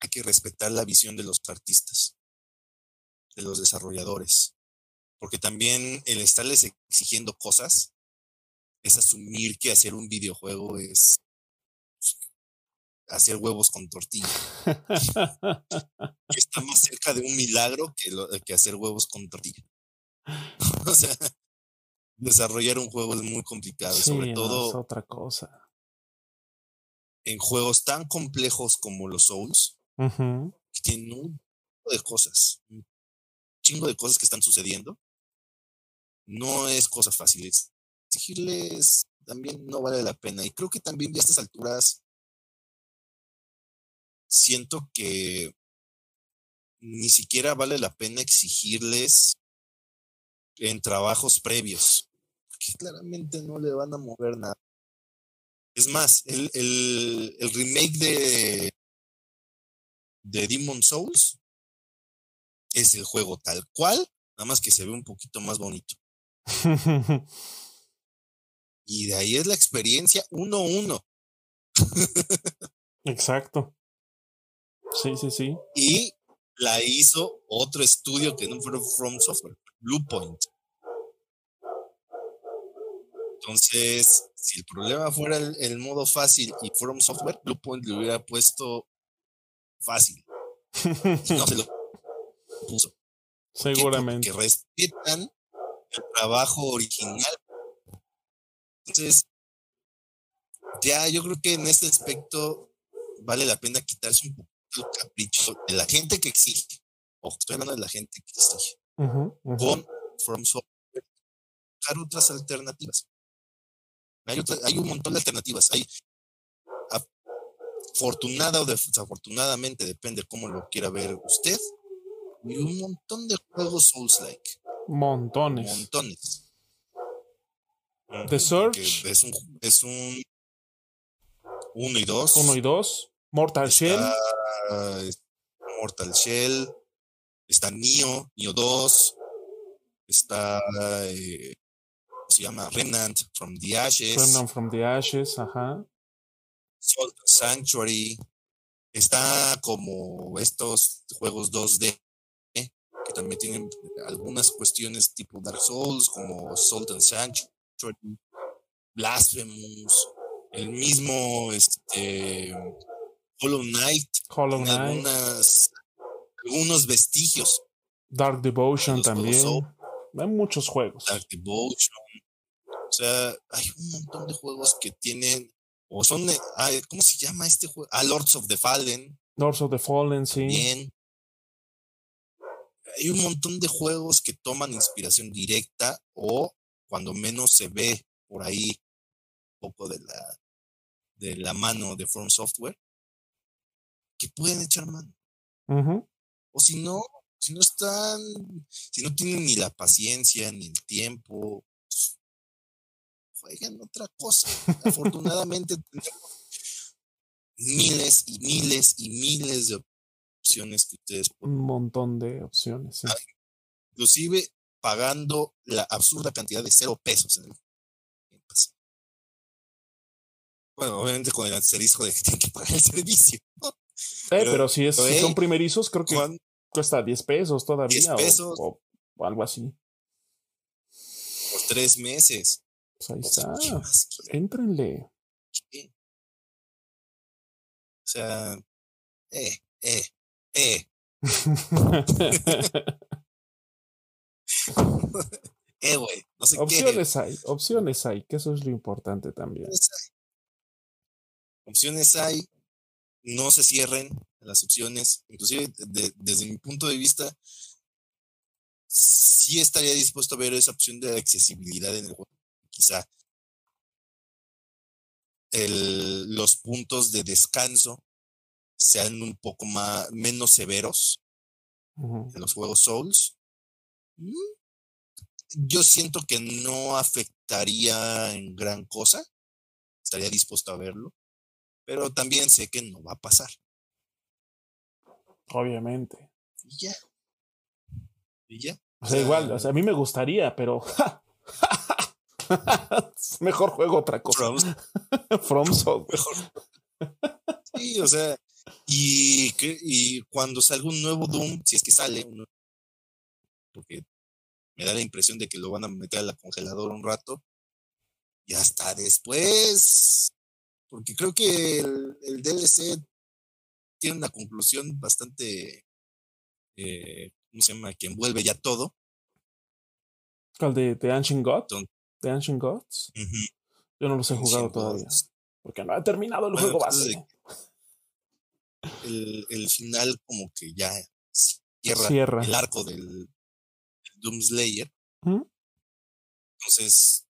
hay que respetar la visión de los artistas, de los desarrolladores porque también el estarles exigiendo cosas es asumir que hacer un videojuego es hacer huevos con tortilla. está más cerca de un milagro que, que hacer huevos con tortilla. o sea, desarrollar un juego es muy complicado, sobre todo es otra cosa. En juegos tan complejos como los Souls, que tienen un chingo de cosas, un chingo de cosas que están sucediendo no es cosa fácil. Exigirles también no vale la pena. Y creo que también a estas alturas siento que ni siquiera vale la pena exigirles en trabajos previos, porque claramente no le van a mover nada. Es más, el, el, el remake de, de Demon Souls es el juego tal cual, nada más que se ve un poquito más bonito. y de ahí es la experiencia uno a uno. Exacto. Sí, sí, sí. Y la hizo otro estudio que no fue From Software, Bluepoint. Entonces, si el problema fuera el, modo fácil y From Software, Bluepoint le hubiera puesto fácil. Y no se lo puso. Seguramente. Porque respetan el trabajo original. Entonces, ya yo creo que en este aspecto vale la pena quitarse un poco el capricho de la gente que exige. Ojo, estoy hablando de la gente que exige. Con From Software, buscar otras alternativas. Hay, hay un montón de alternativas. Hay afortunada o desafortunadamente, depende cómo lo quiera ver usted, y un montón de juegos Souls-like. Montones. Montones. The Search. Es un, es un 1 y 2. 1 y 2. Mortal Shell. Mortal Shell. Está Nio, Nio 2. Está. Eh, se llama Remnant from the Ashes. Remnant from the Ashes, ajá. Sanctuary. Está como estos juegos 2D que también tienen algunas cuestiones tipo Dark Souls, como Salt and Sanctuary, Blasphemous, el mismo este, Hollow Knight, Hollow Knight. algunos vestigios. Dark Devotion también. Hay muchos juegos. Dark Devotion. O sea, hay un montón de juegos que tienen, o son, ¿cómo se llama este juego? Ah, Lords of the Fallen. Lords of the Fallen, sí. Bien hay un montón de juegos que toman inspiración directa o cuando menos se ve por ahí un poco de la, de la mano de From Software que pueden echar mano. O si no, si no están, si no tienen ni la paciencia ni el tiempo, pues, jueguen otra cosa. Afortunadamente tenemos miles y miles y miles de opciones que ustedes Un montón de opciones. inclusive pagando la absurda cantidad de cero pesos en el bueno, obviamente con el asterisco de que tienen que pagar el servicio. Eh, pero, si, es, son primerizos, creo que cuesta 10 pesos todavía. 10 pesos. O, algo así. Por tres meses. Pues ahí está. Éntrenle. O sea, eh, eh. Eh. eh, güey. No sé opciones hay, opciones hay, que eso es lo importante también. Opciones hay, no se cierren las opciones. Inclusive, desde mi punto de vista, sí estaría dispuesto a ver esa opción de accesibilidad en el juego. Quizá el, los puntos de descanso sean un poco más, menos severos en los juegos Souls. Mm, yo siento que no afectaría en gran cosa. Estaría dispuesto a verlo. Pero también sé que no va a pasar. Obviamente. Y ya. Y ya. O sea, igual, o sea, a mí me gustaría, pero. Mejor juego otra cosa. From, From Mejor. Sí, o sea, y, y cuando salga un nuevo Doom, si es que sale, porque me da la impresión de que lo van a meter a la congeladora un rato, y hasta después, porque creo que el, DLC tiene una conclusión bastante, eh, ¿cómo se llama? Que envuelve ya todo. ¿El de, de Ancient Gods? ¿De Ancient Gods? Yo no los he jugado todavía. Porque no ha terminado el juego base el, final como que ya cierra, el arco del, Doom Slayer. Entonces,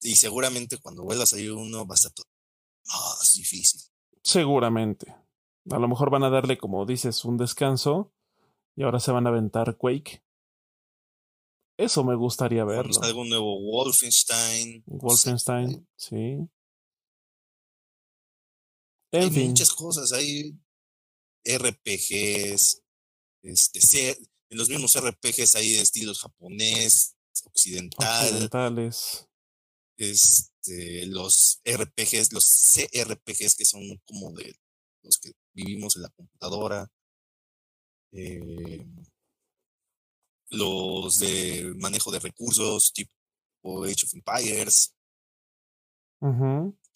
y seguramente cuando vuelva a salir uno va a estar todo más difícil. Seguramente. A lo mejor van a darle, como dices, un descanso y ahora se van a aventar Quake. Eso me gustaría verlo. Algún nuevo Wolfenstein. Wolfenstein, sí. En hay muchas cosas. Hay RPGs, este, en los mismos RPGs hay de estilos japonés, occidental. Occidentales. Este, los RPGs, los CRPGs que son como de los que vivimos en la computadora. Eh, los de manejo de recursos tipo Age of Empires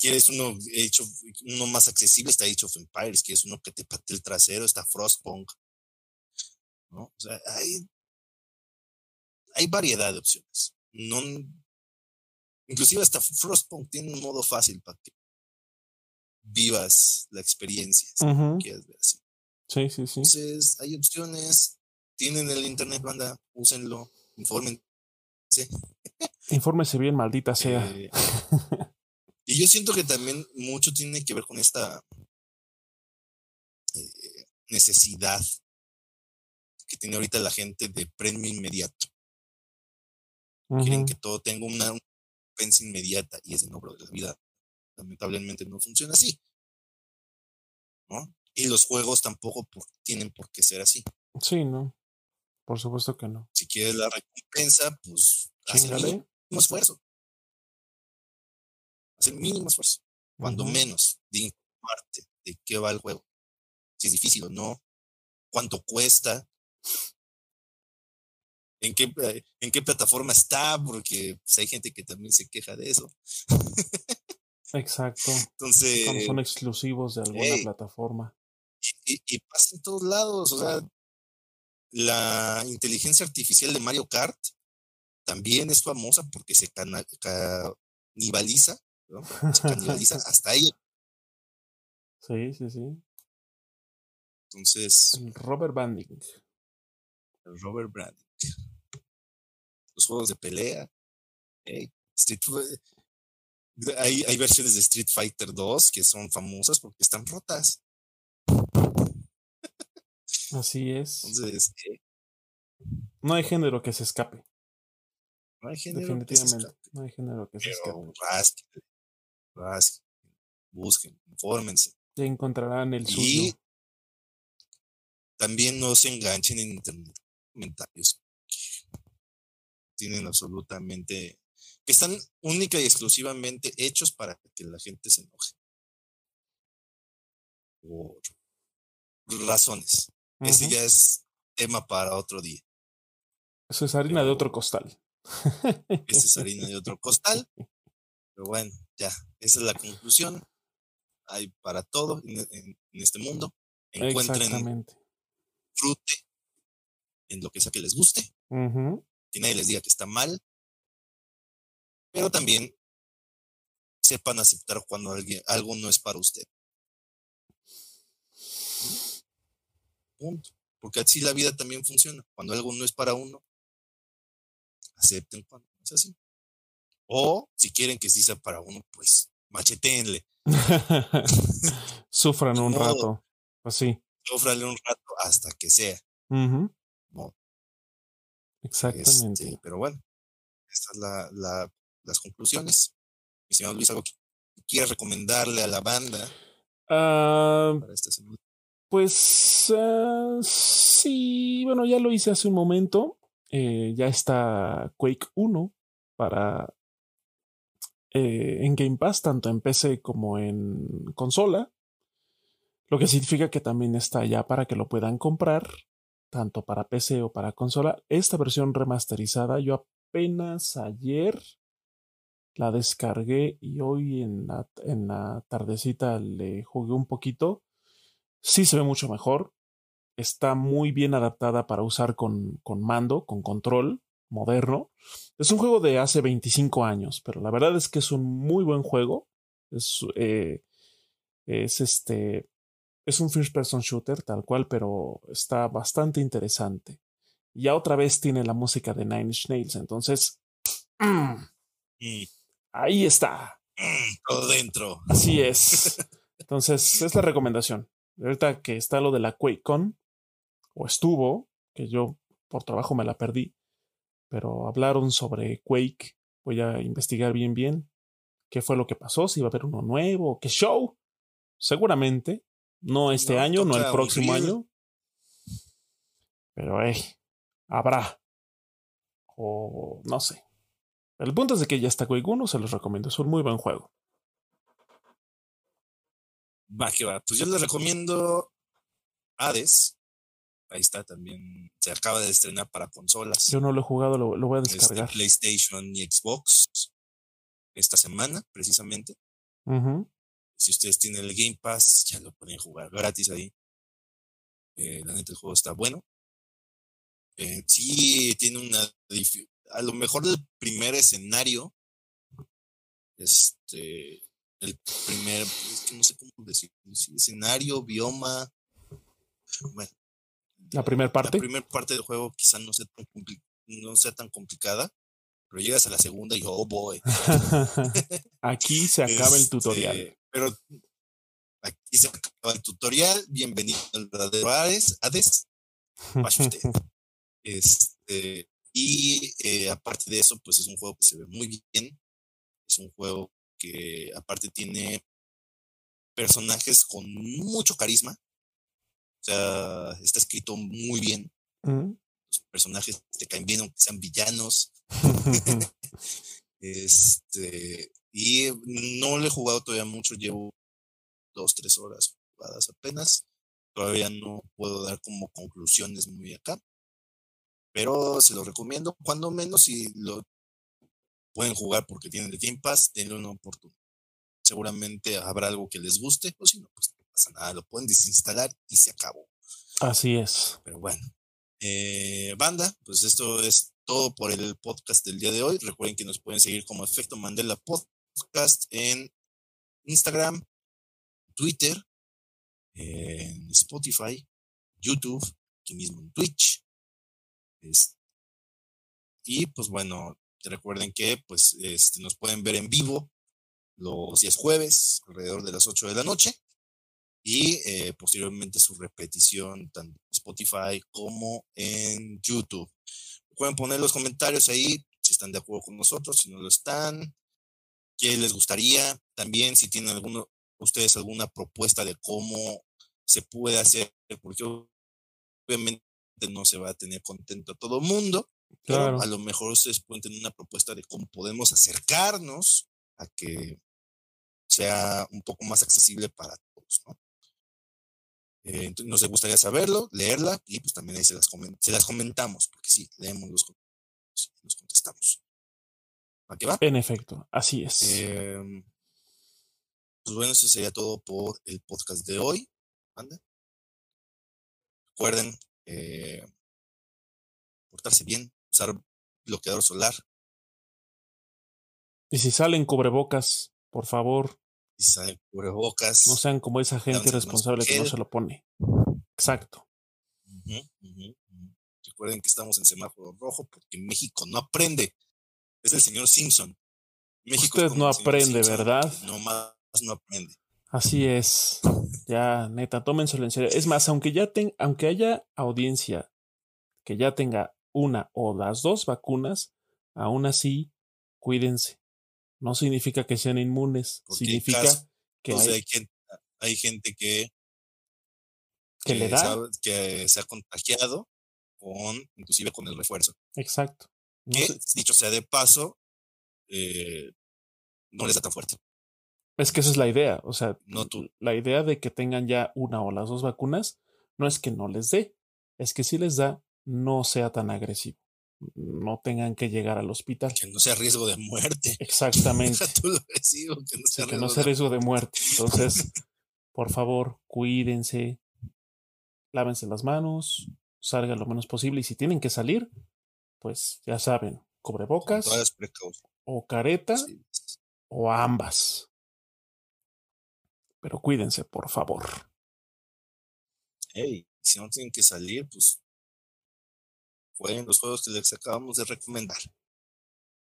quieres uno hecho uno más accesible, está Age of Empires, quieres uno que te pate el trasero, está Frostpunk. ¿no? O sea, hay, hay variedad de opciones. No, inclusive hasta Frostpunk tiene un modo fácil para que vivas la experiencia, si quieres ver así. Sí, sí, sí. Entonces, hay opciones, tienen el internet, banda, úsenlo, infórmense. Infórmese bien, maldita sea. Eh, y yo siento que también mucho tiene que ver con esta eh, necesidad que tiene ahorita la gente de premio inmediato. Quieren que todo tenga una recompensa inmediata y ese no, de la vida lamentablemente no funciona así. ¿no? Y los juegos tampoco tienen por qué ser así. Sí, no. Por supuesto que no. Si quieres la recompensa, pues haz un esfuerzo. Hacer mínimo esfuerzo, cuando menos, de informarte de qué va el juego. Si es difícil o no, cuánto cuesta, en qué, eh, en qué plataforma está, porque pues, hay gente que también se queja de eso. Exacto. Entonces. Cuando son exclusivos de alguna plataforma. Y, y, pasa en todos lados. O sea, la inteligencia artificial de Mario Kart también es famosa porque se canibaliza, ¿no? Se canibaliza hasta ahí. Sí, sí, sí. Entonces. El Robert Banding. El Robert Banding. Los juegos de pelea. Street, hay, hay versiones de Street Fighter 2 que son famosas porque están rotas. Así es. Entonces, eh, no hay género que se escape. No hay género Definitivamente. que se escape. No hay género que se escape. rasquen, rasquen, busquen, infórmense. Ya encontrarán el Y suyo. también no se enganchen en internet comentarios. Tienen absolutamente que están única y exclusivamente hechos para que la gente se enoje. Por razones. Ese Ujú. ya es tema para otro día. Eso es harina de otro costal. esa es harina de otro costal. Pero bueno, ya, esa es la conclusión. Hay para todo en, en- en este mundo. Encuentren frute en lo que sea que les guste. Que nadie les diga que está mal. Pero también sepan aceptar cuando alguien, algo no es para usted. Punto. Porque así la vida también funciona. Cuando algo no es para uno, acepten cuando es así. O si quieren que sí sea para uno, pues machetéenle. Sufran un rato. Pues sí. Sófrale un rato hasta que sea. Exactamente. Este, pero bueno, estas son la, la- las conclusiones. Mi señor Luis, ¿algo que quieras recomendarle a la banda Ah, para esta semana? pues ah, sí, bueno, ya lo hice hace un momento. Eh, ya está Quake 1 para eh, en Game Pass, tanto en PC como en consola. Lo que significa que también está ya para que lo puedan comprar, tanto para PC o para consola. Esta versión remasterizada, yo apenas ayer la descargué y hoy en la, en la tardecita le jugué un poquito. Sí se ve mucho mejor. Está muy bien adaptada para usar con, con mando, con control moderno. Es un juego de hace 25 años, pero la verdad es que es un muy buen juego. Es, eh, es este. Es un first person shooter, tal cual, pero está bastante interesante. Y ya otra vez tiene la música de Nine Inch Nails, entonces. mm, Mm, ahí está. todo dentro. Así es. Entonces, es la recomendación. Ahorita que está lo de la QuakeCon, o estuvo, que yo por trabajo me la perdí, pero hablaron sobre Quake. Voy a investigar bien, bien qué fue lo que pasó, si va a haber uno nuevo, qué show. Seguramente, no este No, año, no el próximo año, pero eh, habrá. O no sé. El punto es de que ya está Quake 1, se los recomiendo, es un muy buen juego. Va que va. Pues yo les recomiendo Hades. Ahí está también. Se acaba de estrenar para consolas. Yo no lo he jugado, lo, lo voy a este, descargar. PlayStation y Xbox. Esta semana, precisamente. Si ustedes tienen el Game Pass, ya lo pueden jugar gratis ahí. Eh, la neta, el juego está bueno. Eh, sí, tiene una. A lo mejor el primer escenario. Este. El primer. Es que no sé cómo decirlo. sí, escenario, bioma. Bueno, La primera parte. La primera parte del juego quizá no sea tan, compli- no sea tan complicada. Pero llegas a la segunda y oh boy. Aquí se acaba el Este, tutorial. Pero aquí se acaba el tutorial. Bienvenido al verdadero Hades. Hades. Usted. Este, y eh, aparte de eso, pues es un juego que se ve muy bien. Es un juego que aparte tiene personajes con mucho carisma. O sea, está escrito muy bien. Mm. Los personajes te caen bien aunque sean villanos. Este, Y no le he jugado todavía mucho, llevo dos, tres horas jugadas apenas. Todavía no puedo dar como conclusiones muy acá. Pero se lo recomiendo, cuando menos si lo pueden jugar porque tienen de Game Pass, denle una oportunidad. Seguramente habrá algo que les guste, o si no, pues no pasa nada, lo pueden desinstalar y se acabó. Así es. Pero bueno, eh, banda, pues esto es todo por el podcast del día de hoy. Recuerden que nos pueden seguir como Efecto Mandela Podcast en Instagram, Twitter, en Spotify, YouTube, aquí mismo en Twitch. Y pues bueno, recuerden que pues este, nos pueden ver en vivo los días jueves, alrededor de las 8 de la noche y eh, posteriormente su repetición tanto en Spotify como en YouTube. Pueden poner los comentarios ahí si están de acuerdo con nosotros, si no lo están, qué les gustaría, también si tienen alguno, ustedes alguna propuesta de cómo se puede hacer, porque obviamente no se va a tener contento a todo el mundo, pero a lo mejor ustedes pueden tener una propuesta de cómo podemos acercarnos a que sea un poco más accesible para todos, ¿no? Eh, nos gustaría saberlo, leerla y pues también ahí se las, se las comentamos, porque sí, leemos los comentarios y nos contestamos. ¿A qué va? En efecto, así es. Em, pues bueno, eso sería todo por el podcast de hoy. ¿Anda? Recuerden eh, portarse bien, usar bloqueador solar. Y si salen cubrebocas, por favor, cubrebocas. No sean como esa gente irresponsable que no se lo pone. Exacto. Recuerden que estamos en semáforo rojo porque México no aprende. Es el señor Simpson. México Usted no aprende, ¿verdad? No más no aprende. Así es. Ya, neta, tómenselo en serio. Es más, aunque ya ten, aunque haya audiencia que ya tenga una o las dos vacunas, aún así, cuídense no significa que sean inmunes, significa que hay, hay, gente, que, que, le da que se ha contagiado con, inclusive con el refuerzo. Exacto. que, dicho sea de paso, eh, no les da tan fuerte. Es que esa es la idea, o sea, la idea de que tengan ya una o las dos vacunas no es que no les dé, es que si les da, no sea tan agresivo no tengan que llegar al hospital. Que no sea riesgo de muerte. Exactamente. que no sea, que no sea riesgo de muerte. Entonces, por favor, cuídense, lávense las manos, salgan lo menos posible y si tienen que salir, pues ya saben, cubrebocas o careta o ambas. Pero cuídense, por favor. Hey, si no tienen que salir, pues jueguen los juegos que les acabamos de recomendar.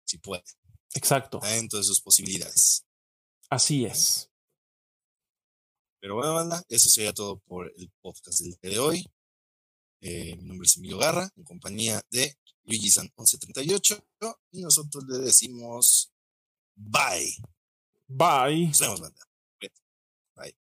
Si pueden. Exacto. En todas sus posibilidades. Así es. Pero bueno, banda, eso sería todo por el podcast del día de hoy. Eh, mi nombre es Emilio Garra, en compañía de Luigi San 1138. Y nosotros le decimos bye. Bye. Nos vemos, banda. はい。